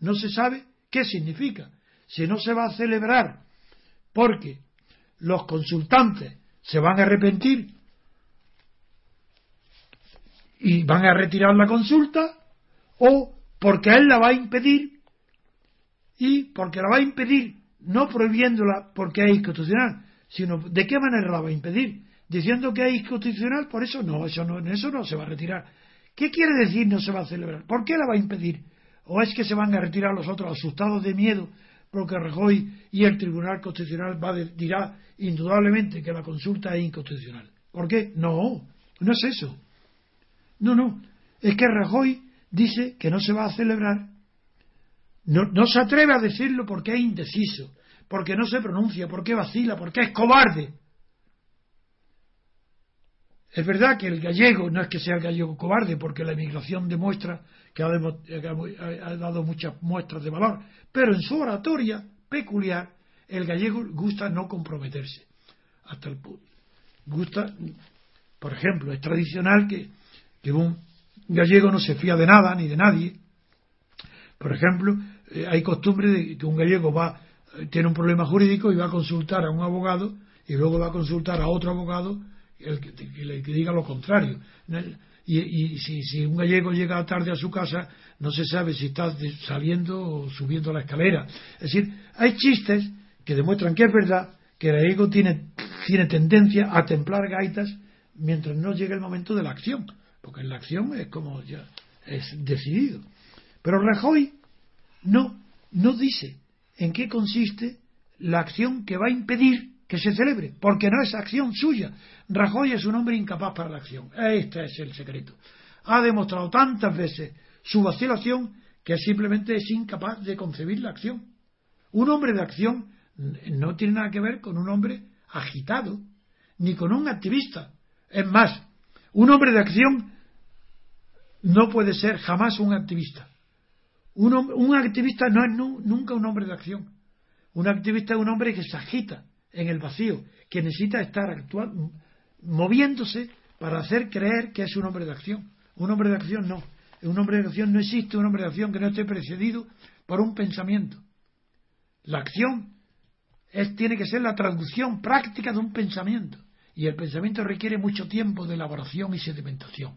no se sabe qué significa. Si no se va a celebrar porque los consultantes se van a arrepentir y van a retirar la consulta o porque él la va a impedir y porque la va a impedir no prohibiéndola porque es inconstitucional, sino de qué manera la va a impedir, diciendo que es inconstitucional, por eso no, eso no, eso no se va a retirar. ¿Qué quiere decir no se va a celebrar? ¿Por qué la va a impedir? ¿O es que se van a retirar los otros asustados de miedo porque Rajoy y el Tribunal Constitucional va dirá indudablemente que la consulta es inconstitucional. ¿Por qué? No, no es eso. No, no. Es que Rajoy dice que no se va a celebrar. No, no se atreve a decirlo porque es indeciso. porque no se pronuncia, porque vacila, porque es cobarde. Es verdad que el gallego no es que sea el gallego cobarde, porque la emigración demuestra que ha, ha, dado muchas muestras de valor, pero en su oratoria peculiar el gallego gusta no comprometerse hasta el punto. Gusta, por ejemplo, es tradicional que, que un gallego no se fía de nada ni de nadie. Por ejemplo, eh, hay costumbre de que un gallego va tiene un problema jurídico y va a consultar a un abogado y luego va a consultar a otro abogado el que, le diga lo contrario. Y, si, un gallego llega tarde a su casa, no se sabe si está saliendo o subiendo la escalera. Es decir, hay chistes que demuestran que es verdad que el gallego tiene, tiene tendencia a templar gaitas mientras no llegue el momento de la acción, porque en la acción es como ya es decidido. Pero Rajoy no, no dice en qué consiste la acción que va a impedir que se celebre, porque no es acción suya. Rajoy es un hombre incapaz para la acción. Este es el secreto. Ha demostrado tantas veces su vacilación que simplemente es incapaz de concebir la acción. Un hombre de acción no tiene nada que ver con un hombre agitado, ni con un activista. Es más, un hombre de acción no puede ser jamás un activista. Un, un activista no es nunca un hombre de acción. Un activista es un hombre que se agita, en el vacío, que necesita estar actuando, moviéndose para hacer creer que es un hombre de acción. Un hombre de acción no. Un hombre de acción no existe un hombre de acción que no esté precedido por un pensamiento. La acción es, tiene que ser la traducción práctica de un pensamiento. Y el pensamiento requiere mucho tiempo de elaboración y sedimentación.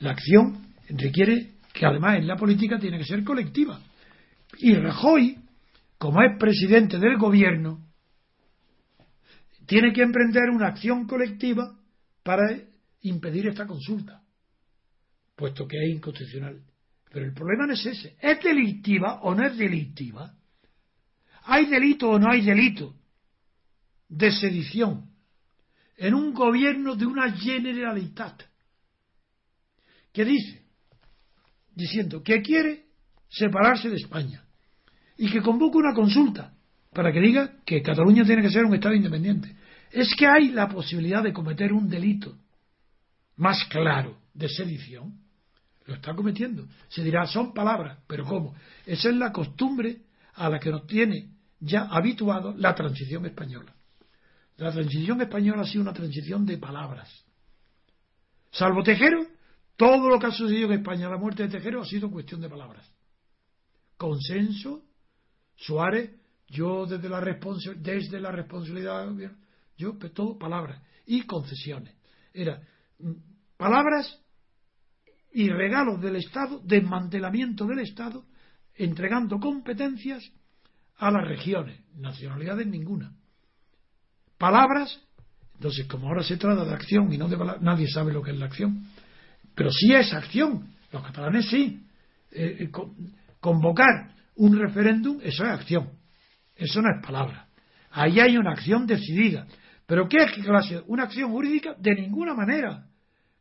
La acción requiere que además en la política tiene que ser colectiva. Y Rajoy, como es presidente del gobierno, tiene que emprender una acción colectiva para impedir esta consulta, puesto que es inconstitucional. Pero el problema no es ese. ¿Es delictiva o no es delictiva? ¿Hay delito o no hay delito de sedición en un gobierno de una generalidad que dice, diciendo que quiere separarse de España y que convoca una consulta para que diga que Cataluña tiene que ser un Estado independiente es que hay la posibilidad de cometer un delito más claro de sedición, lo está cometiendo. Se dirá, son palabras, pero ¿cómo? Esa es la costumbre a la que nos tiene ya habituado la transición española. La transición española ha sido una transición de palabras. Salvo Tejero, todo lo que ha sucedido en España, la muerte de Tejero, ha sido cuestión de palabras. Consenso, Suárez, yo desde la, desde la responsabilidad yo, todo palabras y concesiones. Era mm, palabras y regalos del Estado, desmantelamiento del Estado, entregando competencias a las regiones, nacionalidades ninguna. Palabras, entonces como ahora se trata de acción y no de palabras, nadie sabe lo que es la acción, pero sí es acción, los catalanes sí. Eh, eh, convocar un referéndum, eso es acción, eso no es palabra. Ahí hay una acción decidida. ¿Pero qué es clase? ¿Una acción jurídica? De ninguna manera.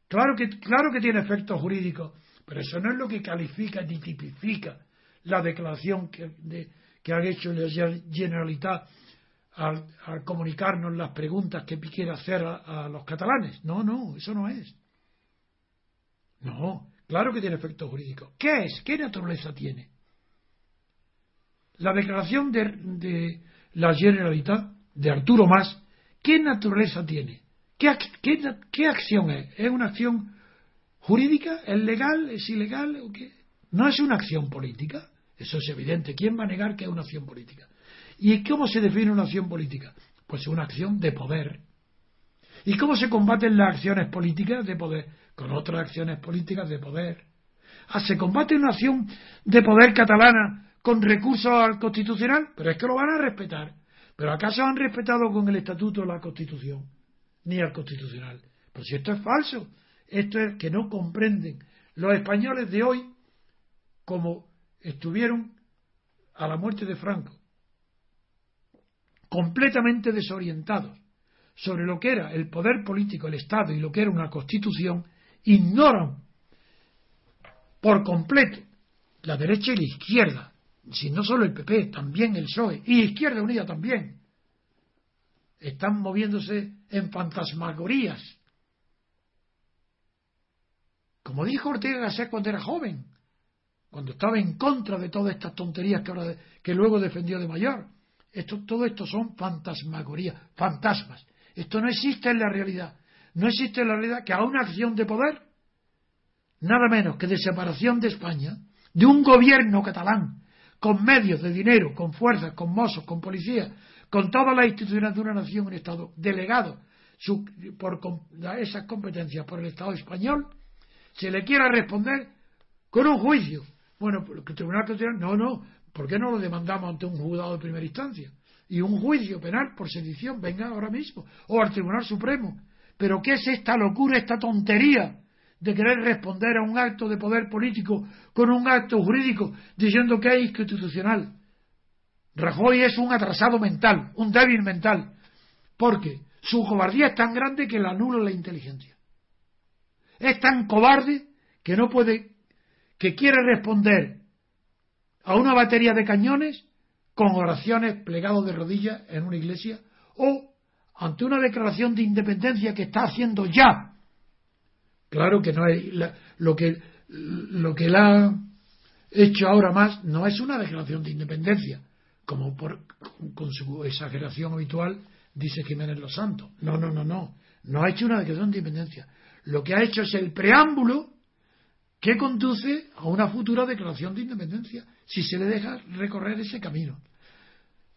Claro que, claro que tiene efectos jurídicos, pero eso no es lo que califica ni tipifica la declaración que, de, que ha hecho la Generalitat al, comunicarnos las preguntas que quiere hacer a, los catalanes. No, no, eso no es. No, claro que tiene efectos jurídicos. ¿Qué es? ¿Qué naturaleza tiene? La declaración de, de la Generalitat de Arturo Mas ¿Qué naturaleza tiene? ¿Qué, acción es? ¿Es una acción jurídica? ¿Es legal? ¿Es ilegal? ¿O qué? No es una acción política. Eso es evidente. ¿Quién va a negar que es una acción política? ¿Y cómo se define una acción política? Pues una acción de poder. ¿Y cómo se combaten las acciones políticas de poder? Con otras acciones políticas de poder. Ah, ¿Se combate una acción de poder catalana con recursos al constitucional? Pero es que lo van a respetar. ¿Pero acaso han respetado con el estatuto la Constitución? Ni al Constitucional. Pero si esto es falso, esto es que no comprenden los españoles de hoy como estuvieron a la muerte de Franco, completamente desorientados sobre lo que era el poder político, el Estado y lo que era una constitución, ignoran por completo la derecha y la izquierda si no solo el PP, también el PSOE y Izquierda Unida también, están moviéndose en fantasmagorías. Como dijo Ortega Gasset cuando era joven, cuando estaba en contra de todas estas tonterías que, ahora, que luego defendió de mayor. Esto, todo esto son fantasmagorías, fantasmas. Esto no existe en la realidad. No existe la realidad que a una acción de poder, nada menos que de separación de España, de un gobierno catalán, con medios de dinero, con fuerzas, con mozos, con policía, con todas las instituciones de una nación, un Estado, delegado por esas competencias por el Estado español, se le quiera responder con un juicio. Bueno, el Tribunal no, no, ¿por qué no lo demandamos ante un juzgado de primera instancia? Y un juicio penal por sedición, venga ahora mismo, o al Tribunal Supremo. Pero ¿qué es esta locura, esta tontería de querer responder a un acto de poder político con un acto jurídico diciendo que es institucional? Rajoy es un atrasado mental, un débil mental, porque su cobardía es tan grande que le anula la inteligencia. Es tan cobarde que no puede, que quiere responder a una batería de cañones con oraciones plegados de rodillas en una iglesia o ante una declaración de independencia que está haciendo ya. Claro que no es lo que lo que él ha hecho ahora más no es una declaración de independencia, como por, con su exageración habitual dice Jiménez Los Santos. No, no, no, no. No ha hecho una declaración de independencia. Lo que ha hecho es el preámbulo que conduce a una futura declaración de independencia, si se le deja recorrer ese camino.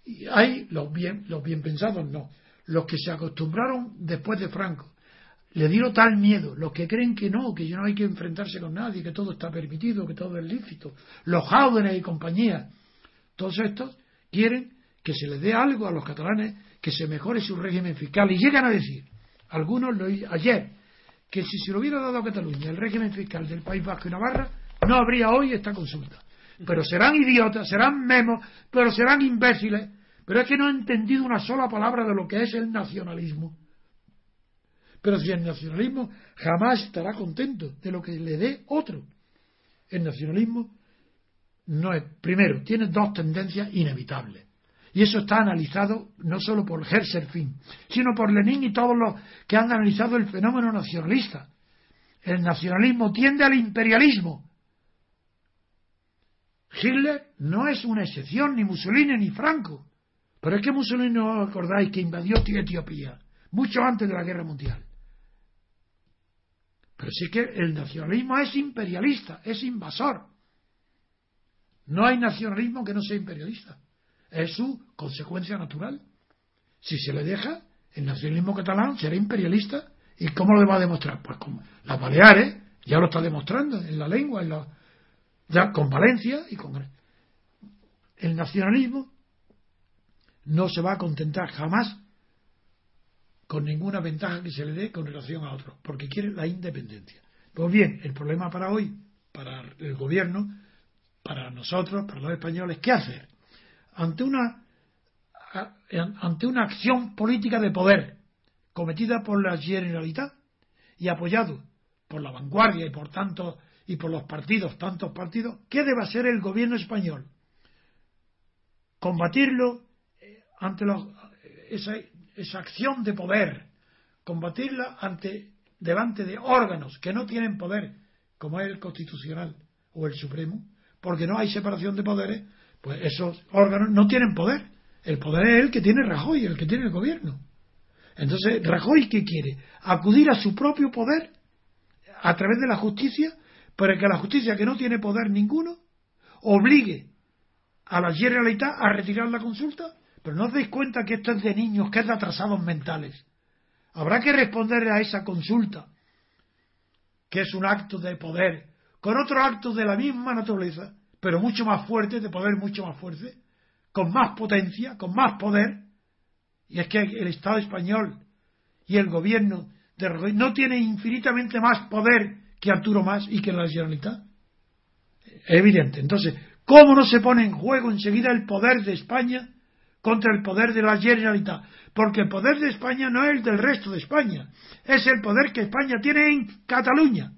Y hay los bien, los bien pensados, no. Los que se acostumbraron después de Franco, le dieron tal miedo, los que creen que no, que no hay que enfrentarse con nadie, que todo está permitido, que todo es lícito, los Jaúdenes y compañía, todos estos quieren que se les dé algo a los catalanes, que se mejore su régimen fiscal. Y llegan a decir, algunos lo ayer, que si se lo hubiera dado a Cataluña el régimen fiscal del País Vasco y Navarra, no habría hoy esta consulta. Pero serán idiotas, serán memos, pero serán imbéciles. Pero es que no han entendido una sola palabra de lo que es el nacionalismo. Pero si el nacionalismo jamás estará contento de lo que le dé otro. El nacionalismo no es, primero, tiene dos tendencias inevitables. Y eso está analizado no solo por Herserfin, sino por Lenin y todos los que han analizado el fenómeno nacionalista. El nacionalismo tiende al imperialismo. Hitler no es una excepción, ni Mussolini ni Franco. Pero es que Mussolini no os acordáis que invadió Etiopía, mucho antes de la guerra mundial. Pero sí que el nacionalismo es imperialista, es invasor. No hay nacionalismo que no sea imperialista es su consecuencia natural. Si se le deja, el nacionalismo catalán será imperialista. ¿Y cómo lo va a demostrar? Pues con las Baleares, ya lo está demostrando en la lengua, en la, ya con Valencia y con. El nacionalismo no se va a contentar jamás con ninguna ventaja que se le dé con relación a otros, porque quiere la independencia. Pues bien, el problema para hoy, para el gobierno, para nosotros, para los españoles, ¿qué hacer? ante una, ante una acción política de poder cometida por la Generalitat y apoyado por la vanguardia y por tanto y por los partidos, tantos partidos, ¿qué debe hacer el gobierno español? Combatirlo ante esa, esa acción de poder, combatirla ante delante de órganos que no tienen poder, como es el constitucional o el supremo, porque no hay separación de poderes, pues esos órganos no tienen poder. El poder es el que tiene Rajoy, el que tiene el gobierno. Entonces, Rajoy, ¿qué quiere? Acudir a su propio poder a través de la justicia, para que la justicia, que no tiene poder ninguno, obligue a la Generalitat a retirar la consulta. Pero no os dais cuenta que esto es de niños, que es de atrasados mentales. Habrá que responder a esa consulta, que es un acto de poder, con otro acto de la misma naturaleza, pero mucho más fuerte, de poder mucho más fuerte, con más potencia, con más poder. Y es que el Estado español y el gobierno de Rajoy no tiene infinitamente más poder que Arturo Más y que la Generalitat. Es evidente. Entonces, ¿cómo no se pone en juego enseguida el poder de España contra el poder de la Generalitat? Porque el poder de España no es el del resto de España, es el poder que España tiene en Cataluña.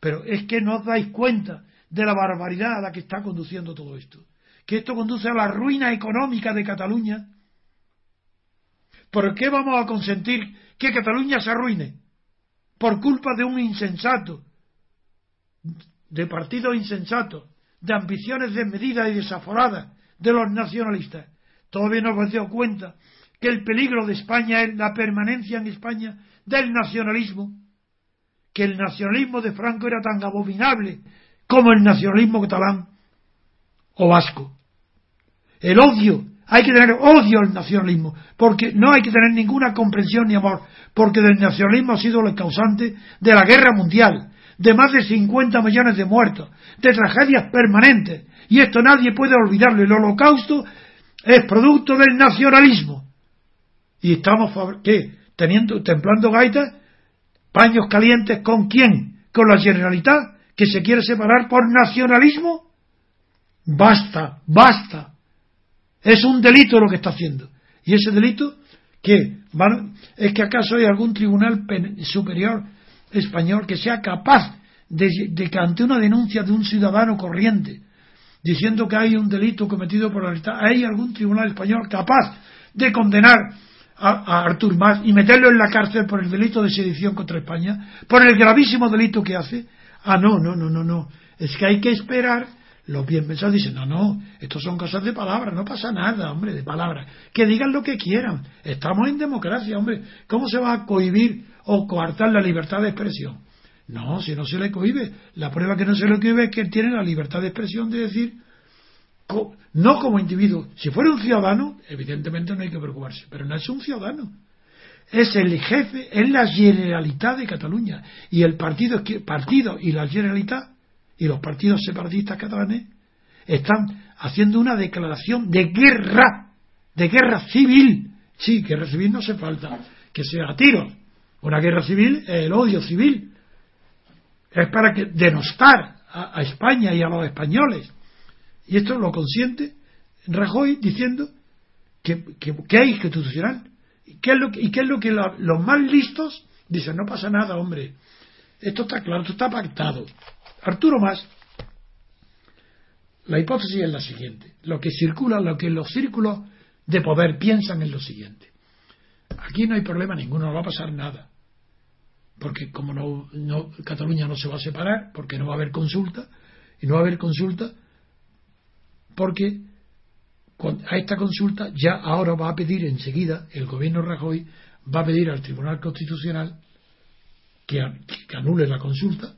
Pero es que no os dais cuenta de la barbaridad a la que está conduciendo todo esto. Que esto conduce a la ruina económica de Cataluña. ¿Por qué vamos a consentir que Cataluña se arruine? Por culpa de un insensato, de partidos insensatos, de ambiciones desmedidas y desaforadas de los nacionalistas. Todavía no hemos dado cuenta que el peligro de España es la permanencia en España del nacionalismo, que el nacionalismo de Franco era tan abominable como el nacionalismo catalán o vasco. El odio, hay que tener odio al nacionalismo, porque no hay que tener ninguna comprensión ni amor, porque el nacionalismo ha sido el causante de la guerra mundial, de más de 50 millones de muertos, de tragedias permanentes, y esto nadie puede olvidarlo. El holocausto es producto del nacionalismo. Y estamos, ¿qué? Teniendo, templando gaitas, paños calientes con quién? Con la Generalitat, que se quiere separar por nacionalismo. Basta, basta. Es un delito lo que está haciendo. Y ese delito, ¿qué? ¿Es que acaso hay algún tribunal superior español que sea capaz de, que ante una denuncia de un ciudadano corriente diciendo que hay un delito cometido por la libertad, ¿hay algún tribunal español capaz de condenar a, Artur Mas y meterlo en la cárcel por el delito de sedición contra España, por el gravísimo delito que hace? Ah, no, no, no, no, no. Es que hay que esperar. Los bien pensados dicen, no, no, estos son cosas de palabras, no pasa nada, hombre, de palabras. Que digan lo que quieran. Estamos en democracia, hombre. ¿Cómo se va a cohibir o coartar la libertad de expresión? No, si no se le cohibe. La prueba que no se le cohibe es que él tiene la libertad de expresión de decir, no como individuo. Si fuera un ciudadano, evidentemente no hay que preocuparse, pero no es un ciudadano. Es el jefe, es la Generalitat de Cataluña. Y el partido, partido y la Generalitat y los partidos separatistas catalanes están haciendo una declaración de guerra, de guerra civil. Sí, guerra civil no hace falta que sea a tiros. Una guerra civil es el odio civil es para que denostar a, España y a los españoles. Y esto lo consiente Rajoy diciendo que, que, hay institucional. ¿Y qué es lo que, y qué es lo que los más listos dicen? No pasa nada, hombre. Esto está claro, esto está pactado. Arturo Más, la hipótesis es la siguiente. Lo que circula, lo que los círculos de poder piensan es lo siguiente. Aquí no hay problema ninguno, no va a pasar nada porque como no, Cataluña no se va a separar, porque no va a haber consulta, y no va a haber consulta porque a esta consulta ya ahora va a pedir enseguida, el gobierno Rajoy va a pedir al Tribunal Constitucional que, que anule la consulta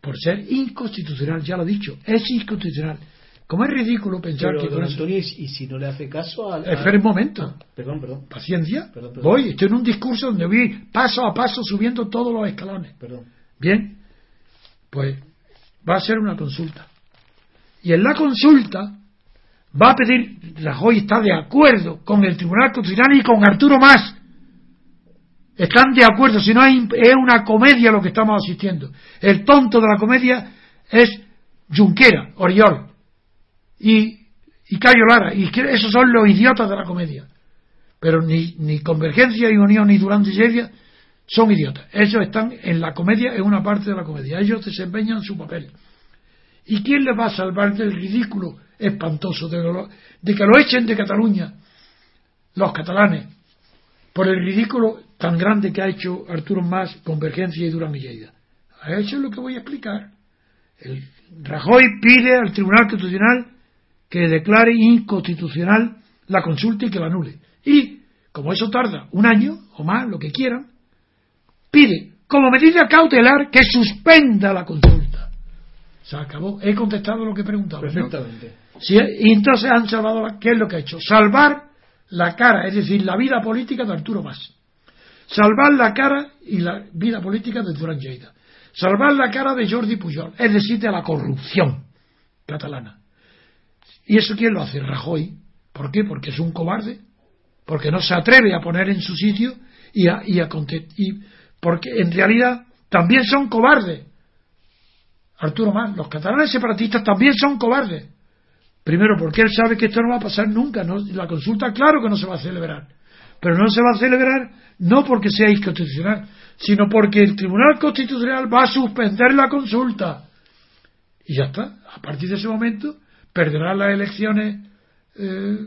por ser inconstitucional, ya lo he dicho, es inconstitucional. Como es ridículo pensar que con Antonio, y si no le hace caso al. Espera un momento. Ah, perdón, perdón. Paciencia. Voy, estoy en un discurso donde voy paso a paso subiendo todos los escalones. Perdón. Bien, pues va a ser una consulta. Y en la consulta va a pedir, Rajoy está de acuerdo con el Tribunal Constitucional y con Arturo Más. Están de acuerdo, si no es una comedia lo que estamos asistiendo. El tonto de la comedia es Junquera, Oriol y, y Cayo Lara, y esos son los idiotas de la comedia. Pero ni, Convergencia y Unión ni Durante y Lleida son idiotas. Ellos están en la comedia, en una parte de la comedia. Ellos desempeñan su papel. ¿Y quién les va a salvar del ridículo espantoso de, de que lo echen de Cataluña los catalanes por el ridículo tan grande que ha hecho Arturo Más, Convergencia y Durán y Lleida? Eso es lo que voy a explicar. El Rajoy pide al Tribunal Constitucional que declare inconstitucional la consulta y que la anule. Y, como eso tarda un año o más, lo que quieran, pide como medida cautelar que suspenda la consulta. Se acabó. He contestado lo que preguntaba. Perfectamente. y entonces han salvado, ¿qué es lo que ha hecho? Salvar la cara, es decir, la vida política de Arturo Mas. Salvar la cara y la vida política de Durán Lleida. Salvar la cara de Jordi Pujol, es decir, de la corrupción catalana. ¿Y eso quién lo hace? Rajoy. ¿Por qué? Porque es un cobarde. Porque no se atreve a poner en su sitio y a, y a y porque en realidad también son cobardes. Arturo Más, los catalanes separatistas también son cobardes. Primero, porque él sabe que esto no va a pasar nunca. ¿no? La consulta, claro que no se va a celebrar. Pero no se va a celebrar no porque sea inconstitucional, sino porque el Tribunal Constitucional va a suspender la consulta. Y ya está. A partir de ese momento perderá las elecciones eh,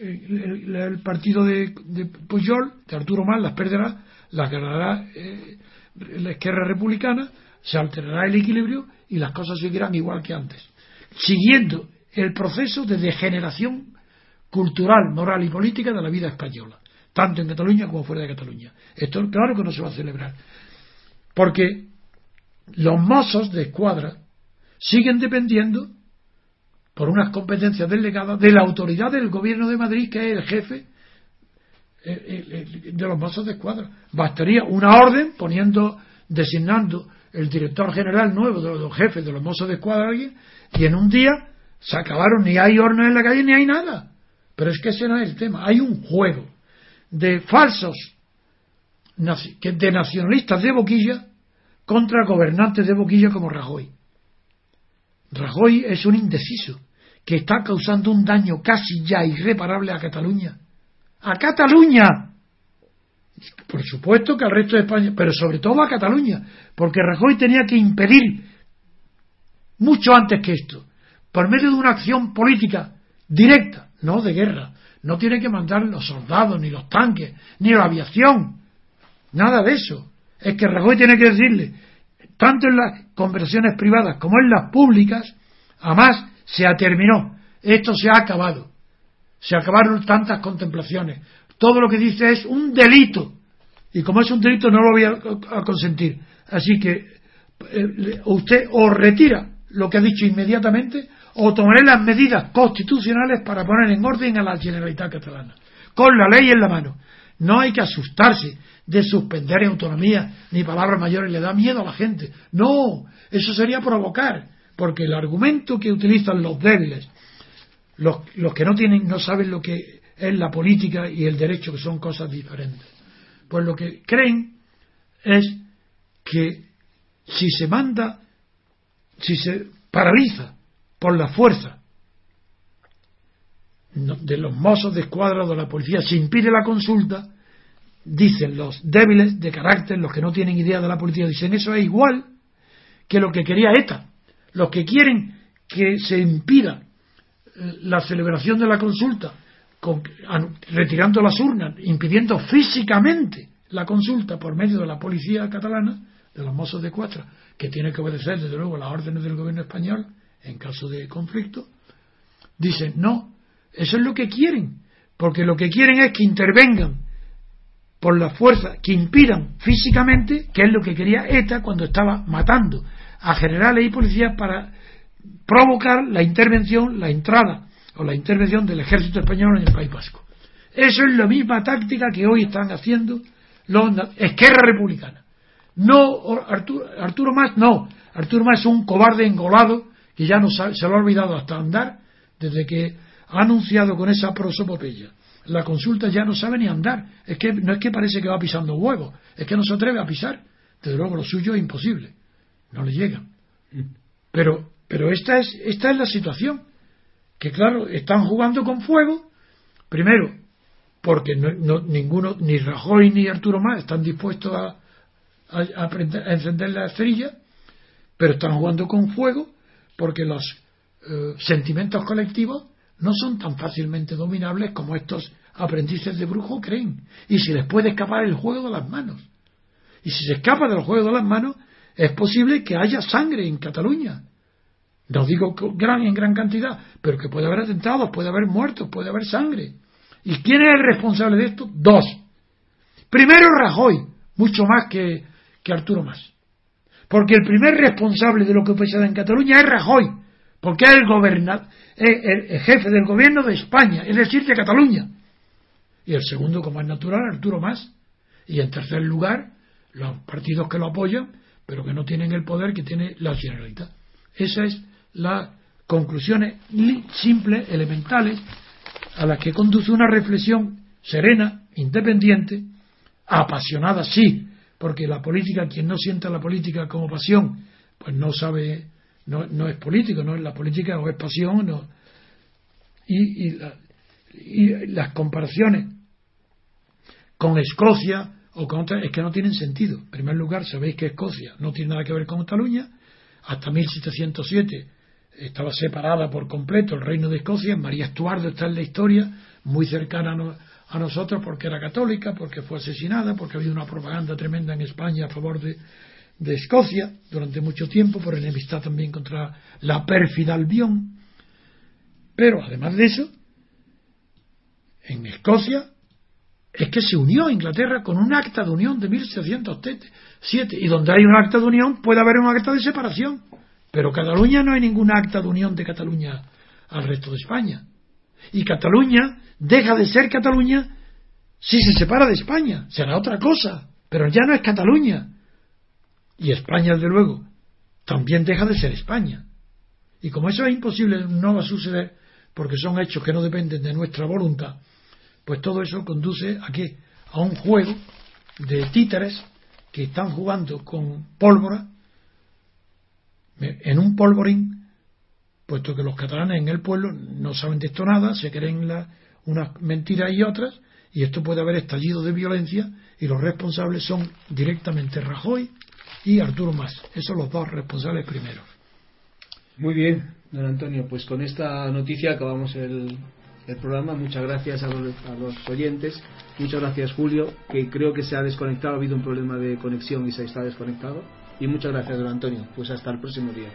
el, partido de, de, de Arturo Mas, las perderá, las ganará eh, la izquierda republicana, se alterará el equilibrio y las cosas seguirán igual que antes. Siguiendo el proceso de degeneración cultural, moral y política de la vida española, tanto en Cataluña como fuera de Cataluña. Esto claro que no se va a celebrar, porque los mozos de escuadra siguen dependiendo por unas competencias delegadas de la autoridad del gobierno de Madrid, que es el jefe de los mozos de escuadra. Bastaría una orden poniendo, designando el director general nuevo de los jefes de los mozos de escuadra y en un día se acabaron, ni hay hornos en la calle ni hay nada. Pero es que ese no es el tema. Hay un juego de falsos, de nacionalistas de boquilla contra gobernantes de boquilla como Rajoy. Rajoy es un indeciso que está causando un daño casi ya irreparable a Cataluña. ¡A Cataluña! Por supuesto que al resto de España, pero sobre todo a Cataluña, porque Rajoy tenía que impedir mucho antes que esto, por medio de una acción política directa, no de guerra. No tiene que mandar los soldados, ni los tanques, ni la aviación. Nada de eso. Es que Rajoy tiene que decirle, tanto en las conversaciones privadas como en las públicas, además se ha terminado. Esto se ha acabado. Se acabaron tantas contemplaciones. Todo lo que dice es un delito. Y como es un delito no lo voy a, consentir. Así que eh, usted o retira lo que ha dicho inmediatamente o tomaré las medidas constitucionales para poner en orden a la Generalitat Catalana. Con la ley en la mano. No hay que asustarse de suspender autonomía ni palabras mayores le da miedo a la gente. No, eso sería provocar, porque el argumento que utilizan los débiles, los, que no tienen, no saben lo que es la política y el derecho, que son cosas diferentes. Pues lo que creen es que si se manda, si se paraliza por la fuerza de los mozos de escuadra o de la policía, se impide la consulta, dicen los débiles de carácter, los que no tienen idea de la política, dicen eso es igual que lo que quería ETA. Los que quieren que se impida eh, la celebración de la consulta, retirando las urnas, impidiendo físicamente la consulta por medio de la policía catalana, de los mozos de cuatro, que tiene que obedecer desde luego las órdenes del gobierno español en caso de conflicto, dicen no, eso es lo que quieren, porque lo que quieren es que intervengan por la fuerza que impidan físicamente, que es lo que quería ETA cuando estaba matando a generales y policías para provocar la intervención, la entrada o la intervención del ejército español en el País Vasco. Eso es la misma táctica que hoy están haciendo los Esquerra Republicana. No, Arturo, Arturo no. Arturo Más es un cobarde engolado que ya no se lo ha olvidado hasta andar desde que ha anunciado con esa prosopopeya la consulta ya no sabe ni andar. Es que no es que parece que va pisando huevos, es que no se atreve a pisar. Desde luego lo suyo es imposible, no le llega. Pero, pero esta es, esta es la situación. Que claro, están jugando con fuego, primero, porque no, ninguno, ni Rajoy ni Arturo Más están dispuestos a, a, encender la estrella, pero están jugando con fuego porque los eh, sentimientos colectivos no son tan fácilmente dominables como estos aprendices de brujo creen. Y si les puede escapar el juego de las manos. Y si se escapa del juego de las manos, es posible que haya sangre en Cataluña. No digo gran, en gran cantidad, pero que puede haber atentados, puede haber muertos, puede haber sangre. ¿Y quién es el responsable de esto? Dos. Primero Rajoy, mucho más que, Arturo Más. Porque el primer responsable de lo que pasa en Cataluña es Rajoy, porque es el, gobernador, el, jefe del gobierno de España, es decir, de Cataluña. Y el segundo, como es natural, Arturo Más. Y en tercer lugar, los partidos que lo apoyan, pero que no tienen el poder que tiene la Generalitat. Esa es la conclusiones simples, elementales, a las que conduce una reflexión serena, independiente, apasionada, sí, porque la política, quien no sienta la política como pasión, pues no sabe no, no es político, no es la política o es pasión. No. Y, y, las comparaciones con Escocia o con es que no tienen sentido. En primer lugar, sabéis que Escocia no tiene nada que ver con Cataluña. hasta 1707 estaba separada por completo el reino de Escocia. María Estuardo está en la historia, muy cercana a, nosotros porque era católica, porque fue asesinada, porque había una propaganda tremenda en España a favor de, de Escocia durante mucho tiempo, por enemistad también contra la pérfida Albión. Pero además de eso, en Escocia es que se unió a Inglaterra con un acta de unión de 1707 y donde hay un acta de unión puede haber un acta de separación. Pero Cataluña no hay ningún acta de unión de Cataluña al resto de España. Y Cataluña deja de ser Cataluña si se separa de España. Será otra cosa pero ya no es Cataluña. Y España desde luego también deja de ser España. Y como eso es imposible no va a suceder porque son hechos que no dependen de nuestra voluntad pues todo eso conduce a que a un juego de títeres que están jugando con pólvora en un polvorín, puesto que los catalanes en el pueblo no saben de esto nada, se creen unas mentiras y otras, y esto puede haber estallido de violencia, y los responsables son directamente Rajoy y Arturo Mas. Esos son los dos responsables primeros. Muy bien, don Antonio, pues con esta noticia acabamos el, el programa. Muchas gracias a los, oyentes. Muchas gracias, Julio, que creo que se ha desconectado. Ha habido un problema de conexión y se está desconectado. Y muchas gracias, don Antonio. Pues hasta el próximo día.